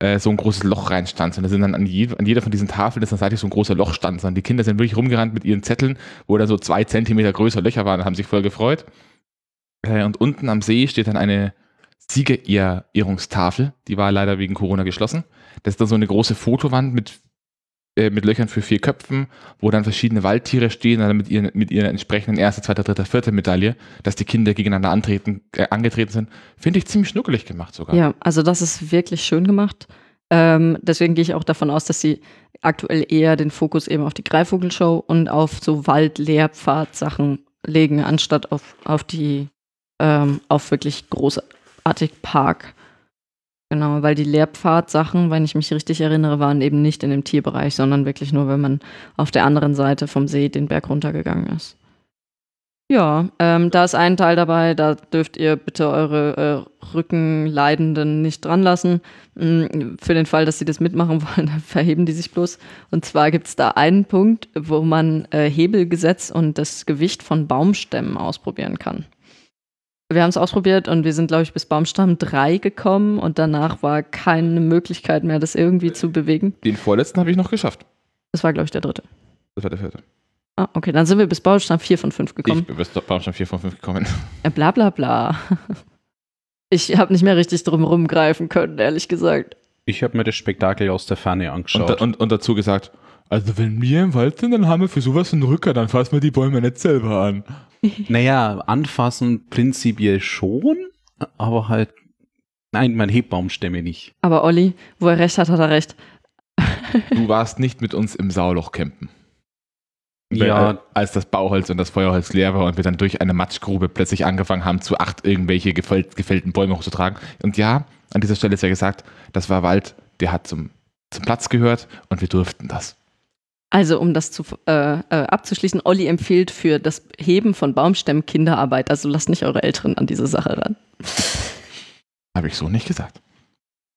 äh, so ein großes Loch reinstanzen. Da sind dann an, je, an jeder von diesen Tafeln ist dann seitlich so ein großer Lochstanz. Die Kinder sind wirklich rumgerannt mit ihren Zetteln, wo da so zwei Zentimeter größer Löcher waren, haben sich voll gefreut. Äh, und unten am See steht dann eine Siegerehrungstafel. Die war leider wegen Corona geschlossen. Das ist dann so eine große Fotowand mit, äh, mit Löchern für vier Köpfen, wo dann verschiedene Waldtiere stehen, dann mit ihren, mit ihrer entsprechenden erste, zweite, dritte, vierte Medaille, dass die Kinder gegeneinander antreten, äh, angetreten sind. Finde ich ziemlich schnuckelig gemacht sogar. Ja, also das ist wirklich schön gemacht. Ähm, deswegen gehe ich auch davon aus, dass sie aktuell eher den Fokus eben auf die Greifvogelshow und auf so Wald-Lehrpfad-Sachen legen, anstatt auf, auf die, ähm, auf wirklich großartig Park. Genau, weil die Lehrpfad-Sachen, wenn ich mich richtig erinnere, waren eben nicht in dem Tierbereich, sondern wirklich nur, wenn man auf der anderen Seite vom See den Berg runtergegangen ist. Ja, ähm, da ist ein Teil dabei, da dürft ihr bitte eure äh, Rückenleidenden nicht dran lassen. Mm, Für den Fall, dass sie das mitmachen wollen, dann verheben die sich bloß. Und zwar gibt es da einen Punkt, wo man äh, Hebelgesetz und das Gewicht von Baumstämmen ausprobieren kann. Wir haben es ausprobiert und wir sind, glaube ich, bis Baumstamm 3 gekommen und danach war keine Möglichkeit mehr, das irgendwie zu bewegen. Den vorletzten habe ich noch geschafft. Das war, glaube ich, der dritte. Das war der vierte. Ah, okay, dann sind wir bis Baumstamm 4 von 5 gekommen. Ich bin bis Baumstamm 4 von 5 gekommen. Äh, bla bla bla. Ich habe nicht mehr richtig drum rumgreifen können, ehrlich gesagt. Ich habe mir das Spektakel aus der Ferne Und, angeschaut. da, und, und dazu gesagt, also wenn wir im Wald sind, dann haben wir für sowas einen Rücker, dann fassen wir die Bäume nicht selber an. Naja, anfassen prinzipiell schon, aber halt, nein, mein Hebbaumstämme nicht. Aber Olli, wo er recht hat, hat er recht. Du warst nicht mit uns im Sauloch campen. Ja. Äh, als das Bauholz und das Feuerholz leer war und wir dann durch eine Matschgrube plötzlich angefangen haben, zu acht irgendwelche gefällt, gefällten Bäume hochzutragen. Und ja, an dieser Stelle ist ja gesagt, das war Wald, der hat zum, zum Platz gehört und wir durften das. Also um das zu, äh, äh, abzuschließen, Olli empfiehlt für das Heben von Baumstämmen Kinderarbeit. Also lasst nicht eure Älteren an diese Sache ran. Habe ich so nicht gesagt.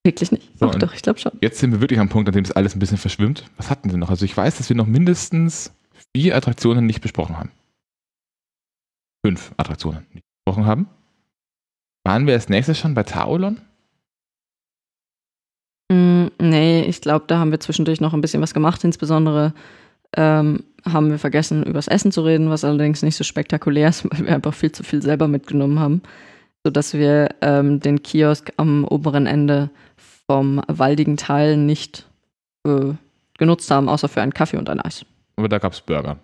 Wirklich nicht? So, Doch, doch, ich glaube schon. Jetzt sind wir wirklich am Punkt, an dem es alles ein bisschen verschwimmt. Was hatten wir noch? Also ich weiß, dass wir noch mindestens vier Attraktionen nicht besprochen haben. Fünf Attraktionen nicht besprochen haben. Waren wir als nächstes schon bei Taolon? Mm, nee, ich glaube, da haben wir zwischendurch noch ein bisschen was gemacht. Insbesondere ähm, haben wir vergessen, übers Essen zu reden, was allerdings nicht so spektakulär ist, weil wir einfach viel zu viel selber mitgenommen haben. Sodass wir ähm, den Kiosk am oberen Ende vom waldigen Teil nicht äh, genutzt haben, außer für einen Kaffee und ein Eis. Aber da gab es Burger.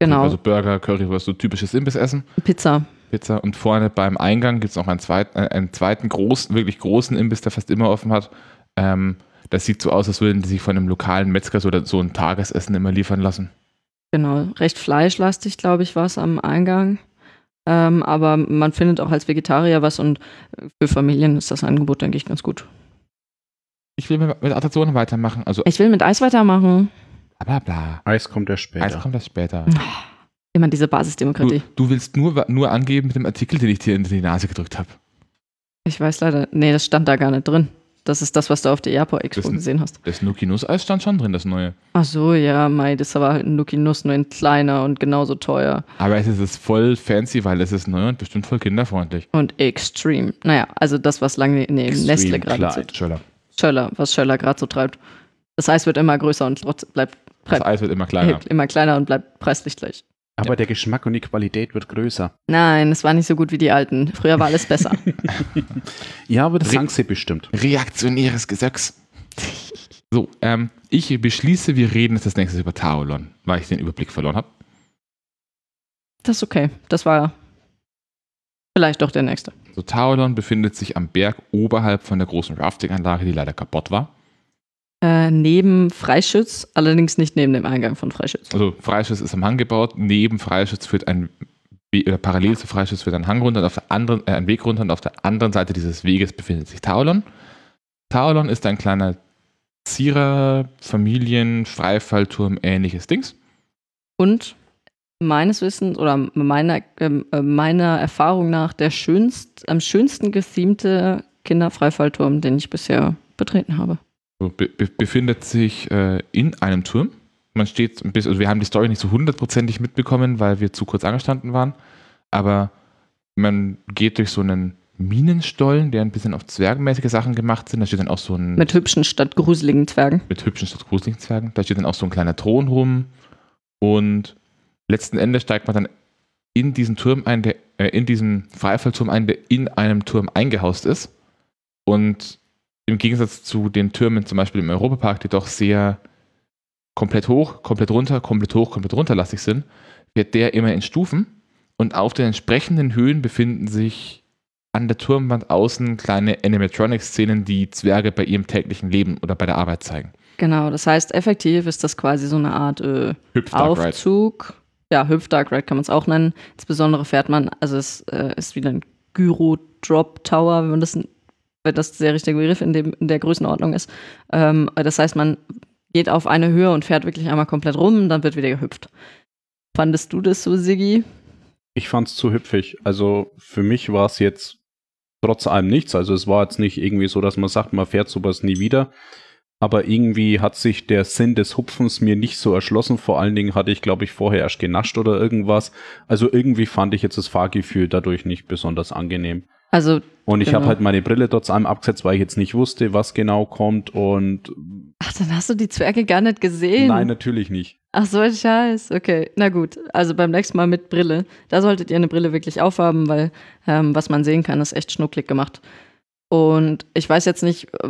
Genau, Also Burger, Currywurst, so typisches Imbissessen. Pizza. Pizza. Und vorne beim Eingang gibt es noch einen zweiten, äh, einen zweiten großen, wirklich großen Imbiss, der fast immer offen hat. Ähm, das sieht so aus, als würden die sich von einem lokalen Metzger so, so ein Tagesessen immer liefern lassen. Genau, recht fleischlastig, glaube ich, war es am Eingang. Ähm, aber man findet auch als Vegetarier was und für Familien ist das Angebot, denke ich, ganz gut. Ich will mit mit Attraktionen weitermachen. Also Ich will mit Eis weitermachen. bla bla bla. Eis kommt erst später. Eins kommt das später. Immer diese Du, Basisdemokratie. du willst nur, nur angeben mit dem Artikel, den ich dir in die Nase gedrückt habe. Ich weiß leider, nee, das stand da gar nicht drin. Das ist das, was du auf der Airport Expo Das gesehen hast. Das Nuki Nuss Eis stand schon drin, das neue. Ach so, ja, Mai, das war halt ein Nuki Nuss, nur ein kleiner und genauso teuer. Aber es ist voll fancy, weil es ist neu und bestimmt voll kinderfreundlich. Und extreme. Naja, also das, was lange neben Extreme Nestle gerade so. Schöller. Schöller, was Schöller gerade so treibt. Das Eis wird immer größer und bleibt Das Eis wird immer kleiner. immer kleiner und bleibt preislich gleich. Aber der Geschmack und die Qualität wird größer. Nein, es war nicht so gut wie die alten. Früher war alles besser. Ja, aber das Re- sagen sie bestimmt. Reaktionäres Gesöcks. So, ähm, ich beschließe, wir reden jetzt das nächste über Taolon, weil ich den Überblick verloren habe. Das ist okay. Das war vielleicht doch der nächste. So, Taolon befindet sich am Berg oberhalb von der großen Rafting-Anlage, die leider kaputt war. Äh, neben Freischütz, allerdings nicht neben dem Eingang von Freischütz. Also Freischütz ist am Hang gebaut, neben Freischütz führt ein oder parallel zu Freischütz führt ein Hang runter und auf der anderen, äh, ein Weg runter und auf der anderen Seite dieses Weges befindet sich Taolon. Taolon ist ein kleiner Zierer, Familien, Freifallturm, ähnliches Dings. Und meines Wissens oder meiner, ähm, äh, meiner Erfahrung nach der schönst, am schönsten gethemte Kinderfreifallturm, den ich bisher betreten habe. Be be befindet sich äh, in einem Turm. Man steht ein bisschen, also wir haben die Story nicht so hundertprozentig mitbekommen, weil wir zu kurz angestanden waren. Aber man geht durch so einen Minenstollen, der ein bisschen auf zwergenmäßige Sachen gemacht sind. Da steht dann auch so ein Mit hübschen statt gruseligen Zwergen. mit hübschen statt gruseligen Zwergen. Da steht dann auch so ein kleiner Thron rum. Und letzten Endes steigt man dann in diesen Turm ein, der, äh, in diesen Freifallturm ein, der in einem Turm eingehaust ist. Und im Gegensatz zu den Türmen zum Beispiel im Europapark, die doch sehr komplett hoch, komplett runter, komplett hoch, komplett runterlastig sind, wird der immer in Stufen. Und auf den entsprechenden Höhen befinden sich an der Turmwand außen kleine Animatronic-Szenen, die Zwerge bei ihrem täglichen Leben oder bei der Arbeit zeigen. Genau, das heißt, effektiv ist das quasi so eine Art äh. Aufzug. Ja, Hüpf Dark Ride kann man es auch nennen. Insbesondere fährt man, also es äh, ist wieder ein Gyro Drop Tower, wenn man das, wenn das der richtige Begriff in, dem, in der Größenordnung ist. Ähm, das heißt, man geht auf eine Höhe und fährt wirklich einmal komplett rum dann wird wieder gehüpft. Fandest du das so, Siggi? Ich fand es zu hüpfig. Also für mich war es jetzt trotz allem nichts. Also es war jetzt nicht irgendwie so, dass man sagt, man fährt sowas nie wieder. Aber irgendwie hat sich der Sinn des Hupfens mir nicht so erschlossen. Vor allen Dingen hatte ich, glaube ich, vorher erst genascht oder irgendwas. Also irgendwie fand ich jetzt das Fahrgefühl dadurch nicht besonders angenehm. Also, Und ich Genau. habe halt meine Brille trotz allem abgesetzt, weil ich jetzt nicht wusste, was genau kommt. Und ach, dann hast du die Zwerge gar nicht gesehen. nein, natürlich nicht. Ach so ein Scheiß. Okay, na gut. Also beim nächsten Mal mit Brille. Da solltet ihr eine Brille wirklich aufhaben, weil ähm, was man sehen kann, ist echt schnucklig gemacht. Und ich weiß jetzt nicht, äh,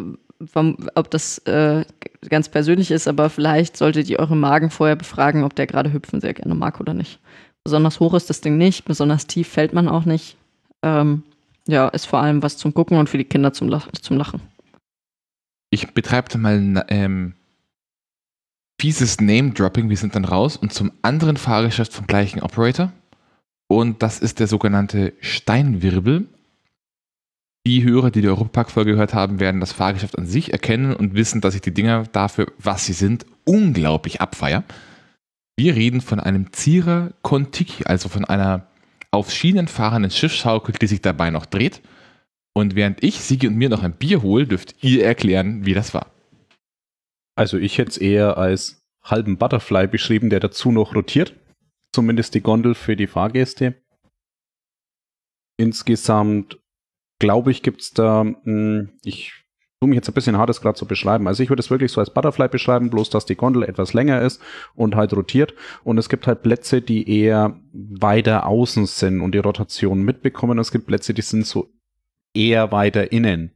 ob das äh, ganz persönlich ist, aber vielleicht solltet ihr euren Magen vorher befragen, ob der gerade hüpfen sehr gerne mag oder nicht. Besonders hoch ist das Ding nicht, besonders tief fällt man auch nicht. Ähm, ja, ist vor allem was zum Gucken und für die Kinder zum, Lach zum Lachen. Ich betreibe mal ähm, fieses Name-Dropping, wir sind dann raus und zum anderen Fahrgeschäft vom gleichen Operator. Und das ist der sogenannte Steinwirbel. Die Hörer, die die Europapark-Folge gehört haben, werden das Fahrgeschäft an sich erkennen und wissen, dass ich die Dinger dafür, was sie sind, unglaublich abfeier. Wir reden von einem Zierer Kontiki, also von einer auf Schienen fahrenden Schiffsschaukel, die sich dabei noch dreht. Und während ich, Sigi und mir noch ein Bier hole, dürft ihr erklären, wie das war. Also ich hätte es eher als halben Butterfly beschrieben, der dazu noch rotiert. Zumindest die Gondel für die Fahrgäste. Insgesamt glaube ich, gibt es da, mh, hm, ich tue mich jetzt ein bisschen hart, das gerade zu beschreiben. Also ich würde es wirklich so als Butterfly beschreiben, bloß dass die Gondel etwas länger ist und halt rotiert. Und es gibt halt Plätze, die eher weiter außen sind und die Rotation mitbekommen. Es gibt Plätze, die sind so eher weiter innen.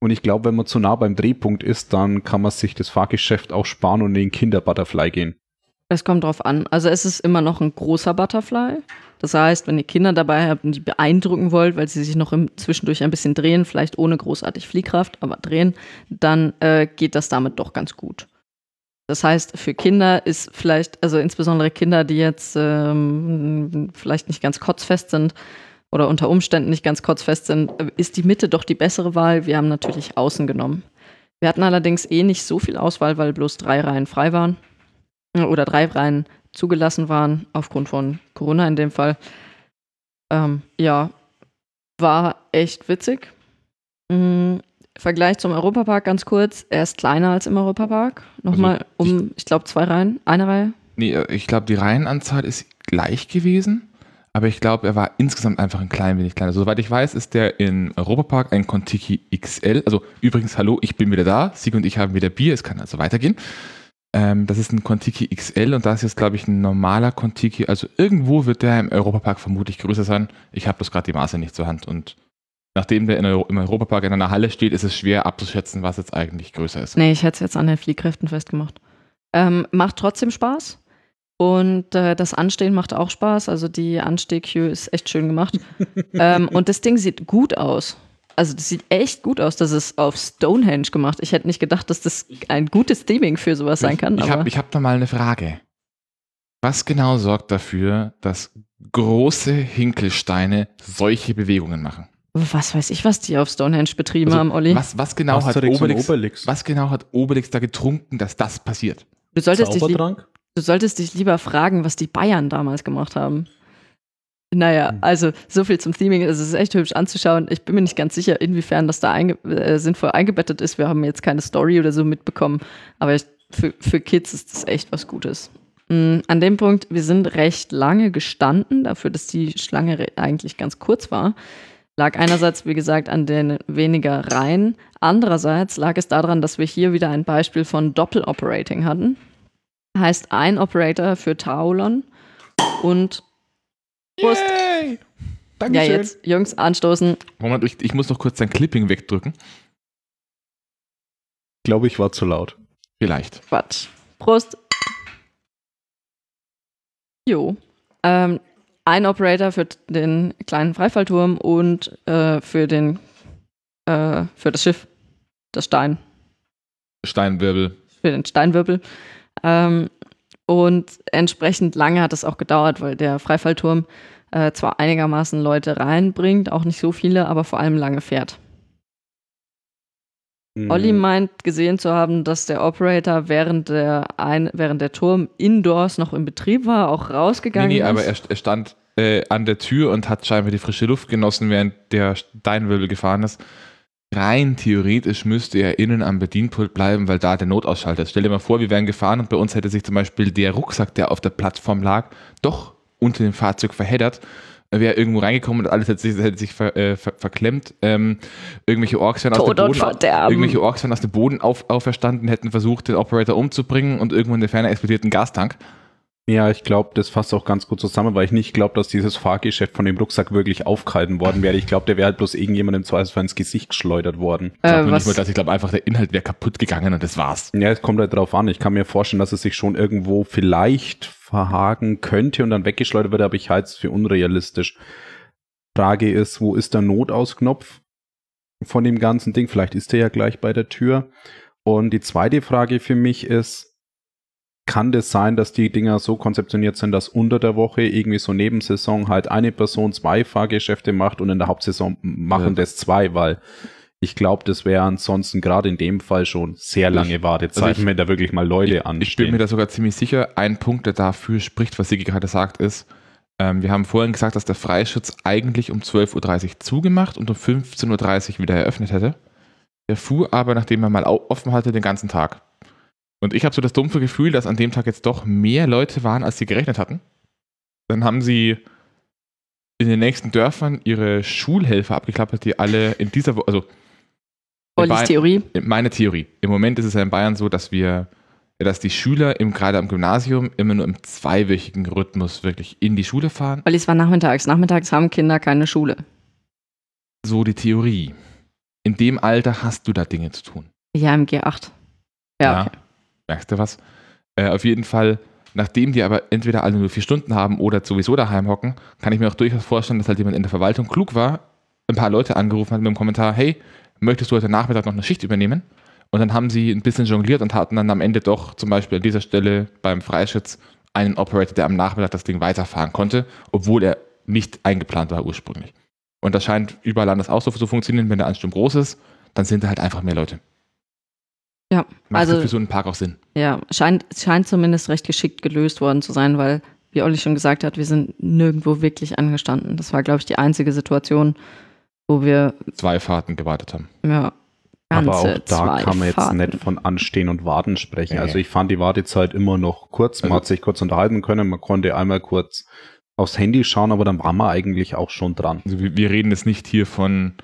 Und ich glaube, wenn man zu nah beim Drehpunkt ist, dann kann man sich das Fahrgeschäft auch sparen und in den Kinderbutterfly gehen. Es kommt drauf an. Also es ist immer noch ein großer Butterfly. Das heißt, wenn ihr Kinder dabei habt und die beeindrucken wollt, weil sie sich noch im zwischendurch ein bisschen drehen, vielleicht ohne großartig Fliehkraft, aber drehen, dann äh, geht das damit doch ganz gut. Das heißt, für Kinder ist vielleicht, also insbesondere Kinder, die jetzt ähm, vielleicht nicht ganz kotzfest sind oder unter Umständen nicht ganz kotzfest sind, ist die Mitte doch die bessere Wahl. Wir haben natürlich außen genommen. Wir hatten allerdings eh nicht so viel Auswahl, weil bloß drei Reihen frei waren oder drei Reihen zugelassen waren, aufgrund von Corona in dem Fall. Ähm, ja, war echt witzig. Mhm. Vergleich zum Europapark ganz kurz. Er ist kleiner als im Europapark. Nochmal also, um, ich, ich glaube, zwei Reihen, eine Reihe. Nee, äh, ich glaube, die Reihenanzahl ist gleich gewesen. Aber ich glaube, er war insgesamt einfach ein klein wenig kleiner. Soweit ich weiß, ist der in Europapark ein Contiki XL. Also übrigens, hallo, ich bin wieder da. Sieg und ich haben wieder Bier. Es kann also weitergehen. Ähm, das ist ein Contiki XL und da ist jetzt, glaube ich, ein normaler Contiki. Also irgendwo wird der im Europapark vermutlich größer sein. Ich habe bloß gerade die Maße nicht zur Hand und nachdem der Euro im Europapark in einer Halle steht, ist es schwer abzuschätzen, was jetzt eigentlich größer ist. Nee, ich hätte es jetzt an den Fliehkräften festgemacht. Ähm, macht trotzdem Spaß. Und äh, das Anstehen macht auch Spaß. Also die Anstehqueue ist echt schön gemacht. ähm, und das Ding sieht gut aus also das sieht echt gut aus, dass es auf Stonehenge gemacht. Ich hätte nicht gedacht, dass das ein gutes Theming für sowas sein kann. Ich, habe hab da mal eine Frage. Was genau sorgt dafür, dass große Hinkelsteine solche Bewegungen machen? Was weiß ich, was die auf Stonehenge betrieben also, haben, Olli. Was, was, genau hat Obelix, Obelix, was genau hat Obelix da getrunken, dass das passiert? Du solltest, dich, du solltest dich lieber fragen, was die Bayern damals gemacht haben. Naja, hm. also so viel zum Theming. Es ist echt hübsch anzuschauen. Ich bin mir nicht ganz sicher, inwiefern das da einge äh, sinnvoll eingebettet ist. Wir haben jetzt keine Story oder so mitbekommen, aber ich, für, für Kids ist das echt was Gutes. Mhm, an dem Punkt, wir sind recht lange gestanden, dafür, dass die Schlange eigentlich ganz kurz war. Lag einerseits, wie gesagt, an den weniger Reihen. Andererseits lag es daran, dass wir hier wieder ein Beispiel von Doppeloperating hatten. Heißt ein Operator für Taulon und Prost. Yay. Dankeschön. Ja, jetzt, Jungs, anstoßen. Moment, ich, ich muss noch kurz dein Clipping wegdrücken. Ich glaube, ich war zu laut. Vielleicht. Quatsch. Prost. Jo. Ähm, ein Operator für den kleinen Freifallturm und äh, für den äh, für das Schiff, das Stein. Steinwirbel. Für den Steinwirbel. Ähm, und entsprechend lange hat es auch gedauert, weil der Freifallturm äh, zwar einigermaßen Leute reinbringt, auch nicht so viele, aber vor allem lange fährt. Mhm. Olli meint gesehen zu haben, dass der Operator während der, ein, während der Turm indoors noch in Betrieb war, auch rausgegangen nee, nee, ist. aber er, er stand äh, an der Tür und hat scheinbar die frische Luft genossen, während der Steinwirbel gefahren ist. Rein theoretisch müsste er innen am Bedienpult bleiben, weil da der Notausschalter ist. Stell dir mal vor, wir wären gefahren und bei uns hätte sich zum Beispiel der Rucksack, der auf der Plattform lag, doch unter dem Fahrzeug verheddert. Wäre irgendwo reingekommen und alles hätte sich, hätte sich ver, äh, ver, verklemmt. Ähm, irgendwelche Orks wären aus dem Boden, irgendwelche Orks wären aus dem Boden auf, auferstanden, hätten versucht, den Operator umzubringen und irgendwo in der Ferne explodiert ein Gastank. Ja, ich glaube, das fasst auch ganz gut zusammen, weil ich nicht glaube, dass dieses Fahrgeschäft von dem Rucksack wirklich aufgehalten worden wäre. Ich glaube, der wäre halt bloß irgendjemand im Zweifelsfall ins Gesicht geschleudert worden. Ich glaube äh, nicht mal, dass ich glaube einfach, der Inhalt wäre kaputt gegangen und das war's. Ja, es kommt halt drauf an. Ich kann mir vorstellen, dass es sich schon irgendwo vielleicht verhaken könnte und dann weggeschleudert wird, aber ich halte es für unrealistisch. Frage ist, wo ist der Notausknopf von dem ganzen Ding? Vielleicht ist der ja gleich bei der Tür. Und die zweite Frage für mich ist, kann das sein, dass die Dinger so konzeptioniert sind, dass unter der Woche irgendwie so Nebensaison halt eine Person zwei Fahrgeschäfte macht und in der Hauptsaison machen ja. das zwei, weil Ich glaube, das wäre ansonsten gerade in dem Fall schon sehr lange Wartezeiten, also ich, wenn da wirklich mal Leute ich, anstehen. Ich bin mir da sogar ziemlich sicher, ein Punkt, der dafür spricht, was Sigi gerade sagt, ist, ähm, wir haben vorhin gesagt, dass der Freischutz eigentlich um 12.30 Uhr zugemacht und um 15.30 Uhr wieder eröffnet hätte. Der fuhr aber, nachdem er mal offen hatte, den ganzen Tag. Und ich habe so das dumpfe Gefühl, dass an dem Tag jetzt doch mehr Leute waren, als sie gerechnet hatten. Dann haben sie in den nächsten Dörfern ihre Schulhelfer abgeklappert, die alle in dieser Woche, also Ollis Theorie. Meine Theorie. Im Moment ist es ja in Bayern so, dass wir, dass die Schüler im, gerade am Gymnasium immer nur im zweiwöchigen Rhythmus wirklich in die Schule fahren. Olli, es war nachmittags. Nachmittags haben Kinder keine Schule. So die Theorie. In dem Alter hast du da Dinge zu tun. Ja, im G8. Ja, okay. Merkst du was? Äh, auf jeden Fall, nachdem die aber entweder alle nur vier Stunden haben oder sowieso daheim hocken, kann ich mir auch durchaus vorstellen, dass halt jemand in der Verwaltung klug war, ein paar Leute angerufen hat mit dem Kommentar, hey, möchtest du heute Nachmittag noch eine Schicht übernehmen? Und dann haben sie ein bisschen jongliert und hatten dann am Ende doch zum Beispiel an dieser Stelle beim Freischütz einen Operator, der am Nachmittag das Ding weiterfahren konnte, obwohl er nicht eingeplant war ursprünglich. Und das scheint überall anders auch so zu funktionieren. Wenn der Ansturm groß ist, dann sind da halt einfach mehr Leute. Ja, Macht also für so einen Park auch Sinn. Ja, scheint, scheint zumindest recht geschickt gelöst worden zu sein, weil, wie Olli schon gesagt hat, wir sind nirgendwo wirklich angestanden. Das war, glaube ich, die einzige Situation, wo wir zwei Fahrten gewartet haben. Ja. Aber auch da kann man jetzt Fahrten. nicht von Anstehen und Warten sprechen. Nee. Also ich fand die Wartezeit immer noch kurz. Man also, hat sich kurz unterhalten können. Man konnte einmal kurz aufs Handy schauen, aber dann waren wir eigentlich auch schon dran. Also wir reden jetzt nicht hier von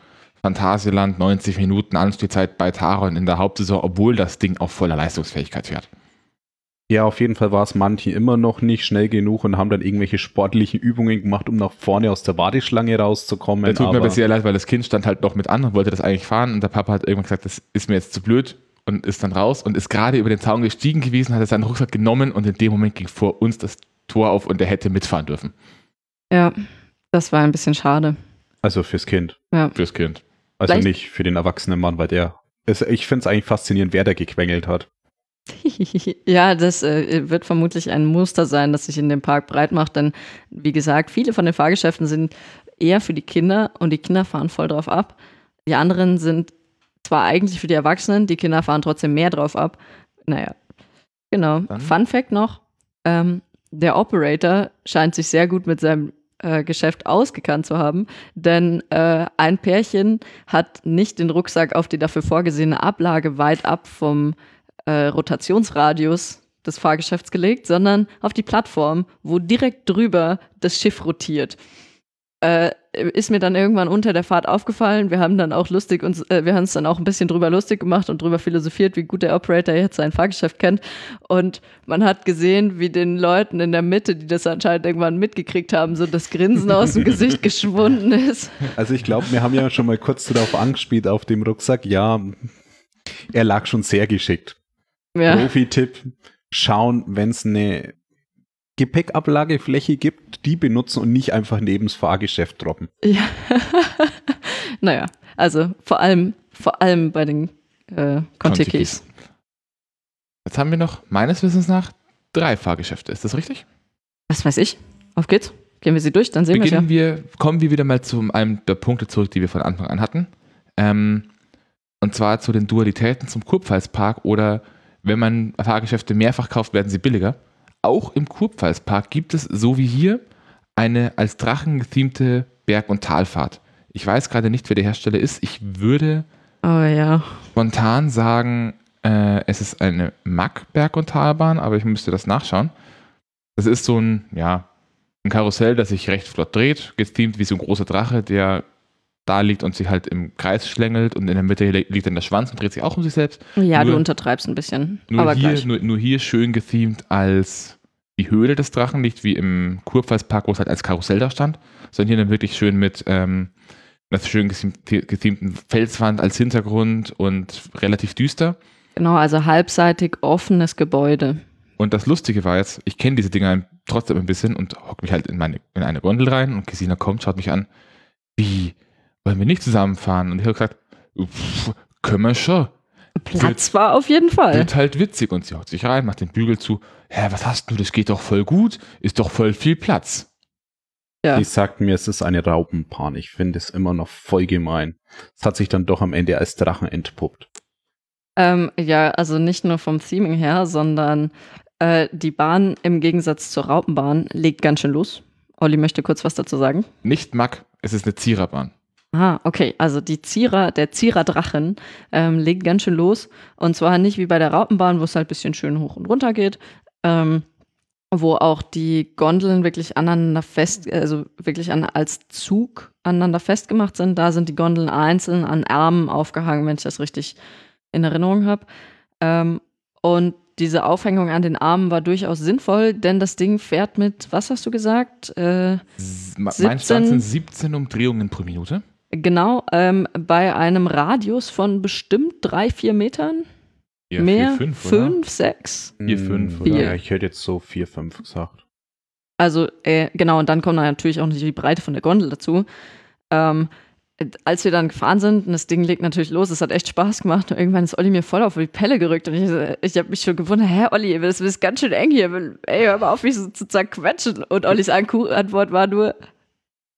Phantasialand 90 Minuten Anstehzeit bei Taron in der Hauptsaison, obwohl das Ding auf voller Leistungsfähigkeit fährt. Ja, auf jeden Fall war es manchen immer noch nicht schnell genug und haben dann irgendwelche sportlichen Übungen gemacht, um nach vorne aus der Warteschlange rauszukommen. Das tut mir aber sehr leid, weil das Kind stand halt noch mit an und wollte das eigentlich fahren und der Papa hat irgendwann gesagt, das ist mir jetzt zu blöd und ist dann raus und ist gerade über den Zaun gestiegen gewesen, hat seinen Rucksack genommen und in dem Moment ging vor uns das Tor auf und er hätte mitfahren dürfen. Ja, das war ein bisschen schade. Also fürs Kind. Ja. Fürs Kind. Also Vielleicht nicht für den erwachsenen Mann, weil der. Ist, ich finde es eigentlich faszinierend, wer da gequengelt hat. ja, das äh, wird vermutlich ein Muster sein, das sich in dem Park breit macht, denn wie gesagt, viele von den Fahrgeschäften sind eher für die Kinder und die Kinder fahren voll drauf ab. Die anderen sind zwar eigentlich für die Erwachsenen, die Kinder fahren trotzdem mehr drauf ab. Naja, genau. Dann. Fun Fact noch: ähm, Der Operator scheint sich sehr gut mit seinem Geschäft ausgekannt zu haben, denn äh, ein Pärchen hat nicht den Rucksack auf die dafür vorgesehene Ablage weit ab vom äh, Rotationsradius des Fahrgeschäfts gelegt, sondern auf die Plattform, wo direkt drüber das Schiff rotiert. Äh, ist mir dann irgendwann unter der Fahrt aufgefallen. Wir haben dann auch lustig uns, äh, wir haben uns dann auch ein bisschen drüber lustig gemacht und drüber philosophiert, wie gut der Operator jetzt sein Fahrgeschäft kennt. Und man hat gesehen, wie den Leuten in der Mitte, die das anscheinend irgendwann mitgekriegt haben, so das Grinsen aus dem Gesicht geschwunden ist. Also ich glaube, wir haben ja schon mal kurz darauf angespielt auf dem Rucksack. Ja, er lag schon sehr geschickt. Ja. Profi-Tipp, schauen, wenn es eine Gepäckablagefläche gibt, die benutzen und nicht einfach neben das Fahrgeschäft droppen. Ja. naja, also vor allem, vor allem bei den äh, Kontikis. Jetzt haben wir noch, meines Wissens nach, drei Fahrgeschäfte. Ist das richtig? Was weiß ich. Auf geht's. Gehen wir sie durch, dann sehen Beginnen wir ja. Kommen wir wieder mal zu einem der Punkte zurück, die wir von Anfang an hatten. Ähm, und zwar zu den Dualitäten zum Kurpfalzpark oder wenn man Fahrgeschäfte mehrfach kauft, werden sie billiger auch im Kurpfalzpark gibt es, so wie hier, eine als Drachen gethemte Berg- und Talfahrt. Ich weiß gerade nicht, wer der Hersteller ist. Ich würde oh, ja. spontan sagen, äh, es ist eine Mack-Berg- und Talbahn, aber ich müsste das nachschauen. Das ist so ein, ja, ein Karussell, das sich recht flott dreht, gethemt wie so ein großer Drache, der da liegt und sich halt im Kreis schlängelt und in der Mitte liegt dann der Schwanz und dreht sich auch um sich selbst. Ja, nur, du untertreibst ein bisschen. Nur, aber hier, nur, nur, hier schön gethemt als die Höhle des Drachen, nicht wie im Kurpfalzpark, wo es halt als Karussell da stand, sondern hier dann wirklich schön mit ähm, einer schön gethemten Felswand als Hintergrund und relativ düster. Genau, also halbseitig offenes Gebäude. Und das Lustige war jetzt, ich kenne diese Dinger trotzdem ein bisschen und hocke mich halt in, meine, in eine Gondel rein und Gesina kommt, schaut mich an, wie, wollen wir nicht zusammenfahren? Und ich habe gesagt, können wir schon. Platz wird, war auf jeden Fall. Wird halt witzig und sie haut sich rein, macht den Bügel zu. Hä, was hast du? Das geht doch voll gut. Ist doch voll viel Platz. Ja. Die sagt mir, es ist eine Raupenbahn. Ich finde es immer noch voll gemein. Es hat sich dann doch am Ende als Drachen entpuppt. Ähm, ja, also nicht nur vom Theming her, sondern äh, die Bahn im Gegensatz zur Raupenbahn legt ganz schön los. Olli möchte kurz was dazu sagen. Nicht Mack, es ist eine Ziererbahn. Ah, okay. Also die Zierer, der Zierer-Drachen ähm, legt ganz schön los. Und zwar nicht wie bei der Raupenbahn, wo es halt ein bisschen schön hoch und runter geht, ähm, wo auch die Gondeln wirklich aneinander fest, also wirklich an, als Zug aneinander festgemacht sind. Da sind die Gondeln einzeln an Armen aufgehangen, wenn ich das richtig in Erinnerung habe. Ähm, und diese Aufhängung an den Armen war durchaus sinnvoll, denn das Ding fährt mit, was hast du gesagt? Äh, S- Mein 17 Stand sind 17 Umdrehungen pro Minute. Genau, ähm, bei einem Radius von bestimmt drei, vier Metern. Ja, Mehr? vier, fünf, oder? fünf, sechs? Vier, fünf, oder? oder? Ja, ich hätte jetzt so vier, fünf gesagt. Also, äh, genau, und dann kommt natürlich auch noch die Breite von der Gondel dazu. Ähm, äh, als wir dann gefahren sind, und das Ding legt natürlich los, es hat echt Spaß gemacht. Und irgendwann ist Olli mir voll auf die Pelle gerückt. Und ich, ich habe mich schon gewundert, hä, Olli, das ist ganz schön eng hier. Ey, hör mal auf, mich so zu zerquetschen. Und Ollis Antwort war nur,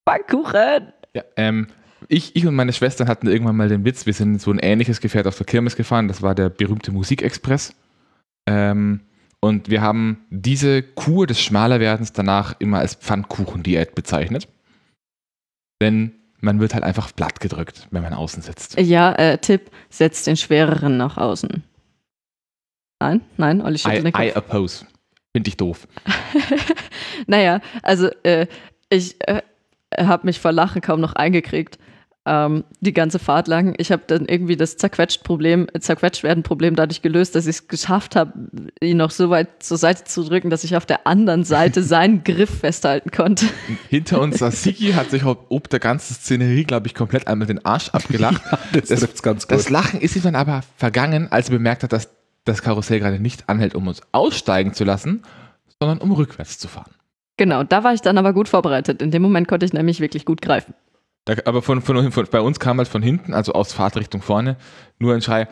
Backkuchen. Ja, ähm, ich, ich und meine Schwestern hatten irgendwann mal den Witz, wir sind in so ein ähnliches Gefährt auf der Kirmes gefahren, das war der berühmte Musikexpress. Ähm, und wir haben diese Kur des Schmalerwerdens danach immer als Pfannkuchendiät bezeichnet. Denn man wird halt einfach platt gedrückt, wenn man außen sitzt. Ja, äh, Tipp, setz den schwereren nach außen. Nein, nein, Olli I, schüttelt den Kopf. I oppose. Finde ich doof. naja, also äh, ich äh, habe mich vor Lachen kaum noch eingekriegt. Ähm, die ganze Fahrt lang. Ich habe dann irgendwie das Zerquetscht-Problem, Zerquetscht-werden-Problem dadurch gelöst, dass ich es geschafft habe, ihn noch so weit zur Seite zu drücken, dass ich auf der anderen Seite seinen Griff festhalten konnte. Hinter uns saß Siki, hat sich ob, der ganzen Szenerie, glaube ich, komplett einmal den Arsch abgelacht. Das, Das- trifft's ganz Das gut. Lachen ist ihm dann aber vergangen, als er bemerkt hat, dass das Karussell gerade nicht anhält, um uns aussteigen zu lassen, sondern um rückwärts zu fahren. Genau, da war ich dann aber gut vorbereitet. In dem Moment konnte ich nämlich wirklich gut greifen. Da, aber von, von, von, bei uns kam halt von hinten, also aus Fahrtrichtung vorne, nur ein Schrei.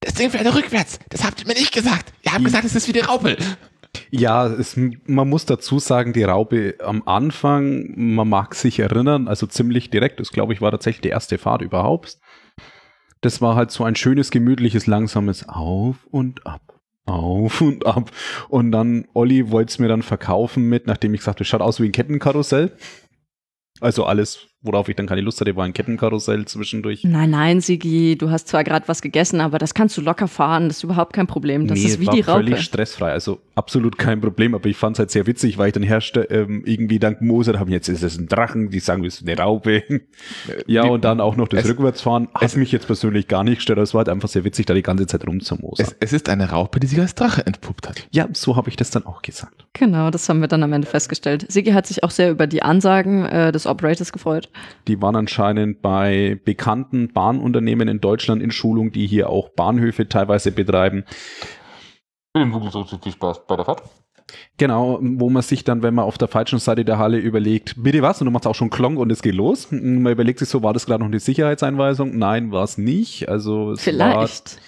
Das Ding fährt rückwärts. Das habt ihr mir nicht gesagt. Ihr habt gesagt, es ist wie die Raupe. Ja, es, man muss dazu sagen, die Raupe am Anfang, man mag sich erinnern, also ziemlich direkt, das glaube ich war tatsächlich die erste Fahrt überhaupt. Das war halt so ein schönes, gemütliches, langsames Auf und Ab. Auf und ab. Und dann, Olli wollte es mir dann verkaufen mit, nachdem ich das schaut aus wie ein Kettenkarussell. Also alles, worauf ich dann keine Lust hatte, war ein Kettenkarussell zwischendurch. Nein, nein, Sigi, du hast zwar gerade was gegessen, aber das kannst du locker fahren. Das ist überhaupt kein Problem. Das Nee, ist wie war die Raupe. völlig stressfrei, also absolut kein Problem, aber ich fand es halt sehr witzig, weil ich dann herrschte, ähm, irgendwie dank Moser haben jetzt ist es ein Drachen, die sagen, es ist eine Raupe. ja, die- und dann auch noch das es- Rückwärtsfahren hat es- mich jetzt persönlich gar nicht gestört, aber es war halt einfach sehr witzig, da die ganze Zeit rumzumosern. Es, es ist eine Raupe, die sich als Drache entpuppt hat. Ja, so habe ich das dann auch gesagt. Genau, das haben wir dann am Ende festgestellt. Sigi hat sich auch sehr über die Ansagen äh, des Operators gefreut. Die waren anscheinend bei bekannten Bahnunternehmen in Deutschland in Schulung, die hier auch Bahnhöfe teilweise betreiben. Viel Spaß bei der Fahrt. Genau, wo man sich dann, wenn man auf der falschen Seite der Halle überlegt, bitte was? Und du machst auch schon Klong und es geht los. Man überlegt sich so, war das gerade noch eine Sicherheitseinweisung? Nein, war es nicht. Also es war. Vielleicht.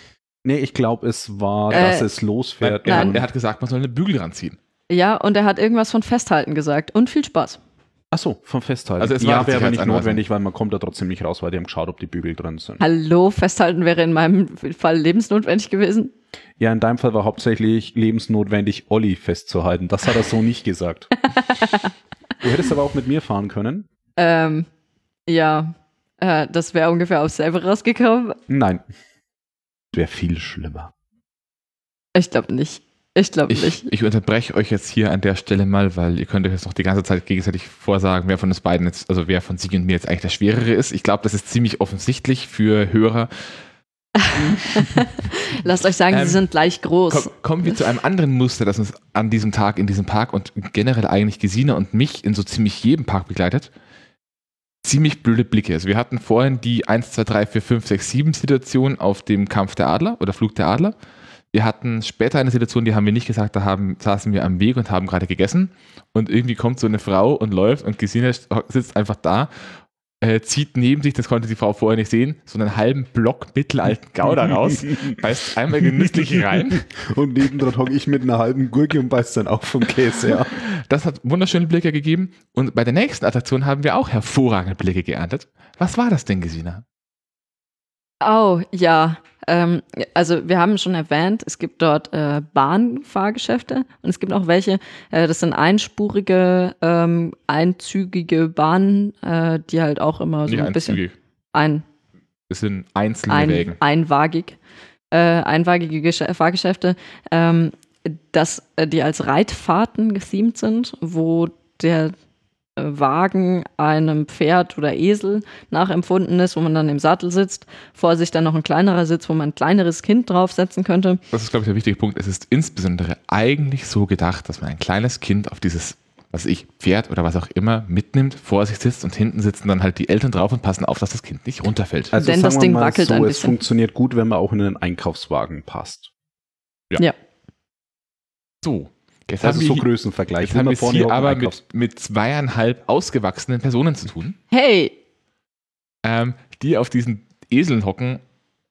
Nee, ich glaube, es war, Äh, dass es losfährt. Er, Nein. hat, er hat gesagt, man soll eine Bügel ranziehen. Ja, und er hat irgendwas von Festhalten gesagt. Und viel Spaß. Ach so, vom Festhalten. Also es war ja, wäre aber nicht Sicherheitsanweisung. notwendig, weil man kommt da trotzdem nicht raus, weil die haben geschaut, ob die Bügel drin sind. Hallo, Festhalten wäre in meinem Fall lebensnotwendig gewesen. Ja, in deinem Fall war hauptsächlich lebensnotwendig, Olli festzuhalten. Das hat er so nicht gesagt. du hättest aber auch mit mir fahren können. Ähm, ja, äh, das wäre ungefähr aufs selbe rausgekommen. Nein. Wäre viel schlimmer. Ich glaube nicht. Ich glaube Ich, nicht. ich unterbreche euch jetzt hier an der Stelle mal, weil ihr könnt euch jetzt noch die ganze Zeit gegenseitig vorsagen, wer von uns beiden jetzt, also wer von Sigi und mir jetzt eigentlich der Schwerere ist. Ich glaube, das ist ziemlich offensichtlich für Hörer. Lasst euch sagen, Ähm, sie sind gleich groß. Komm, kommen wir zu einem anderen Muster, das uns an diesem Tag in diesem Park und generell eigentlich Gesine und mich in so ziemlich jedem Park begleitet. Ziemlich blöde Blicke. Also wir hatten vorhin die 1, 2, 3, 4, 5, 6, 7 Situation auf dem Kampf der Adler oder Flug der Adler. Wir hatten später eine Situation, die haben wir nicht gesagt, da haben, saßen wir am Weg und haben gerade gegessen und irgendwie kommt so eine Frau und läuft und Gesine sitzt einfach da, äh, zieht neben sich, das konnte die Frau vorher nicht sehen, so einen halben Block mittelalten Gouda raus, beißt einmal genüsslich rein Und nebendran hocke ich mit einer halben Gurke und beiß dann auch vom Käse, ja. Das hat wunderschöne Blicke gegeben. Und bei der nächsten Attraktion haben wir auch hervorragende Blicke geerntet. Was war das denn, Gesina? Oh, ja. Ähm, also wir haben schon erwähnt, es gibt dort äh, Bahnfahrgeschäfte und es gibt auch welche, äh, das sind einspurige, ähm, einzügige Bahnen, äh, die halt auch immer so Nicht ein bisschen einzügig. ein, Es sind einzelne ein, Wägen. einwagig, äh, einwagige Gesch Fahrgeschäfte, ähm, dass äh, die als Reitfahrten gethemt sind, wo der Wagen einem Pferd oder Esel nachempfunden ist, wo man dann im Sattel sitzt, vor sich dann noch ein kleinerer Sitz, wo man ein kleineres Kind draufsetzen könnte. Das ist, glaube ich, der wichtige Punkt. Es ist insbesondere eigentlich so gedacht, dass man ein kleines Kind auf dieses, was weiß ich, Pferd oder was auch immer mitnimmt, vor sich sitzt und hinten sitzen dann halt die Eltern drauf und passen auf, dass das Kind nicht runterfällt. Also Denn sagen das Ding mal wackelt so, ein es bisschen. funktioniert gut, wenn man auch in einen Einkaufswagen passt. so. Jetzt Also haben so wir, hier- Größenvergleich. jetzt haben wir es hier aber mit, mit zweieinhalb ausgewachsenen Personen zu tun, Hey, ähm, die auf diesen Eseln hocken,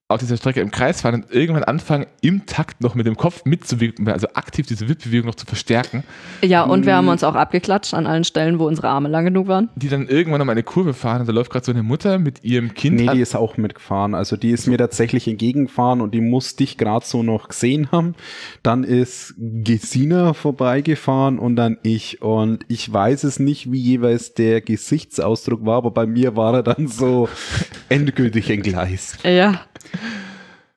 auf dieser Strecke im Kreis fahren und irgendwann anfangen, im Takt noch mit dem Kopf mitzuwirken, also aktiv diese Wippbewegung noch zu verstärken, ja, und wir haben Mm. uns auch abgeklatscht an allen Stellen, wo unsere Arme lang genug waren. die dann irgendwann um eine Kurve fahren und da läuft gerade so eine Mutter mit ihrem Kind Nee, an. die ist auch mitgefahren. Also die ist mir tatsächlich entgegengefahren und die muss dich gerade so noch gesehen haben. Dann ist Gesina vorbeigefahren und dann ich. Und ich weiß es nicht, wie jeweils der Gesichtsausdruck war, aber bei mir war er dann so endgültig entgleist. Ja.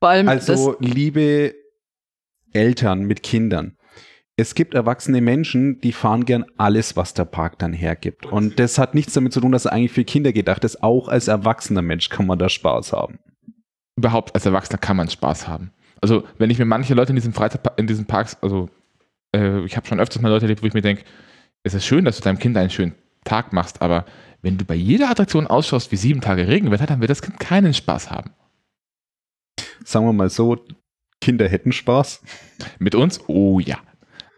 Vor allem, Also, liebe Eltern mit Kindern. Es gibt erwachsene Menschen, die fahren gern alles, was der Park dann hergibt. Und das hat nichts damit zu tun, dass er eigentlich für Kinder gedacht ist. Auch als erwachsener Mensch kann man da Spaß haben. überhaupt als Erwachsener kann man Spaß haben. Also wenn ich mir manche Leute in diesen Freizeit in diesen Parks, also äh, ich habe schon öfters mal Leute erlebt, wo ich mir denke, es ist schön, dass du deinem Kind einen schönen Tag machst, aber wenn du bei jeder Attraktion ausschaust wie sieben Tage Regenwetter, dann wird das Kind keinen Spaß haben. Sagen wir mal so, Kinder hätten Spaß. Mit uns? Oh ja.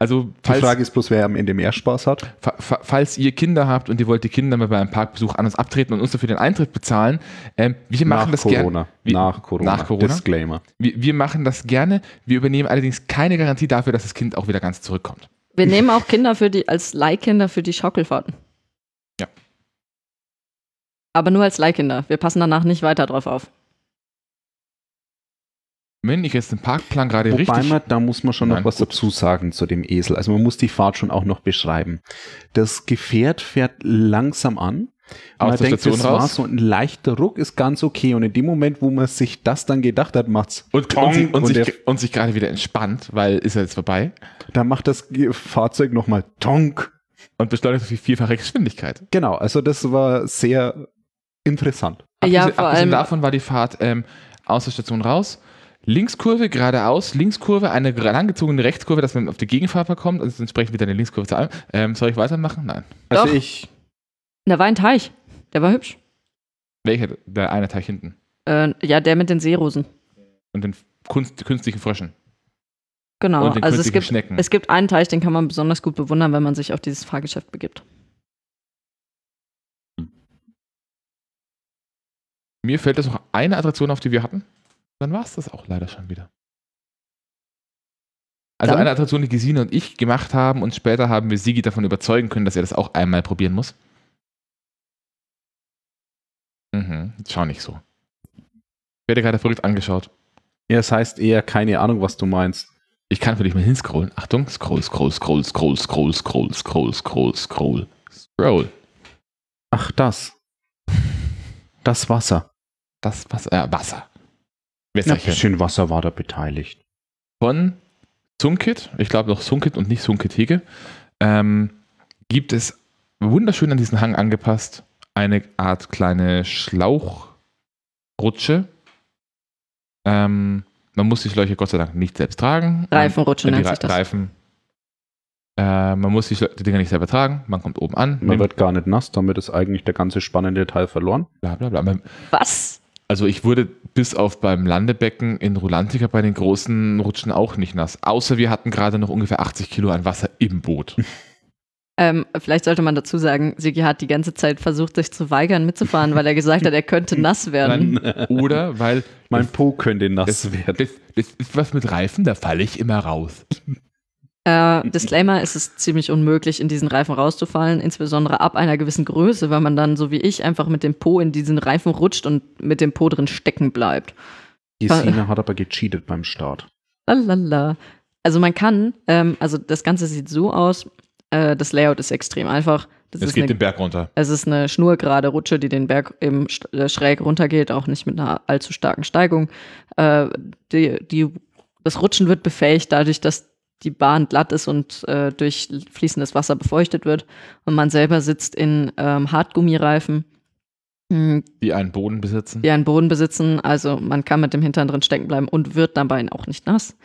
Also Die falls, Frage ist bloß, wer am Ende mehr Spaß hat. fa- fa- falls ihr Kinder habt und ihr wollt die Kinder mal bei einem Parkbesuch an uns abtreten und uns dafür den Eintritt bezahlen, ähm, wir machen nach das gerne. Nach Corona. nach Corona? Disclaimer. Wir, wir machen das gerne. Wir übernehmen allerdings keine Garantie dafür, dass das Kind auch wieder ganz zurückkommt. wir nehmen auch Kinder für die, als Leihkinder für die Schaukelfahrten. Ja. Aber nur als Leihkinder. Wir passen danach nicht weiter drauf auf. Wenn ich jetzt den Parkplan gerade Wobei richtig man, da muss man schon Nein, noch was gut. dazu sagen zu dem Esel. Also man muss die Fahrt schon auch noch beschreiben. Das Gefährt fährt langsam an. Aus man der denkt, Station das war raus. so ein leichter Ruck, ist ganz okay. Und in dem Moment, wo man sich das dann gedacht hat, macht's und, und, sich, und, und sich, und sich gerade wieder entspannt, weil ist er jetzt vorbei da macht das Fahrzeug nochmal Tonk. und beschleunigt auf die vierfache Geschwindigkeit. Genau, also das war sehr interessant. Ja, Abgesehen- vor abgesehen allem- davon war die Fahrt ähm, aus der Station raus. Linkskurve, geradeaus, Linkskurve, eine langgezogene Rechtskurve, dass man auf die Gegenfahrt kommt, also entsprechend wieder eine Linkskurve zu allem. Ähm, soll ich weitermachen? Nein. Also Doch. ich, Da war ein Teich. Der war hübsch. Welcher? Der eine Teil hinten. Äh, ja, der mit den Seerosen. Und den Kunst, künstlichen Fröschen. Genau. und den Also es künstlichen gibt, Schnecken. es gibt einen Teich, den kann man besonders gut bewundern, wenn man sich auf dieses Fahrgeschäft begibt. Mir fällt jetzt noch eine Attraktion auf, die wir hatten. Dann war es das auch leider schon wieder. Also Dann? eine Attraktion, die Gesine und ich gemacht haben und später haben wir Sigi davon überzeugen können, dass er das auch einmal probieren muss. Mhm, schau nicht so. Ich werde gerade verrückt angeschaut. ja, es heißt eher keine Ahnung, was du meinst. Ich kann für dich mal hinscrollen. Achtung, scroll, scroll, scroll, scroll, scroll, scroll, scroll, scroll, scroll, scroll. Ach, das. Das Wasser. Das Wasser, äh, Wasser. Ja, Wässerchen. bisschen Wasser war da beteiligt. von Sunkit, ich glaube noch Sunkit und nicht Sunkit Hege, ähm, gibt es wunderschön an diesen Hang angepasst eine Art kleine Schlauchrutsche. Ähm, man muss die Schläuche Gott sei Dank nicht selbst tragen. Reifenrutsche nennt Re- sich das. Reifen. Äh, man muss die, die Dinger nicht selber tragen. Man kommt oben an. Man wird gar nicht nass, damit ist eigentlich der ganze spannende Teil verloren. bla bla bla. Was? Also ich wurde bis auf beim Landebecken in Rulantica bei den großen Rutschen auch nicht nass. Außer wir hatten gerade noch ungefähr 80 Kilo an Wasser im Boot. Ähm, vielleicht sollte man dazu sagen, Sigi hat die ganze Zeit versucht, sich zu weigern, mitzufahren, weil er gesagt hat, er könnte nass werden. Nein, oder weil Mein Po könnte nass das, werden. das, das ist was mit Reifen, da falle ich immer raus. Äh, Disclaimer, es ist ziemlich unmöglich, in diesen Reifen rauszufallen, insbesondere ab einer gewissen Größe, weil man dann, so wie ich, einfach mit dem Po in diesen Reifen rutscht und mit dem Po drin stecken bleibt. Gesine hat aber gecheatet beim Start. Lalala. Also man kann, ähm, also das Ganze sieht so aus, äh, das Layout ist extrem einfach. Das Es geht eine, den Berg runter. es ist eine schnurgerade Rutsche, die den Berg eben äh, schräg runtergeht, auch nicht mit einer allzu starken Steigung. Äh, die, die, das Rutschen wird befähigt dadurch, dass die Bahn glatt ist und äh, durch fließendes Wasser befeuchtet wird. Und man selber sitzt in ähm, Hartgummireifen, mh, Die einen Boden besitzen. die einen Boden besitzen. Also man kann mit dem Hintern drin stecken bleiben und wird dabei auch nicht nass.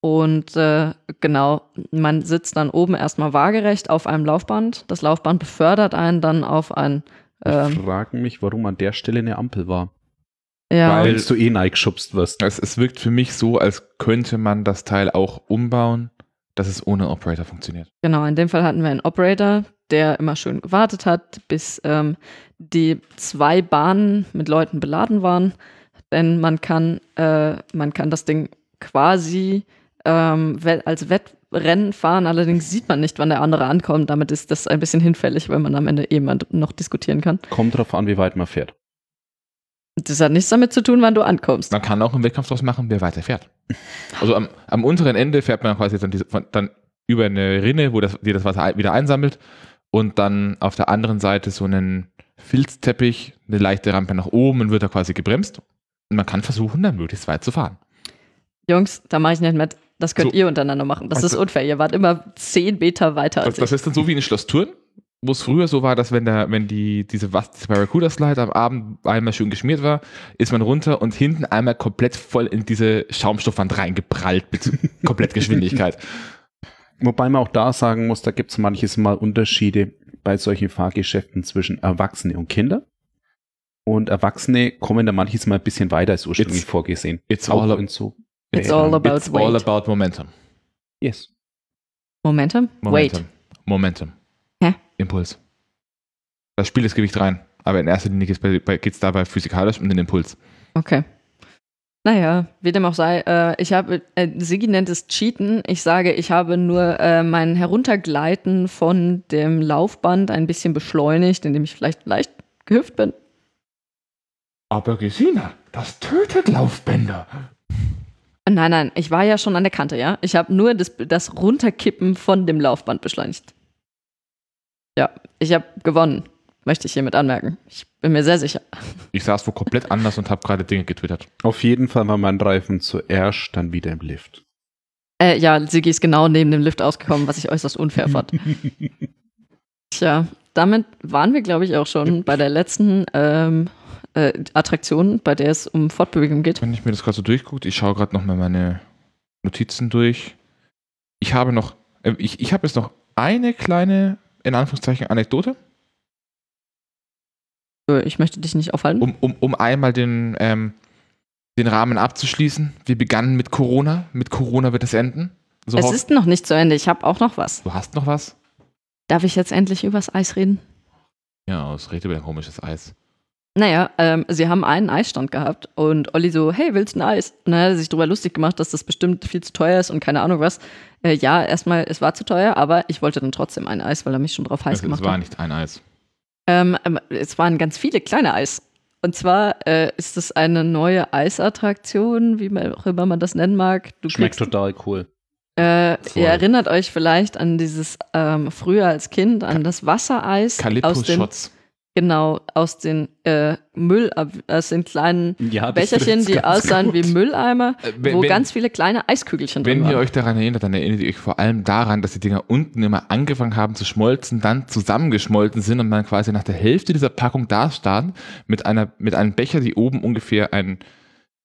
Und äh, genau, man sitzt dann oben erstmal waagerecht auf einem Laufband. Das Laufband befördert einen dann auf ein Ich ähm, frage mich, warum an der Stelle eine Ampel war. Ja, Weil- Weil du eh neigeschubst wirst. Es, es wirkt für mich so, als könnte man das Teil auch umbauen, dass es ohne Operator funktioniert. genau. In dem Fall hatten wir einen Operator, der immer schön gewartet hat, bis ähm, die zwei Bahnen mit Leuten beladen waren. Denn man kann, äh, man kann das Ding quasi ähm, als Wettrennen fahren, allerdings sieht man nicht, wann der andere ankommt. Damit ist das ein bisschen hinfällig, weil man am Ende eh mal noch diskutieren kann. Kommt drauf an, wie weit man fährt. Das hat nichts damit zu tun, wann du ankommst. Man kann auch einen Wettkampf draus machen, wer weiter fährt. Also am, am unteren Ende fährt man quasi dann, diese, dann über eine Rinne, wo das, die das Wasser wieder einsammelt und dann auf der anderen Seite so einen Filzteppich, eine leichte Rampe nach oben und wird da quasi gebremst. Und man kann versuchen, da möglichst weit zu fahren. Jungs, da mache ich nicht mit. Das könnt So. ihr untereinander machen. Das ist Also- unfair. Ihr wart immer zehn Meter weiter Das, als das ist dann so wie in Schloss Thurn, wo es früher so war, dass wenn der, wenn die, diese, was, diese Barracuda Slide am Abend einmal schön geschmiert war, ist man runter und hinten einmal komplett voll in diese Schaumstoffwand reingeprallt mit Komplettgeschwindigkeit. Wobei man auch da sagen muss, da gibt es manches Mal Unterschiede bei solchen Fahrgeschäften zwischen Erwachsene und Kinder. Und Erwachsene kommen da manches Mal ein bisschen weiter als ursprünglich It's- vorgesehen. It's Auch all, ab- in so. It's all about it's all weight. about momentum. Yes. Momentum? Momentum. Wait. Momentum. Hä? Impuls. Das Spiel ist Gewicht rein. Aber in erster Linie geht es dabei physikalisch um den Impuls. Okay. Naja, wie dem auch sei, äh, ich habe, äh, Sigi nennt es Cheaten. Ich sage, ich habe nur äh, mein Heruntergleiten von dem Laufband ein bisschen beschleunigt, indem ich vielleicht leicht gehüpft bin. Aber Gesina, das tötet Laufbänder. Nein, nein, ich war ja schon an der Kante, ja. Ich habe nur das, das Runterkippen von dem Laufband beschleunigt. Ja, ich habe gewonnen, möchte ich hiermit anmerken. Ich bin mir sehr sicher. Ich saß wo komplett anders und habe gerade Dinge getwittert. Auf jeden Fall war mein Reifen zuerst dann wieder im Lift. Äh, ja, Sigi ist genau neben dem Lift ausgekommen, was ich äußerst unfair fand. Tja, damit waren wir, glaube ich, auch schon bei der letzten ähm, äh, Attraktion, bei der es um Fortbewegung geht. Wenn ich mir das gerade so durchgucke, ich schaue gerade nochmal meine Notizen durch. Ich habe noch, äh, ich, ich habe jetzt noch eine kleine, in Anführungszeichen, Anekdote, Ich möchte dich nicht aufhalten. um, um, um einmal den, ähm, den Rahmen abzuschließen. Wir begannen mit Corona. Mit Corona wird es enden. So es ist noch nicht zu Ende. Ich habe auch noch was. du hast noch was? Darf ich jetzt endlich übers Eis reden? Ja, es redet über ein komisches Eis. Naja, ähm, sie haben einen Eisstand gehabt und Olli so, hey, willst du ein Eis? Und dann hat er sich darüber lustig gemacht, dass das bestimmt viel zu teuer ist und keine Ahnung was. Äh, ja, erstmal, es war zu teuer, aber ich wollte dann trotzdem ein Eis, weil er mich schon drauf heiß Also, es gemacht war hat. nicht ein Eis. Ähm, ähm, es waren ganz viele kleine Eis. Und zwar äh, ist es eine neue Eisattraktion, wie man auch immer man das nennen mag. Du Schmeckt kriegst, total cool. äh, ihr erinnert euch vielleicht an dieses ähm, früher als Kind an das Wassereis Calypso-Shots. Genau aus den äh, Müll aus den kleinen Ja, Becherchen, die aussahen wie Mülleimer, Äh, wenn- wo wenn- ganz viele kleine Eiskügelchen drin Wenn ihr waren. euch daran erinnert, dann erinnert ihr euch vor allem daran, dass die Dinger unten immer angefangen haben zu schmolzen, dann zusammengeschmolzen sind und man quasi nach der Hälfte dieser Packung da stand mit einer mit einem Becher, die oben ungefähr ein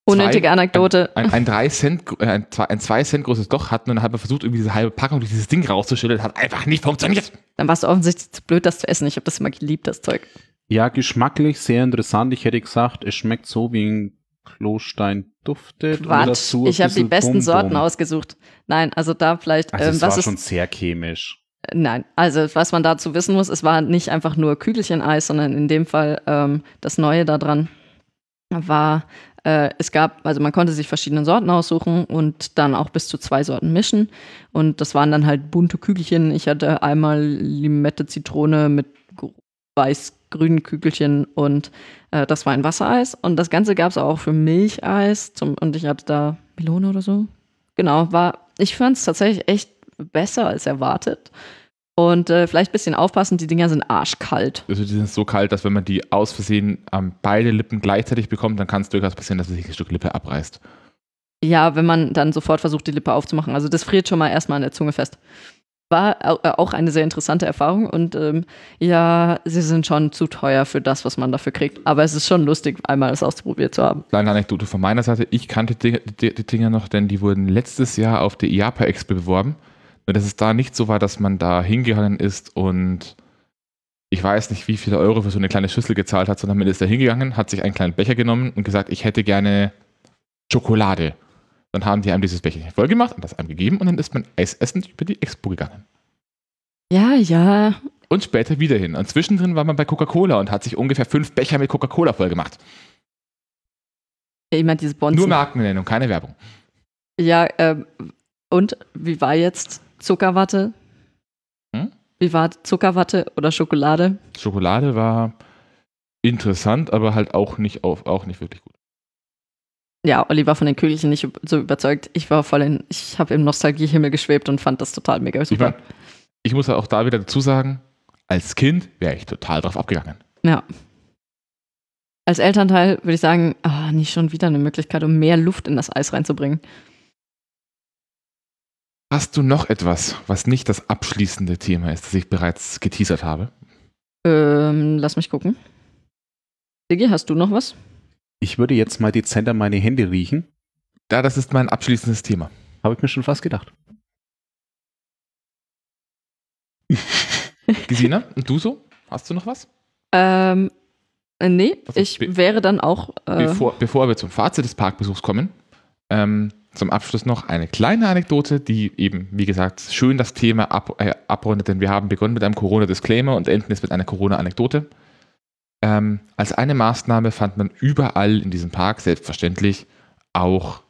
Unnötige Anekdote. ein, ein, drei Cent, äh, ein, zwei, ein zwei Cent großes Loch hatten und dann hat man versucht, irgendwie diese halbe Packung durch dieses Ding rauszuschütteln. Hat einfach nicht funktioniert. Dann warst du offensichtlich zu blöd, das zu essen. Ich habe das immer geliebt, das Zeug. Ja, geschmacklich sehr interessant. Ich hätte gesagt, es schmeckt so wie ein Klostein duftet. Quatsch. ein Ich habe die besten Bum-Bum. Sorten ausgesucht. Nein, also da vielleicht, Also ähm, es was war ist schon sehr chemisch. Nein, also was man dazu wissen muss, es war nicht einfach nur Kügelchen-Eis, sondern in dem Fall ähm, das Neue da dran war, äh, es gab, also man konnte sich verschiedene Sorten aussuchen und dann auch bis zu zwei Sorten mischen. Und das waren dann halt bunte Kügelchen. Ich hatte einmal Limette, Zitrone mit weiß-grünen Kügelchen und äh, das war ein Wassereis. Und das Ganze gab es auch für Milcheis zum, und ich hatte da Melone oder so. Genau, war, ich fand es tatsächlich echt besser als erwartet. Und äh, vielleicht ein bisschen aufpassen, die Dinger sind arschkalt. Also die sind so kalt, dass wenn man die aus Versehen ähm, beide Lippen gleichzeitig bekommt, dann kann es durchaus passieren, dass sich ein Stück Lippe abreißt. Ja, wenn man dann sofort versucht, die Lippe aufzumachen. Also das friert schon mal erstmal an der Zunge fest. War äh, auch eine sehr interessante Erfahrung und ähm, ja, sie sind schon zu teuer für das, was man dafür kriegt. Aber es ist schon lustig, einmal es ausprobiert zu haben. Kleine Anekdote von meiner Seite. Ich kannte die, die, die Dinger noch, denn die wurden letztes Jahr auf der IAPA Expo beworben. Nur dass es da nicht so war, dass man da hingegangen ist und ich weiß nicht, wie viele Euro für so eine kleine Schüssel gezahlt hat, sondern man ist da hingegangen, hat sich einen kleinen Becher genommen und gesagt, ich hätte gerne Schokolade. Dann haben die einem dieses Becher voll gemacht und das einem gegeben und dann ist man eisessend über die Expo gegangen. Ja, ja. Und später wieder hin. Und zwischendrin war man bei Coca-Cola und hat sich ungefähr fünf Becher mit Coca-Cola voll gemacht. Ich meine, diese Bonzen. Nur Markennennung, keine Werbung. Ja, ähm, und wie war jetzt Zuckerwatte? Hm? Wie war Zuckerwatte oder Schokolade? Schokolade war interessant, aber halt auch nicht, auf, auch nicht wirklich gut. Ja, Olli war von den Kügelchen nicht so überzeugt. Ich war voll in, ich habe im Nostalgiehimmel geschwebt und fand das total mega super. Ich, mein, ich muss auch da wieder dazu sagen, als Kind wäre ich total drauf abgegangen. Ja. Als Elternteil würde ich sagen, oh, nicht schon wieder eine Möglichkeit, um mehr Luft in das Eis reinzubringen. Hast du noch etwas, was nicht das abschließende Thema ist, das ich bereits geteasert habe? Ähm, lass mich gucken. Digi, hast du noch was? Ich würde jetzt mal dezenter meine Hände riechen. Ja, das ist mein abschließendes Thema. Habe ich mir schon fast gedacht. Gesina, und du so? Hast du noch was? Ähm, äh, nee, Also, ich wäre dann auch. Äh, Bevor, bevor wir zum Fazit des Parkbesuchs kommen, ähm, zum Abschluss noch eine kleine Anekdote, die eben, wie gesagt, schön das Thema ab, äh, abrundet, denn wir haben begonnen mit einem Corona-Disclaimer und enden jetzt mit einer Corona-Anekdote. Ähm, als eine Maßnahme fand man überall in diesem Park selbstverständlich auch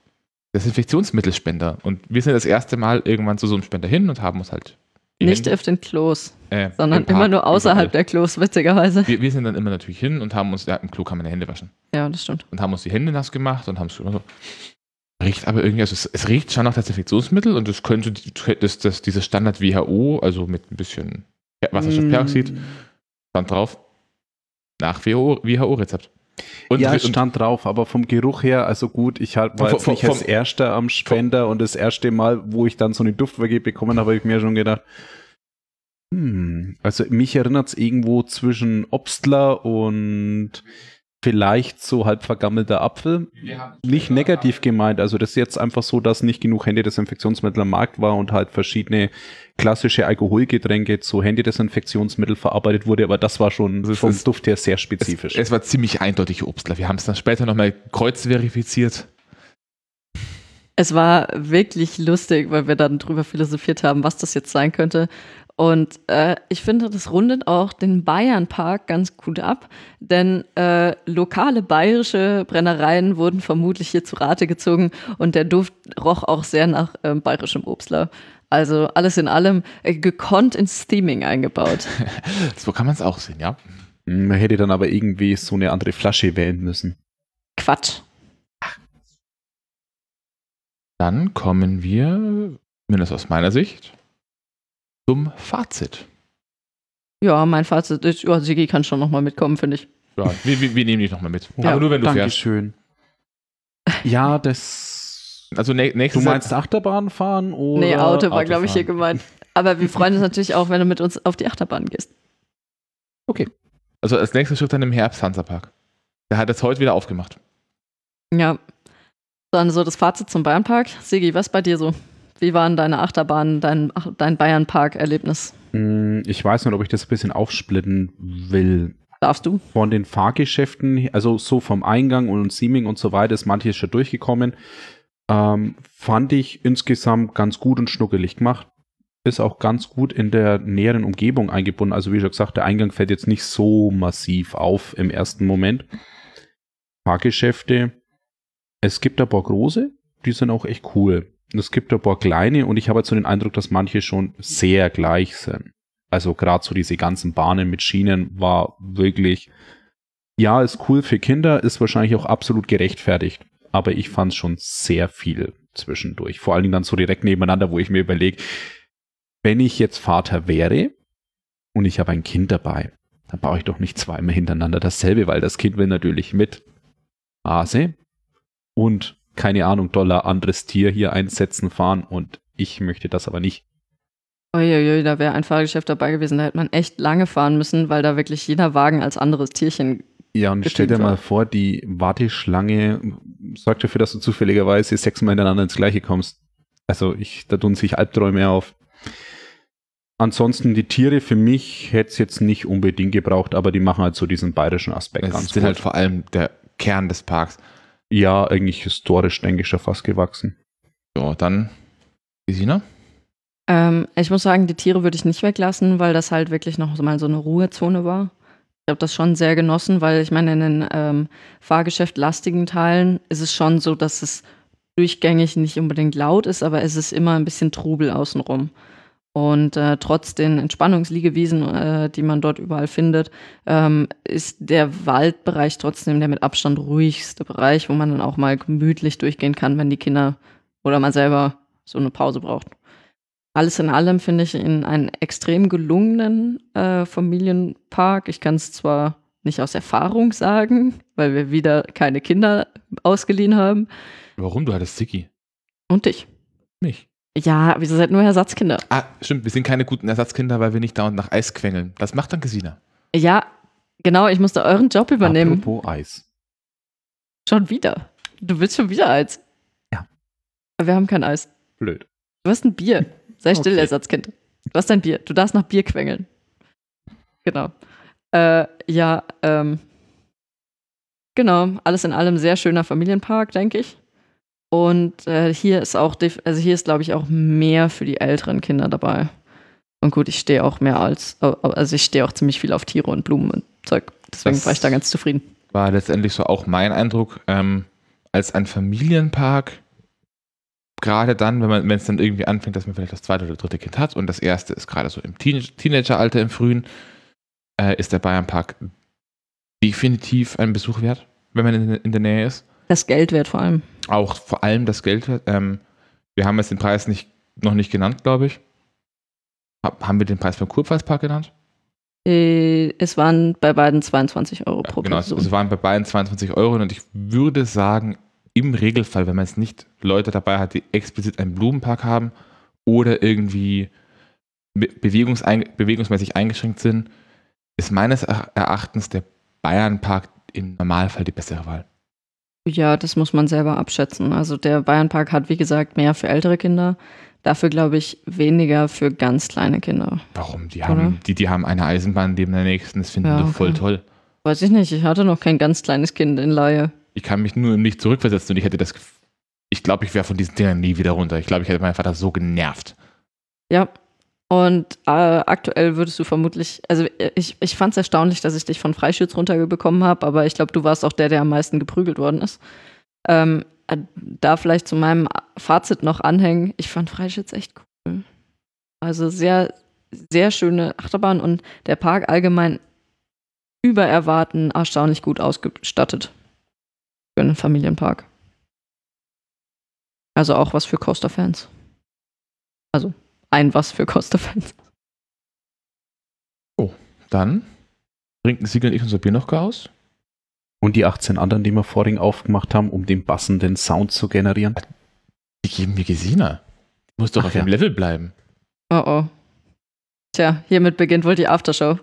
Desinfektionsmittelspender. Und wir sind das erste Mal irgendwann zu so einem Spender hin und haben uns halt nicht auf den Klos, äh, sondern im immer nur außerhalb überall. der Klos, witzigerweise. Wir, wir sind dann immer natürlich hin und haben uns, ja, im Klo kann man die Hände waschen Ja, das stimmt. und haben uns die Hände nass gemacht und haben es so. Riecht aber irgendwie, also es, es riecht schon nach Desinfektionsmittel und es könnte das, das, dieses Standard WHO, also mit ein bisschen Wasserstoffperoxid, Mm. stand drauf, nach WHO-Rezept. Und, ja, es stand drauf, aber vom Geruch her, also gut, ich halt war Vom- jetzt nicht vom- als Erster am Spender und das erste Mal, wo ich dann so eine Duftwege bekommen habe, habe ich mir schon gedacht, hm, also mich erinnert es irgendwo zwischen Obstler und vielleicht so halb vergammelter Apfel. Nicht negativ gemeint, also das ist jetzt einfach so, dass nicht genug Händedesinfektionsmittel am Markt war und halt verschiedene klassische Alkoholgetränke zu Händedesinfektionsmittel verarbeitet wurde, aber das war schon Das ist- vom es- Duft her sehr es, spezifisch. es war ziemlich eindeutig Obstler. Wir haben es dann später nochmal kreuzverifiziert. Es war wirklich lustig, weil wir dann drüber philosophiert haben, was das jetzt sein könnte. Und äh, ich finde, das rundet auch den Bayernpark ganz gut ab, denn äh, lokale bayerische Brennereien wurden vermutlich hier zu Rate gezogen und der Duft roch auch sehr nach ähm, bayerischem Obstler. Also alles in allem äh, gekonnt ins Theming eingebaut. So kann man es auch sehen, ja. Hm, Man hätte dann aber irgendwie so eine andere Flasche wählen müssen. Quatsch. Dann kommen wir, mindestens aus meiner Sicht, zum Fazit. Ja, mein Fazit ist, ja, Sigi kann schon nochmal mitkommen, finde ich. Ja, wir, wir, wir nehmen dich nochmal mit. Ja, Aber nur wenn du fährst. Dankeschön. Ja, das. Also nä Du nächstes meinst Achterbahn fahren oder? Nee, Auto war, glaube ich, hier gemeint. Aber wir freuen uns natürlich auch, wenn du mit uns auf die Achterbahn gehst. Also als nächster Schritt dann im Herbst Hansapark. Der hat jetzt heute wieder aufgemacht. Ja. Dann so das Fazit zum Bayernpark. Sigi, was bei dir so? Wie waren deine Achterbahnen, dein, dein Bayernpark-Erlebnis? Hm, Ich weiß nicht, ob ich das ein bisschen aufsplitten will. Darfst du? Von den Fahrgeschäften, also so vom Eingang und Sieming und so weiter, ist manches schon durchgekommen. Ähm, fand ich insgesamt ganz gut und schnuckelig gemacht. Ist auch ganz gut in der näheren Umgebung eingebunden. Also wie schon gesagt, der Eingang fällt jetzt nicht so massiv auf im ersten Moment. Fahrgeschäfte, es gibt ein paar große, die sind auch echt cool. Es gibt ein paar kleine und ich habe jetzt so den Eindruck, dass manche schon sehr gleich sind. Also gerade so diese ganzen Bahnen mit Schienen war wirklich, ja, ist cool für Kinder, ist wahrscheinlich auch absolut gerechtfertigt. Aber ich fand es schon sehr viel zwischendurch. Vor allen Dingen dann so direkt nebeneinander, wo ich mir überlege, wenn ich jetzt Vater wäre und ich habe ein Kind dabei, dann baue ich doch nicht zweimal hintereinander dasselbe, weil das Kind will natürlich mit Hase und keine Ahnung, Dollar anderes Tier hier einsetzen, fahren und ich möchte das aber nicht. Uiuiui, da wäre ein Fahrgeschäft dabei gewesen, da hätte man echt lange fahren müssen, weil da wirklich jeder Wagen als anderes Tierchen. Ja, und stell dir mal vor, die Warteschlange sorgt dafür, dass du zufälligerweise sechsmal hintereinander ins Gleiche kommst. Also ich, da tun sich Albträume auf. Ansonsten die Tiere für mich hätte es jetzt nicht unbedingt gebraucht, aber die machen halt so diesen bayerischen Aspekt Das ganz ist gut. halt vor allem der Kern des Parks. Ja, eigentlich historisch, denke ich, schon fast gewachsen. Ja, dann Gesina? Ähm, ich muss sagen, die Tiere würde ich nicht weglassen, weil das halt wirklich noch mal so eine Ruhezone war. Ich habe das schon sehr genossen, weil ich meine, in den ähm, fahrgeschäftlastigen Teilen ist es schon so, dass es durchgängig nicht unbedingt laut ist, aber es ist immer ein bisschen Trubel außenrum. Und äh, trotz den Entspannungsliegewiesen, äh, die man dort überall findet, ähm, ist der Waldbereich trotzdem der mit Abstand ruhigste Bereich, wo man dann auch mal gemütlich durchgehen kann, wenn die Kinder oder man selber so eine Pause braucht. Alles in allem finde ich ihn einen extrem gelungenen äh, Familienpark. Ich kann es zwar nicht aus Erfahrung sagen, weil wir wieder keine Kinder ausgeliehen haben. Warum? Du hattest Ziggy. Und dich. Mich. Ja, wieso seid nur Ersatzkinder? Ah, stimmt, wir sind keine guten Ersatzkinder, weil wir nicht dauernd nach Eis quengeln. Das macht dann Gesina. Ja, genau, ich musste euren Job übernehmen. Apropos Eis. Schon wieder. Du willst schon wieder Eis. Ja. Aber wir haben kein Eis. Blöd. Du hast ein Bier. Sei still, Okay. Ersatzkind. Du hast ein Bier. Du darfst nach Bier quengeln. Genau. Äh, ja, ähm. Genau, alles in allem sehr schöner Familienpark, denke ich. Und äh, hier ist auch, also hier ist, glaube ich, auch mehr für die älteren Kinder dabei. Und gut, ich stehe auch mehr als, also ich stehe auch ziemlich viel auf Tiere und Blumen und Zeug. Deswegen Das- war ich da ganz zufrieden. War letztendlich so auch mein Eindruck. Ähm, als ein Familienpark, gerade dann, wenn man, wenn es dann irgendwie anfängt, dass man vielleicht das zweite oder dritte Kind hat und das erste ist gerade so im Teen Teenageralter, im Frühen, äh, ist der Bayernpark definitiv ein Besuch wert, wenn man in, in der Nähe ist. Das Geld wert vor allem. Auch vor allem das Geld. Ähm, wir haben jetzt den Preis nicht, noch nicht genannt, glaube ich. Hab, haben wir den Preis beim Kurpfalzpark genannt? Äh, Es waren bei beiden 22 Euro pro genau, es, Person. es waren bei beiden 22 Euro und ich würde sagen, im Regelfall, wenn man jetzt nicht Leute dabei hat, die explizit einen Blumenpark haben oder irgendwie be bewegungsein bewegungsmäßig eingeschränkt sind, ist meines Eracht- Erachtens der Bayernpark im Normalfall die bessere Wahl. Ja, das muss man selber abschätzen. Also der Bayernpark hat, wie gesagt, mehr für ältere Kinder. Dafür, glaube ich, weniger für ganz kleine Kinder. Warum? Die Oder? haben, die, die haben eine Eisenbahn neben der nächsten, das finden Ja, die doch voll okay. toll. Weiß ich nicht, ich hatte noch kein ganz kleines Kind in Laie. Ich kann mich nur nicht zurückversetzen und ich hätte das. Ich glaube, ich wäre von diesen Dingern nie wieder runter. Ich glaube, ich hätte meinen Vater so genervt. Ja. Und äh, aktuell würdest du vermutlich, also ich, ich fand es erstaunlich, dass ich dich von Freischütz runterbekommen habe, aber ich glaube, du warst auch der, der am meisten geprügelt worden ist. Ähm, äh, da vielleicht zu meinem Fazit noch anhängen, ich fand Freischütz echt cool. Also sehr, sehr schöne Achterbahn und der Park allgemein über Erwarten erstaunlich gut ausgestattet. Für einen Familienpark. Also auch was für Coaster-Fans. Also ein was für Coaster-Fans. Dann trinken Siegel und ich unser Bier noch aus. Und die 18 anderen, die wir vorhin aufgemacht haben, um den passenden Sound zu generieren. Die geben mir Gesina. Die muss doch Ach auf ja. dem Level bleiben. Oh oh. Tja, hiermit beginnt wohl die Aftershow.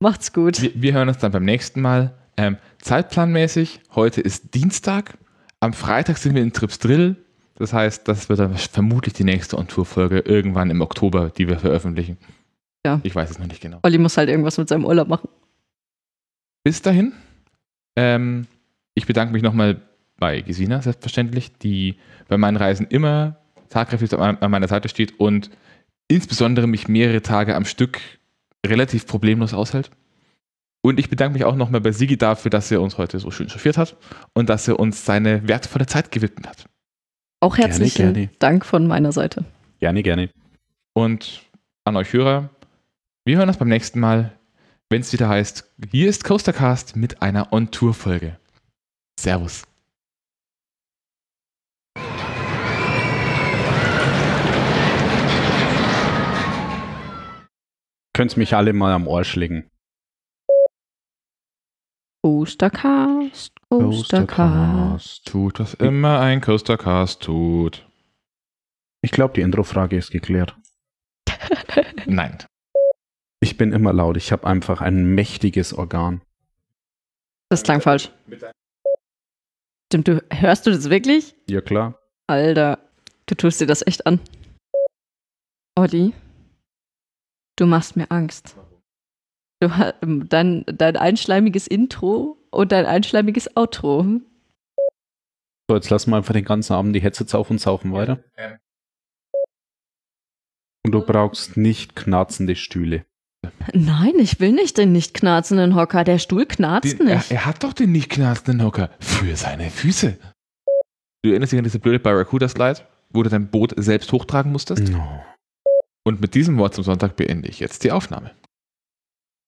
Macht's gut. Wir, wir hören uns dann beim nächsten Mal. Ähm, zeitplanmäßig, heute ist Dienstag. Am Freitag sind wir in Trips Drill. Das heißt, das wird dann vermutlich die nächste On-Tour-Folge irgendwann im Oktober, die wir veröffentlichen. Ja. Ich weiß es noch nicht genau. Olli muss halt irgendwas mit seinem Urlaub machen. Bis dahin, ähm, ich bedanke mich nochmal bei Gesina, selbstverständlich, die bei meinen Reisen immer tatkräftig an an meiner Seite steht und insbesondere mich mehrere Tage am Stück relativ problemlos aushält. Und ich bedanke mich auch nochmal bei Sigi dafür, dass er uns heute so schön chauffiert hat und dass er uns seine wertvolle Zeit gewidmet hat. Auch Gerne, herzlichen gerne. Dank von meiner Seite. Gerne, gerne. Und an euch Hörer, wir hören uns beim nächsten Mal, wenn es wieder heißt, hier ist Coastercast mit einer On-Tour-Folge. Servus. Könnt mich alle mal am Ohr schlägen. Coastercast, Coastercast. Tut, was immer ein Coastercast tut. Ich glaube, die Introfrage ist geklärt. Nein. Ich bin immer laut. Ich habe einfach ein mächtiges Organ. Das klang falsch. Stimmt, du hörst du das wirklich? Ja, klar. Alter, du tust dir das echt an. Olli, du machst mir Angst. Du, ha- dein, dein einschleimiges Intro und dein einschleimiges Outro. So, jetzt lassen wir einfach den ganzen Abend die Headsets auf und saufen weiter. Und du brauchst nicht knarzende Stühle. Nein, ich will nicht den nicht knarzenden Hocker. Der Stuhl knarzt Den, er, nicht. er hat doch den nicht knarzenden Hocker für seine Füße. Du erinnerst dich an diese blöde Barracuda-Slide, wo du dein Boot selbst hochtragen musstest? No. Und mit diesem Wort zum Sonntag beende ich jetzt die Aufnahme.